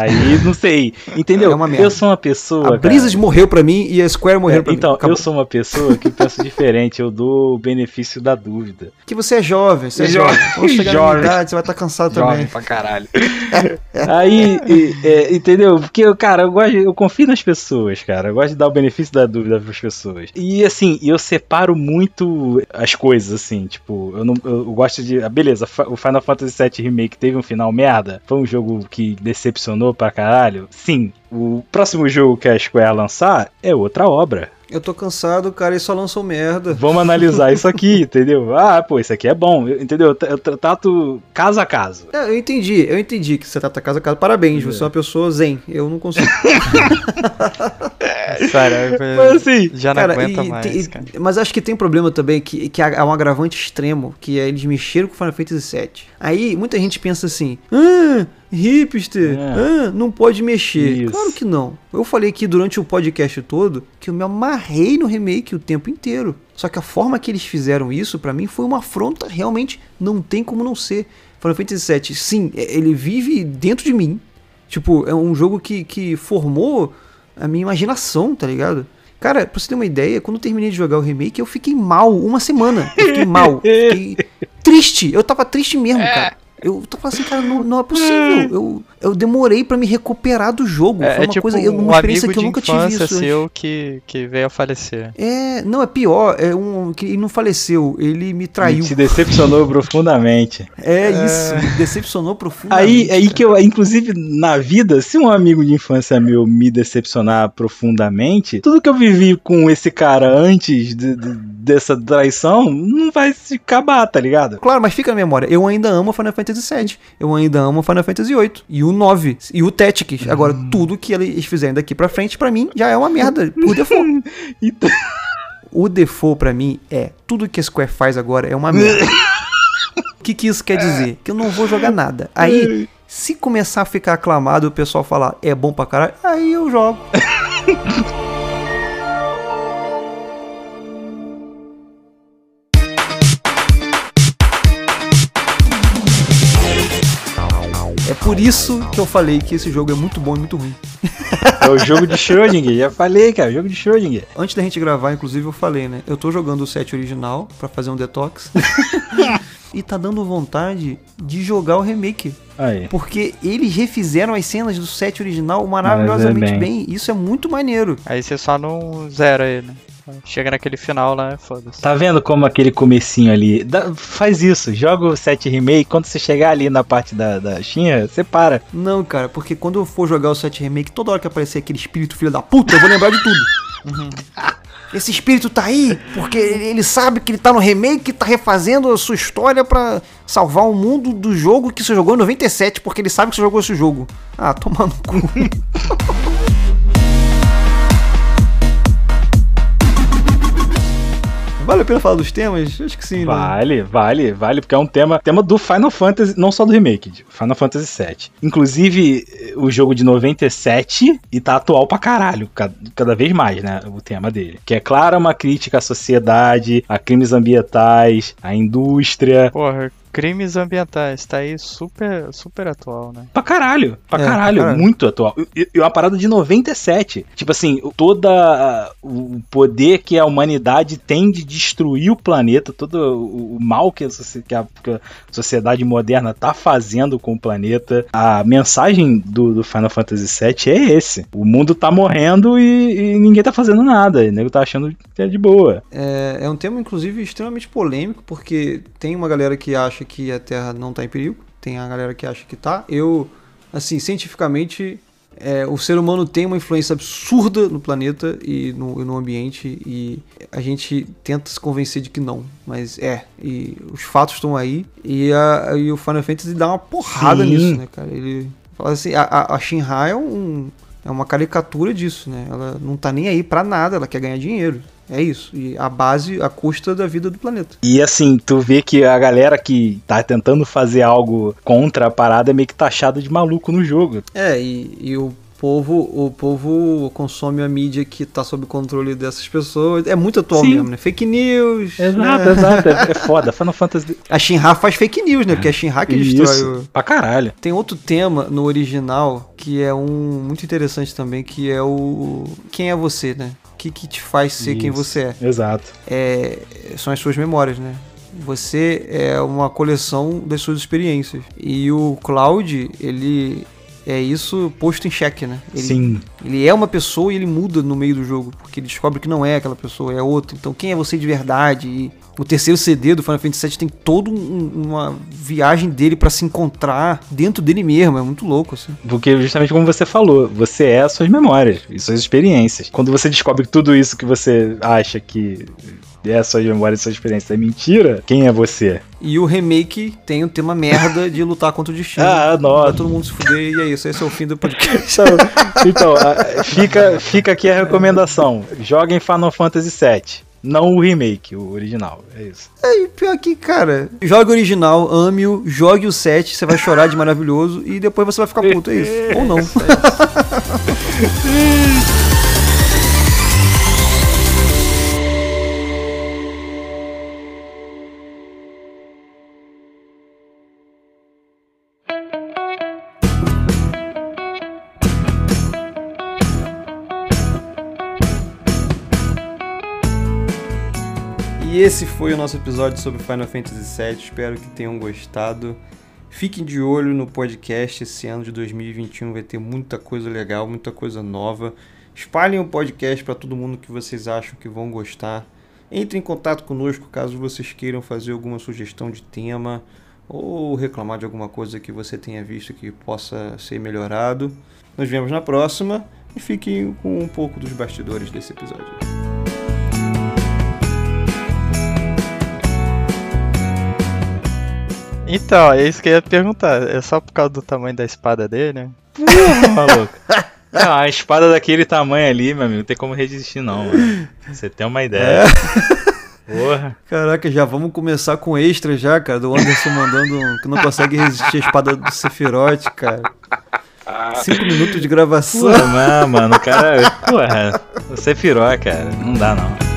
S2: Aí, não sei, entendeu?
S1: É
S2: eu sou uma pessoa,
S1: a Blizzard morreu pra mim e a Square morreu
S2: É,
S1: pra
S2: então,
S1: mim. Acabou.
S2: eu sou uma pessoa que pensa diferente, eu dou o benefício da dúvida.
S1: Que você é jovem, você é
S2: Jovem.
S1: jovem. Quando chegar
S2: Jovem.
S1: idade, você vai estar cansado também.
S2: pra caralho. Aí, e- é, entendeu? Porque, cara, eu, gosto, eu confio nas pessoas, cara. Eu gosto de dar o benefício da dúvida pras pessoas. E, assim, eu separo muito as coisas, assim. Tipo, eu, não, eu gosto de. ah, Beleza, o Final Fantasy VII Remake teve um final merda. Foi um jogo que decepcionou pra caralho. Sim. O próximo jogo que a Square lançar é outra obra.
S1: Eu tô cansado, cara, e só lançam merda.
S2: Vamos analisar isso aqui, entendeu? Ah, pô, isso aqui é bom, eu- entendeu? Eu tra- Eu tra- trato caso a caso.
S1: É, eu entendi, eu entendi que você tá casa a casa. Parabéns, você é uma pessoa zen. Eu não consigo.
S3: Sério,
S2: Mas assim,
S3: já não
S1: Cara,
S3: aguenta
S1: e
S3: mais,
S1: tem-
S3: cara.
S1: Mas acho que tem um problema também, que, que é um agravante extremo, que é eles mexeram com Final Fantasy VII. Aí muita gente pensa assim, ah, hipster,
S2: É.
S1: ah, não pode mexer.
S2: Isso.
S1: Claro que não. Eu falei aqui durante o podcast todo que eu me amarrei no remake o tempo inteiro. Só que a forma que eles fizeram isso, pra mim, foi uma afronta, realmente não tem como não ser. Final Fantasy VII, sim, é- ele vive dentro de mim. Tipo, é um jogo que, que formou a minha imaginação, tá ligado? Cara, pra você ter uma ideia, quando eu terminei de jogar o remake, eu fiquei mal uma semana. Eu fiquei mal. Fiquei triste. Eu tava triste mesmo, cara. Eu tava assim, cara, não, não é possível. Eu, eu demorei pra me recuperar do jogo.
S3: É,
S1: Foi
S3: é
S1: uma
S3: tipo
S1: coisa, eu-
S3: um
S1: uma experiência
S3: amigo
S1: que eu nunca tive isso.
S3: seu que, que veio a falecer.
S1: É, não, é pior. É um que ele não faleceu, ele me traiu.
S2: Se decepcionou profundamente.
S1: É isso, me decepcionou profundamente.
S2: Aí, aí que eu, inclusive na vida, se um amigo de infância meu me decepcionar profundamente, tudo que eu vivi com esse cara antes de- de- dessa traição não vai se acabar, tá ligado?
S1: Claro, mas fica na memória. Eu ainda amo Final Fantasy VII. Eu ainda amo Final Fantasy VIII. E o 9. E o Tactics. Agora, tudo que eles fizerem daqui pra frente, pra mim, já é uma merda. Por default.
S2: Então,
S1: O default pra mim é tudo que a Square faz agora é uma merda. O que, que isso quer dizer? Que eu não vou jogar nada. Aí, se começar a ficar aclamado e o pessoal falar é bom pra caralho, aí eu jogo. por isso que eu falei que esse jogo é muito bom e muito ruim.
S2: é o jogo de Schrödinger, já falei, cara, jogo de Schrödinger.
S1: Antes da gente gravar, inclusive, eu falei, né? Eu tô jogando o set original pra fazer um detox. e tá dando vontade de jogar o remake.
S2: Aí.
S1: Porque eles refizeram as cenas do set original maravilhosamente
S2: Mas é
S1: bem. Isso é muito maneiro.
S3: Aí você só não zera ele. Chega naquele final lá, foda-se.
S2: Tá vendo como aquele comecinho ali? dá- faz isso, joga o 7 remake, quando você chegar ali na parte da, da Xinha, você para.
S1: Não, cara, porque quando eu for jogar o set remake, toda hora que aparecer aquele espírito filho da puta, eu vou lembrar de tudo. Esse espírito tá aí porque ele sabe que ele tá no remake, tá refazendo a sua história pra salvar o mundo do jogo que você jogou em 97, porque ele sabe que você jogou esse jogo. Ah, toma no cu. Vale a pena falar dos temas? Acho que sim, né?
S2: Vale, vale, vale, porque é um tema, tema do Final Fantasy, não só do remake, Final Fantasy VII. Inclusive, o jogo de 97 e tá atual pra caralho, cada, cada vez mais, né, o tema dele. Que é claro uma crítica à sociedade, a crimes ambientais, à indústria.
S3: Porra, Crimes ambientais, tá aí super, super atual, né?
S2: Pra caralho, pra
S1: É,
S2: caralho,
S1: pra caralho.
S2: muito atual. E, e uma parada de 97. Tipo assim, toda o poder que a humanidade tem de destruir o planeta, todo o mal que a, que a- que a sociedade moderna tá fazendo com o planeta. A mensagem do, do Final Fantasy VII é esse. O mundo tá morrendo e, e ninguém tá fazendo nada. O nego tá achando que é de boa.
S1: É, é um tema, inclusive, extremamente polêmico, porque tem uma galera que acha que a Terra não tá em perigo, tem a galera que acha que tá. Eu, assim, cientificamente, é, o ser humano tem uma influência absurda no planeta e no, e no ambiente, e a gente tenta se convencer de que não, mas é. E os fatos estão aí, e, a, e o Final Fantasy dá uma porrada
S2: Sim.
S1: nisso, né, cara? Ele fala assim: a, a, Shinra é um. É uma caricatura disso, né? Ela não tá nem aí pra nada, ela quer ganhar dinheiro. É isso. E a base, a custa da vida do planeta.
S2: E assim, tu vê que a galera que tá tentando fazer algo contra a parada é meio que taxada de maluco no jogo.
S1: É, e, e o povo, o povo consome a mídia que tá sob controle dessas pessoas. É muito atual
S2: Sim.
S1: mesmo, né? Fake news.
S2: Exato,
S1: né?
S2: exato. É é foda. Final Fantasy.
S1: A Shinra faz fake news, né? Porque é a Shinra que destrói o...
S2: Isso. Pra caralho.
S1: Tem outro tema no original que é um muito interessante também, que é o quem é você, né? Que, que te faz ser quem
S2: Isso.
S1: você é?
S2: Exato.
S1: é, são as suas memórias, né? Você é uma coleção das suas experiências. E o Cloud, ele é isso posto em xeque, né? Ele,
S2: Sim.
S1: ele é uma pessoa e ele muda no meio do jogo, porque ele descobre que não é aquela pessoa, é outra. Então quem é você de verdade? E o terceiro CD do Final Fantasy VII tem toda uma viagem dele pra se encontrar dentro dele mesmo, é muito louco, assim.
S2: Porque justamente como você falou, você é as suas memórias e suas experiências. Quando você descobre tudo isso que você acha que é as suas memórias e suas experiências é mentira, quem é você?
S1: E o remake tem o tema merda de lutar contra o destino.
S2: Ah, nossa.
S1: Pra todo mundo se fuder, e é isso, esse é o fim do podcast.
S2: Então, então fica, fica aqui a recomendação. Joguem Final Fantasy VII. Não o remake, o original. É isso.
S1: E pior que, cara, jogue o original, ame-o, jogue o 7, você vai chorar de maravilhoso e depois você vai ficar puto, é isso. Ou não. E esse foi o nosso episódio sobre Final Fantasy VII. Espero que tenham gostado. Fiquem de olho no podcast. Esse ano de 2021 vai ter muita coisa legal, muita coisa nova. Espalhem o podcast para todo mundo que vocês acham que vão gostar. Entre em contato conosco caso vocês queiram fazer alguma sugestão de tema ou reclamar de alguma coisa que você tenha visto que possa ser melhorado. Nos vemos na próxima e fiquem com um pouco dos bastidores desse episódio.
S3: Então, é isso que eu ia perguntar. É só por causa do tamanho da espada dele?
S2: Maluco. Não, a espada daquele tamanho ali, meu amigo, não tem como resistir, não, mano. Você tem uma ideia. Porra.
S1: Caraca, já vamos começar com extra já, cara, do Anderson mandando um- que não consegue resistir à espada do Sephiroth, cara. Cinco minutos de gravação.
S2: Porra, não, mano, o cara. Porra, você pirou, cara. Não dá, não.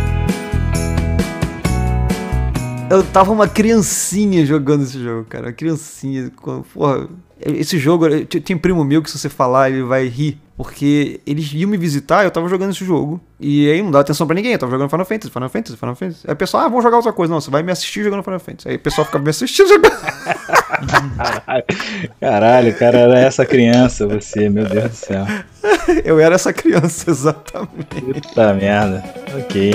S1: Eu tava uma criancinha jogando esse jogo, cara. Uma criancinha. Porra, esse jogo, eu- tem um primo meu que se você falar, ele vai rir. Porque eles iam me visitar, eu tava jogando esse jogo. E aí não dava atenção pra ninguém, eu tava jogando Final Fantasy, Final Fantasy, Final Fantasy. Aí o pessoal, ah, vamos jogar outra coisa. Não, você vai me assistir jogando Final Fantasy. Aí o pessoal fica me assistindo jogando.
S2: Caralho, caralho, cara, era essa criança, você, meu Deus do céu.
S1: Eu era essa criança, exatamente.
S2: Puta merda. Ok.